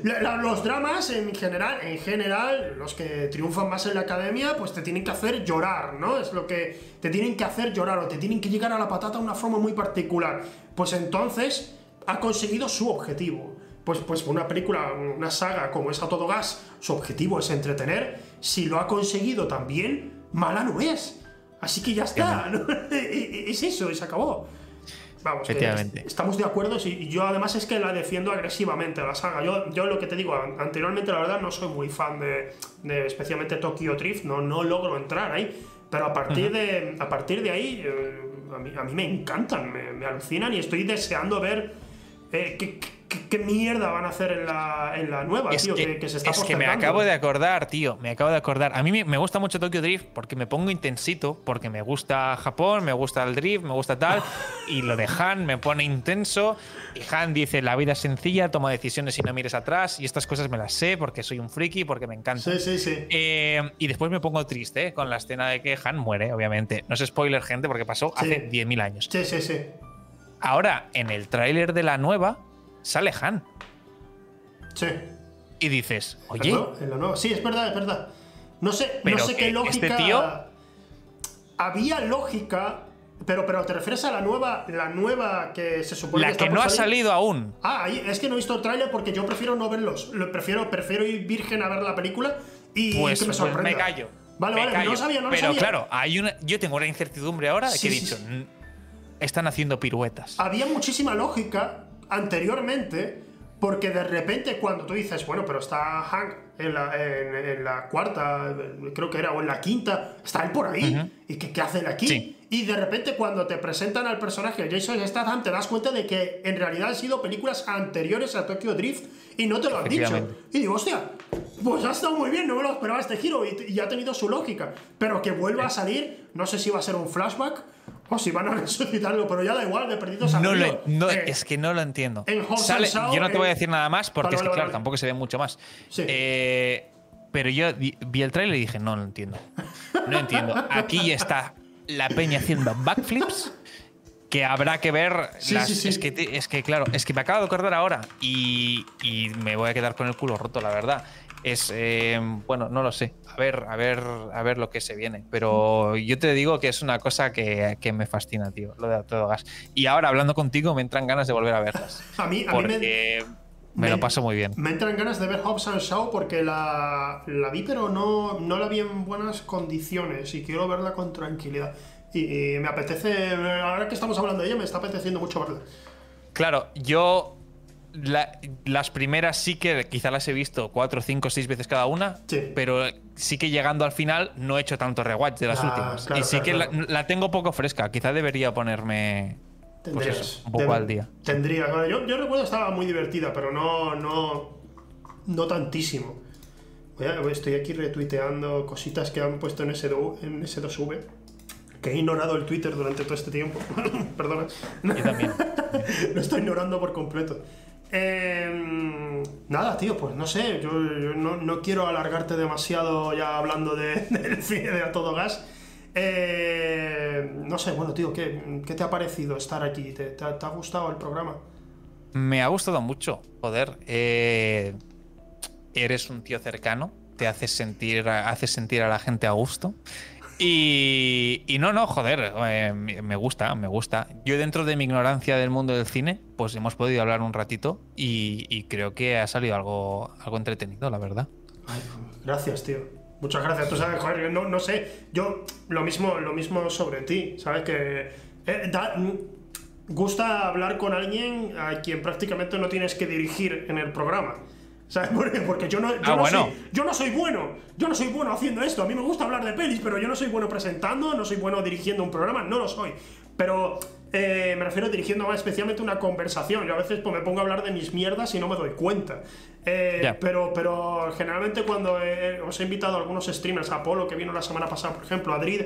bueno, *laughs* los dramas en general, en general, los que triunfan más en la academia, pues te tienen que hacer llorar, ¿no? Es lo que te tienen que hacer llorar o te tienen que llegar a la patata de una forma muy particular. Pues entonces ha conseguido su objetivo. Pues, pues una película, una saga como es A Todo Gas, su objetivo es entretener. Si lo ha conseguido también, mala no es. Así que ya está. ¿no? *laughs* es eso se acabó. Vamos, Efectivamente. est- estamos de acuerdo y yo además es que la defiendo agresivamente la saga. Yo, yo lo que te digo, an- anteriormente la verdad no soy muy fan de, de especialmente Tokyo Drift, no, no logro entrar ahí. Pero a partir, de, a partir de ahí, eh, a, mí, a mí me encantan, me, me alucinan y estoy deseando ver eh, qué, qué- qué mierda van a hacer en la, en la nueva, es tío, que, que, que se está es que me acabo de acordar, tío. Me acabo de acordar. A mí me, me gusta mucho Tokyo Drift porque me pongo intensito, porque me gusta Japón, me gusta el drift, me gusta tal. y lo de Han me pone intenso. Y Han dice: La vida es sencilla, toma decisiones y no mires atrás. Y estas cosas me las sé porque soy un friki, porque me encanta. Sí, sí, sí. Eh, y después me pongo triste ¿eh? con la escena de que Han muere, obviamente. No es spoiler, gente, porque pasó Sí. hace 10.000 años. Sí, sí, sí. Ahora, en el tráiler de la nueva, sale Han. Sí. Y dices, oye, ¿En la- en la nueva? Sí, es verdad, es verdad. No sé, no sé qué lógica. este tío- Había lógica Pero, pero te refieres a la nueva, la nueva que se supone La que está que no ha salido aún. Ah, es que no he visto el tráiler porque yo prefiero no verlos. Lo prefiero, prefiero ir virgen a ver la película y Pues, que me pues sorprenda. me callo. Vale, me vale, callo. no lo sabía, no lo Pero sabía. claro, hay una, yo tengo una incertidumbre ahora Sí, que he dicho, sí. "Mm, están haciendo piruetas. Había muchísima lógica anteriormente porque de repente cuando tú dices, bueno, pero está Hank en la, en, en la cuarta, creo que era, o en la quinta, está él por ahí. ¿Y qué, qué hace él aquí? Sí. Y de repente cuando te presentan al personaje de Jason Statham te das cuenta de que en realidad han sido películas anteriores a Tokyo Drift y no te lo han dicho. Y digo, hostia, pues ha estado muy bien, no me lo esperaba este giro y, y ha tenido su lógica. Pero que vuelva a salir, no sé si va a ser un flashback o si van a *laughs* resucitarlo, pero ya da igual, de perdidos a No lo, no, Eh, es que no lo entiendo. en Sale- yo no te voy a decir nada más porque vale, es que, vale, claro, vale. tampoco se ve mucho más. Sí. Eh, pero yo vi el trailer y dije, no lo entiendo. No entiendo. Aquí está la peña haciendo backflips que habrá que ver. Sí, las- sí, sí. Es, que, te- es que, claro, es que me acabo de acordar ahora y, y me voy a quedar con el culo roto, la verdad. Es, eh, bueno, no lo sé. A ver, a ver, a ver lo que se viene. Pero yo te digo que es una cosa que, que me fascina, tío, lo de A todo gas. Y ahora, hablando contigo, me entran ganas de volver a verlas. *laughs* A mí, a mí me, Porque me, lo paso muy bien. me entran ganas de ver Hobbs and Shaw porque la, la vi, pero no, no la vi en buenas condiciones y quiero verla con tranquilidad. Y, y me apetece, ahora que estamos hablando de ella, me está apeteciendo mucho verla. Claro, yo la- las primeras sí que quizá las he visto cuatro, cinco, seis veces cada una, Sí. pero sí que llegando al final no he hecho tanto rewatch de las Ah, últimas. claro, y sí claro, que claro. La, la tengo poco fresca. Quizá debería ponerme pues eso, un poco Debe- al día. Tendría. Yo, yo recuerdo que estaba muy divertida, pero no, no, no tantísimo. Voy a- estoy aquí retuiteando cositas que han puesto en, S2, en S2V. Que he ignorado el Twitter durante todo este tiempo. *laughs* Perdona. Yo también. *laughs* Lo estoy ignorando por completo. Eh, nada, tío, pues no sé. Yo, no, no quiero alargarte demasiado ya hablando de, *laughs* del cine de A Todo Gas. Eh, no sé, bueno, tío, ¿qué, qué te ha parecido estar aquí? ¿Te, te ha gustado el programa? Me ha gustado mucho, joder. eh, eres un tío cercano, te haces sentir, haces sentir a la gente a gusto. Y, y no, no, joder, eh, me gusta, me gusta. Yo dentro de mi ignorancia del mundo del cine, pues hemos podido hablar un ratito y, creo que ha salido algo, algo entretenido, la verdad. Gracias, tío. Muchas gracias. Tú sabes, joder, no, no sé. Yo, lo mismo, lo mismo sobre ti. ¿Sabes? Que. eh, mm, gusta hablar con alguien a quien prácticamente no tienes que dirigir en el programa. ¿Sabes? Porque, porque yo, no, yo, Ah, no bueno. soy, yo no soy bueno. Yo no soy bueno haciendo esto. A mí me gusta hablar de pelis, pero yo no soy bueno presentando, no soy bueno dirigiendo un programa. No lo soy. Pero eh, me refiero a dirigiendo especialmente una conversación. Yo a veces pues, me pongo a hablar de mis mierdas y no me doy cuenta. Eh, pero, pero generalmente cuando eh, os he invitado a algunos streamers, a Apolo que vino la semana pasada, por ejemplo, a Drid,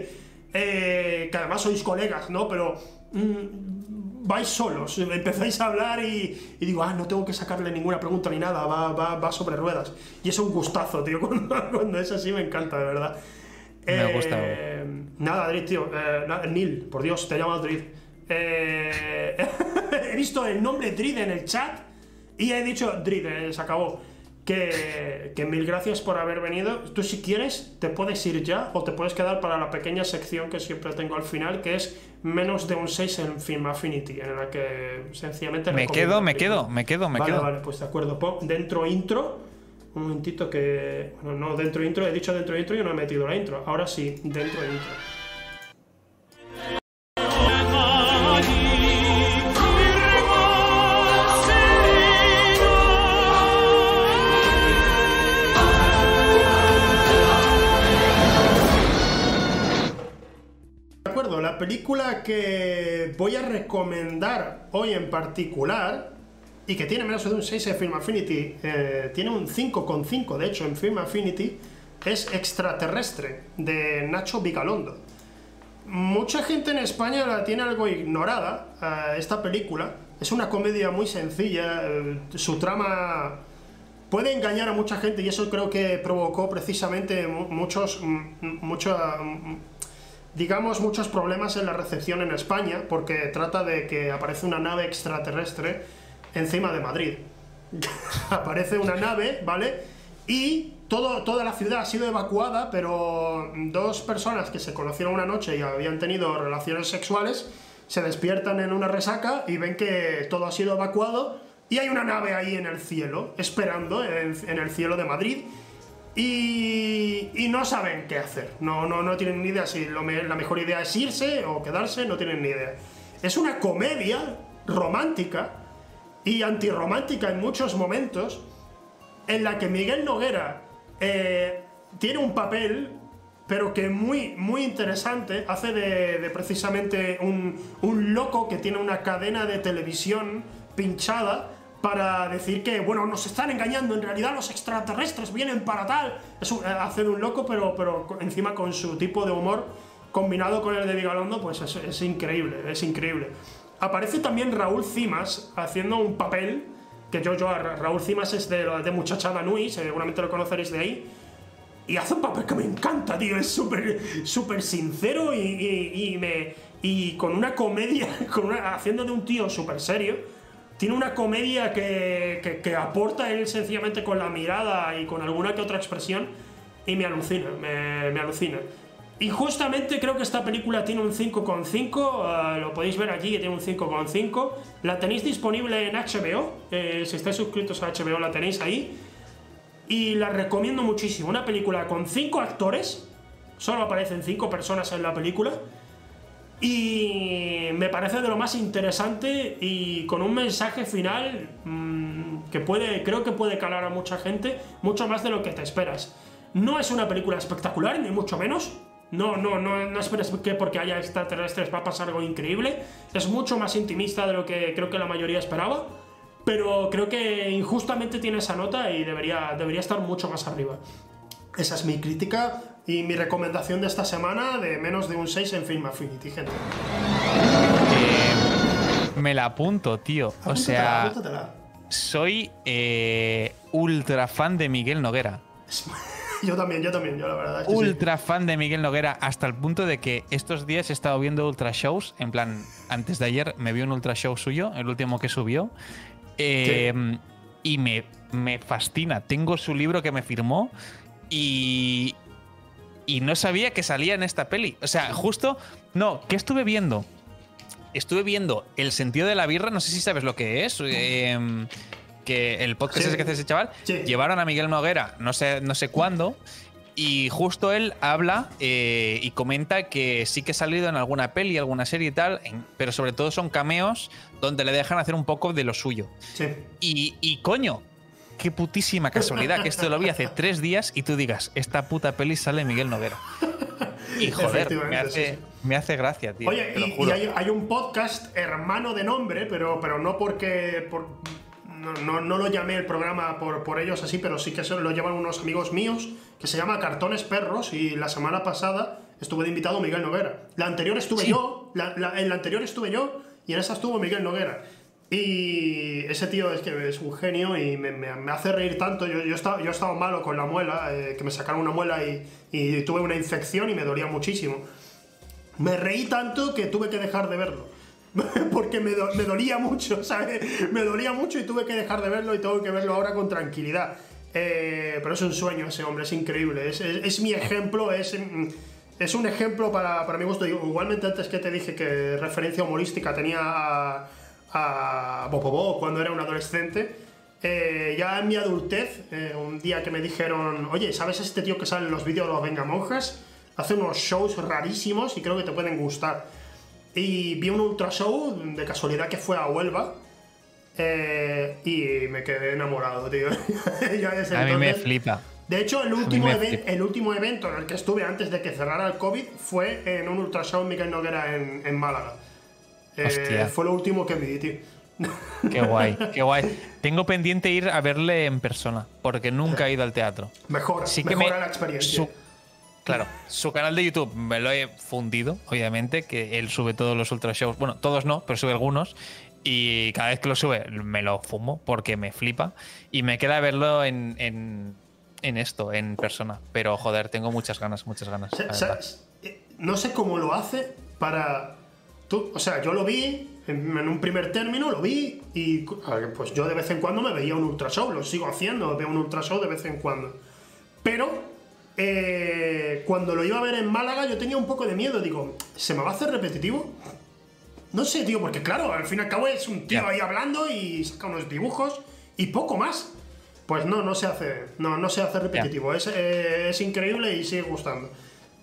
eh, que además sois colegas, ¿no? Pero mm, vais solos, empezáis a hablar y, y digo, ah, no tengo que sacarle ninguna pregunta ni nada, va, va, va sobre ruedas. Y es un gustazo, tío, *laughs* cuando, cuando es así me encanta, de verdad. Me gusta. Eh, nada, Drid, tío, eh, Neil, por Dios, te he llamado Drid. Eh, *laughs* he visto el nombre Drid en el chat y he dicho, Drid, eh, se acabó. Que, que mil gracias por haber venido. Tú si quieres te puedes ir ya o te puedes quedar para la pequeña sección que siempre tengo al final, que es menos de un 6 en Film Affinity, en la que sencillamente... Me quedo, me quedo, me quedo, me vale, quedo. Vale, pues de acuerdo. Pon dentro intro. Un momentito que... Bueno, no, dentro intro. He dicho dentro intro y no he metido la intro. Ahora sí, dentro intro. Película que voy a recomendar hoy en particular y que tiene menos de un 6 en Film Affinity, eh, tiene un 5,5 de hecho en Film Affinity, es Extraterrestre de Nacho Vigalondo. Mucha gente en España la tiene algo ignorada, eh, esta película. Es una comedia muy sencilla, eh, su trama puede engañar a mucha gente y eso creo que provocó precisamente mu- muchos, mm, mucho, mm, digamos, muchos problemas en la recepción en España, porque trata de que aparece una nave extraterrestre encima de Madrid. *laughs* aparece una nave, ¿vale? Y todo, toda la ciudad ha sido evacuada, pero dos personas que se conocieron una noche y habían tenido relaciones sexuales se despiertan en una resaca y ven que todo ha sido evacuado y hay una nave ahí en el cielo, esperando en, en el cielo de Madrid. Y, no saben qué hacer, no, no, no tienen ni idea si la mejor idea es irse o quedarse, no tienen ni idea. Es una comedia romántica y antirromántica en muchos momentos, en la que Miguel Noguera eh, tiene un papel, pero que muy, muy interesante, hace de, de precisamente un, un loco que tiene una cadena de televisión pinchada para decir que, bueno, nos están engañando, en realidad los extraterrestres vienen para tal. Es un, hacer un loco, pero, pero encima con su tipo de humor combinado con el de Vigalondo, pues es, increíble, es increíble. Aparece también Raúl Cimas haciendo un papel, que yo, yo Raúl Cimas es de, de Muchachada Nui, seguramente lo conoceréis de ahí, y hace un papel que me encanta, tío, es súper súper sincero y, y, y, me, y con una comedia, *laughs* con una, haciendo de un tío súper serio tiene una comedia que, que, que, aporta él sencillamente con la mirada y con alguna que otra expresión y me alucina, me, me alucina. Y justamente creo que esta película tiene un 5,5, uh, lo podéis ver aquí que tiene un 5,5. La tenéis disponible en HBO, eh, si estáis suscritos a HBO la tenéis ahí. Y la recomiendo muchísimo, una película con 5 actores, solo aparecen 5 personas en la película y me parece de lo más interesante y con un mensaje final mmm, que puede, creo que puede calar a mucha gente, mucho más de lo que te esperas. No es una película espectacular, ni mucho menos. No, no, no, no esperes que porque haya extraterrestres va a pasar algo increíble. Es mucho más intimista de lo que creo que la mayoría esperaba. Pero creo que injustamente tiene esa nota y debería, debería estar mucho más arriba. Esa es mi crítica y mi recomendación de esta semana de menos de un 6 en Film Affinity, gente. Eh, me la apunto, tío. Apúntatela, o sea, apúntatela. soy eh, ultra fan de Miguel Noguera. *laughs* Yo también, yo también, yo la verdad. Es que ultra sí. fan de Miguel Noguera hasta el punto de que estos días he estado viendo ultra shows. En plan, antes de ayer me vi un ultra show suyo, el último que subió. Eh, y me, me fascina. Tengo su libro que me firmó y, y no sabía que salía en esta peli. O sea, justo. No, ¿qué estuve viendo? Estuve viendo El sentido de la birra, no sé si sabes lo que es. Eh, que el podcast Sí. ese que hace ese chaval. Sí. Llevaron a Miguel Noguera, no sé, no sé cuándo. Y justo él habla eh, y comenta que sí que ha salido en alguna peli, alguna serie y tal, en- pero sobre todo son cameos donde le dejan hacer un poco de lo suyo. Sí. Y, y coño, qué putísima casualidad que esto lo vi hace tres días y tú digas, esta puta peli sale Miguel Noguera. *laughs* Y joder, me hace, sí, me hace gracia, tío. Oye, te lo y, hay, hay un podcast hermano de nombre, pero, pero no porque. por- no, no, no lo llamé el programa por, por ellos así, pero sí que se lo llevan unos amigos míos que se llama Cartones Perros y la semana pasada estuve de invitado Miguel Noguera. La anterior estuve Sí. yo, la, la- en la anterior estuve yo y en esa estuvo Miguel Noguera. Y ese tío es que es un genio y me, hace reír tanto. Yo, yo, estaba, yo estaba malo con la muela, eh, que me sacaron una muela y, y tuve una infección y me dolía muchísimo. Me reí tanto que tuve que dejar de verlo. *laughs* Porque me, me dolía mucho, *laughs* ¿sabes? Me dolía mucho y tuve que dejar de verlo y tengo que verlo ahora con tranquilidad. Eh, pero es un sueño ese hombre, es increíble. Es, es- mi ejemplo, es, es un ejemplo para, para mi gusto. Igualmente antes que te dije que referencia humorística tenía a Bopobo cuando era un adolescente. Eh, ya en mi adultez, eh, un día que me dijeron, oye, ¿sabes este tío que sale en los vídeos de los Vengamonjas? Hace unos shows rarísimos y creo que te pueden gustar. Y vi un ultra show de casualidad que fue a Huelva. eh, y me quedé enamorado, tío. *laughs* A mí me flipa. De hecho, el último, el último evento en el que estuve antes de que cerrara el COVID fue en un ultra show Miguel Noguera en, en Málaga. Eh, fue lo último que vi, tío. *laughs* Qué guay, qué guay. *laughs* Tengo pendiente ir a verle en persona, porque nunca he ido al teatro. Mejora, Sí que mejora me- la experiencia. su- claro, su canal de YouTube me lo he fundido, obviamente, que él sube todos los ultra shows. Bueno, todos no, pero sube algunos. Y cada vez que lo sube me lo fumo porque me flipa. Y me queda verlo en, en, en esto, en persona. Pero joder, tengo muchas ganas, muchas ganas. Eh, no sé cómo lo hace para. Tú, o sea, yo lo vi en, en un primer término, lo vi y pues yo de vez en cuando me veía un ultra show, lo sigo haciendo, veo un ultra show de vez en cuando. Pero eh, cuando lo iba a ver en Málaga yo tenía un poco de miedo. Digo, ¿se me va a hacer repetitivo? No sé, tío, porque claro, al fin y al cabo es un tío ahí hablando y saca unos dibujos y poco más. Pues no, no se hace, no, no se hace repetitivo. Es, eh, es increíble y sigue gustando.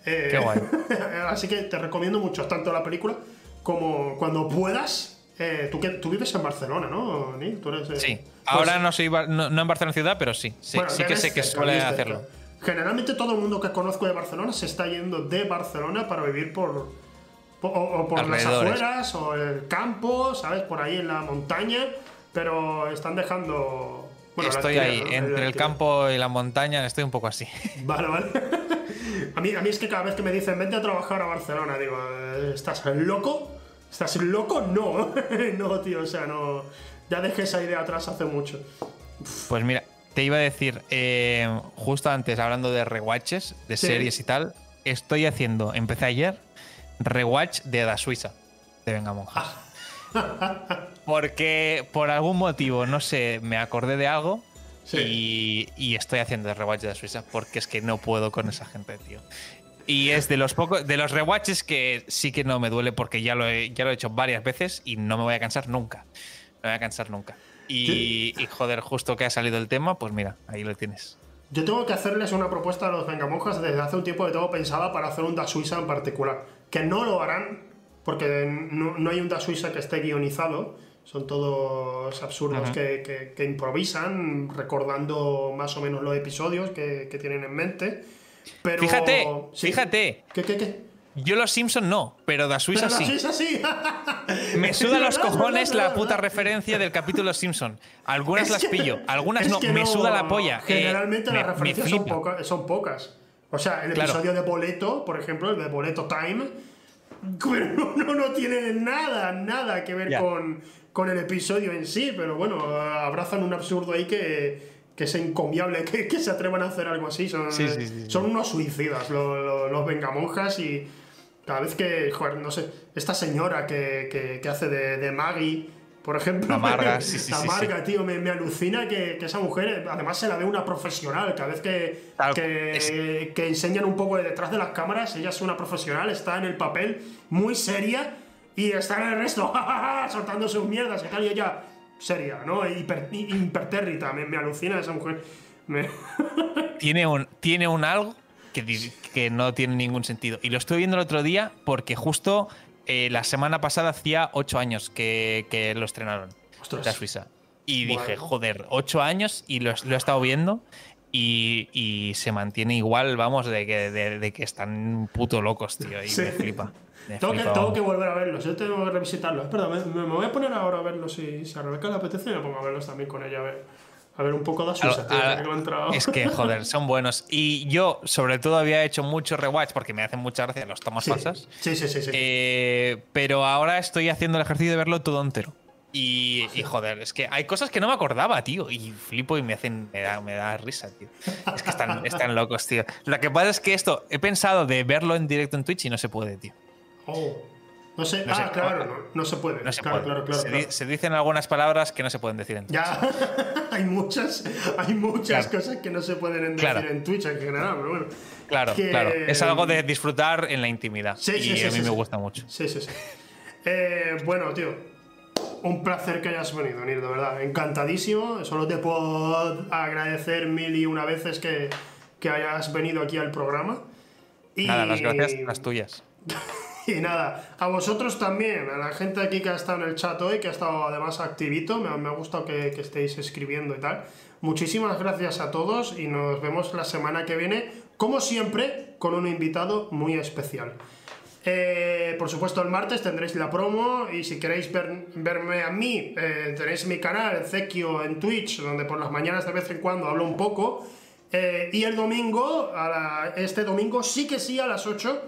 Eh, Qué guay. *laughs* así que te recomiendo mucho tanto la película como cuando puedas. eh, tú, que, tú vives en Barcelona, ¿no, Nick? Tú eres, eh, Sí. pues- Ahora no soy no, no en Barcelona ciudad, pero sí. Sí, bueno, sí que sé que suele hacerlo. Generalmente todo el mundo que conozco de Barcelona se está yendo de Barcelona para vivir por, por- o, o por las afueras o el campo, ¿sabes? Por ahí en la montaña, pero están dejando... bueno, estoy ahí, ¿no? entre el campo y la montaña, estoy un poco así. Vale, vale. A, mí, a mí es que cada vez que me dicen vente a trabajar a Barcelona, digo, eh, ¿estás loco? ¿Estás loco? No, *laughs* no, tío, o sea, no. Ya dejé esa idea atrás hace mucho. Pues mira, te iba a decir, eh, justo antes, hablando de rewatches, de Sí. series y tal, estoy haciendo, empecé ayer, rewatch de Da Suiza, de Venga Monjas. *laughs* Porque por algún motivo, no sé, me acordé de algo y, y estoy haciendo el rewatch de Suiza porque es que no puedo con esa gente, tío. Y es de los pocos, de los rewatches que sí que no me duele porque ya lo he, ya lo he hecho varias veces y no me voy a cansar nunca. No me voy a cansar nunca. Y, y, joder, justo que ha salido el tema, pues mira, ahí lo tienes. Yo tengo que hacerles una propuesta a los Vengamonjas desde hace un tiempo que tengo pensada para hacer un Da Suiza en particular. Que no lo harán porque no, no hay un Da Suiza que esté guionizado. Son todos absurdos que, que- que improvisan, recordando más o menos los episodios que, que tienen en mente. Pero, Fíjate, sí. fíjate. ¿Qué, qué, qué? Yo los Simpson no, pero Da Suiza Pero sí. Suiza sí. Me suda los *laughs* cojones la puta referencia del capítulo Simpson. Algunas Es las pillo, algunas no. Me suda la polla. Eh, Generalmente me- las me referencias son, poca- son pocas. O sea, el Claro. episodio de Boleto, por ejemplo, el de Boleto Time, *laughs* pero no, no, no tiene nada, nada que ver con, con el episodio en sí. Pero bueno, abrazan un absurdo ahí que, que es encomiable *laughs* que, que se atrevan a hacer algo así. Son, Sí, sí, sí, sí. son unos suicidas lo- lo- los vengamonjas y cada vez que, joder, no sé, esta señora que, que- que hace de, de Maggie, por ejemplo, La Marga, *laughs* sí, sí, la sí, Marga, tío, me, me alucina que, que esa mujer, además se la ve una profesional, cada vez que, Claro, que, que enseñan un poco de detrás de las cámaras, ella es una profesional, está en el papel muy seria y está en el resto, *laughs* soltando sus mierdas y tal, y ella seria, ¿no? Hiper, impertérrita, me, me alucina esa mujer. Me- *laughs* tiene un, tiene un algo que, que no tiene ningún sentido. Y lo estuve viendo el otro día porque justo eh, la semana pasada hacía ocho años que, que lo estrenaron. Ostras. La Suiza. Y Bueno. dije, joder, ocho años y lo, lo he estado viendo y, y se mantiene igual, vamos, de que, de, de que están puto locos, tío. Y Sí. me flipa. Tengo que, tengo que volver a verlos, yo tengo que revisitarlos. Espera, me, me voy a poner ahora a verlos si, si a Rebeca le apetece, me pongo a verlos también con ella, a ver, a ver un poco de Suiza, A- tío, a- que. Es que, joder, son buenos. Y yo, sobre todo, había hecho mucho rewatch porque me hacen mucha gracia los tomas sí, falsas. sí, sí, sí. sí. Eh, pero ahora estoy haciendo el ejercicio de verlo todo entero. Y, y, joder, es que hay cosas que no me acordaba, tío. Y flipo y me hacen. Me da, me da risa, tío. Es que están, están locos, tío. Lo que pasa es que esto, he pensado de verlo en directo en Twitch y no se puede, tío. Oh. No sé, No ah, claro, no, no se puede. No se claro, puede. claro, claro, se, claro. se dicen algunas palabras que no se pueden decir en Twitch. Ya, *laughs* hay muchas, hay muchas cosas que no se pueden decir en Twitch en general, pero bueno. Claro, Que- claro. Es algo de disfrutar en la intimidad. Sí, y sí, sí, a mí sí, me sí. gusta mucho. Sí, sí, sí. Eh, bueno, tío, un placer que hayas venido, Nir, de verdad. Encantadísimo. Solo te puedo agradecer mil y una veces que, que hayas venido aquí al programa. Y, Nada, las gracias, las tuyas. *laughs* Y nada, a vosotros también, a la gente aquí que ha estado en el chat hoy, que ha estado además activito, me, ha- gustado que, estéis escribiendo y tal. Muchísimas gracias a todos y nos vemos la semana que viene, como siempre, con un invitado muy especial. Eh, por supuesto, el martes tendréis la promo y si queréis ver- verme a mí, eh, tenéis mi canal, Zekio, en Twitch, donde por las mañanas de vez en cuando hablo un poco. Eh, y el domingo, este domingo sí que sí a las 8,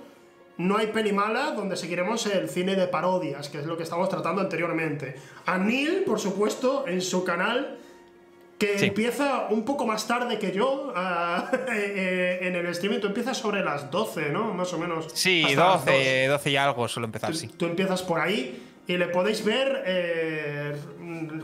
no hay peli mala, donde seguiremos el cine de parodias, que es lo que estamos tratando anteriormente. A Neil, por supuesto, en su canal, que Sí. empieza un poco más tarde que yo *laughs* eh, en el streaming. Tú empiezas sobre las 12, ¿no? Más o menos. Sí, hasta las 12, 12 y algo suelo empezar, Tú, sí. tú empiezas por ahí y le podéis ver eh,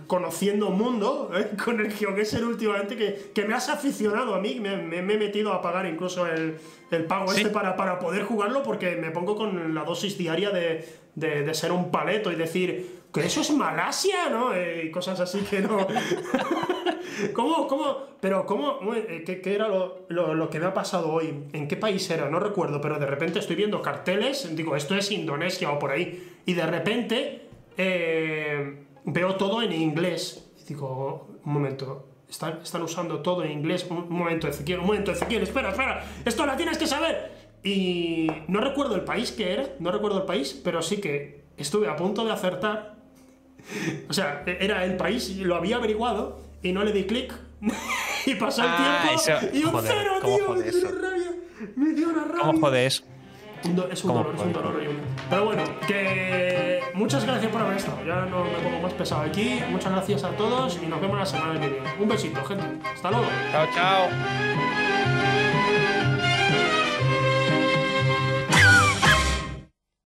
conociendo mundo eh, *laughs* con el GeoGuessr últimamente, que, que, me has aficionado a mí, me, me, he metido a pagar incluso el, el pago este para, para, poder jugarlo porque me pongo con la dosis diaria de, de, de ser un paleto y decir que eso es Malasia, ¿no? Eh, y cosas así que no. *laughs* ¿Cómo, cómo? Pero, ¿cómo? Eh, ¿Qué, qué era lo, lo, lo, que me ha pasado hoy? ¿En qué país era? No recuerdo, pero de repente estoy viendo carteles, digo, esto es Indonesia o por ahí, y de repente eh, veo todo en inglés. Y digo, un momento, están, están usando todo en inglés. Un, un momento, Ezequiel, un momento, Ezequiel, espera, espera, esto la tienes que saber. Y no recuerdo el país que era, no recuerdo el país, pero sí que estuve a punto de acertar. O sea, era el país, lo había averiguado y no le di clic. *laughs* y pasó el Ah, tiempo eso- y un joder, cero, ¿cómo tío. Me dio una rabia. Me dio una rabia. ¿Cómo jode eso? Un do- es un ¿Cómo dolor, es un dolor horrible. Pero bueno, que muchas gracias por haber estado. Ya no me pongo más pesado aquí. Muchas gracias a todos y nos vemos la semana que viene. Un besito, gente. Hasta luego. Chao, chao.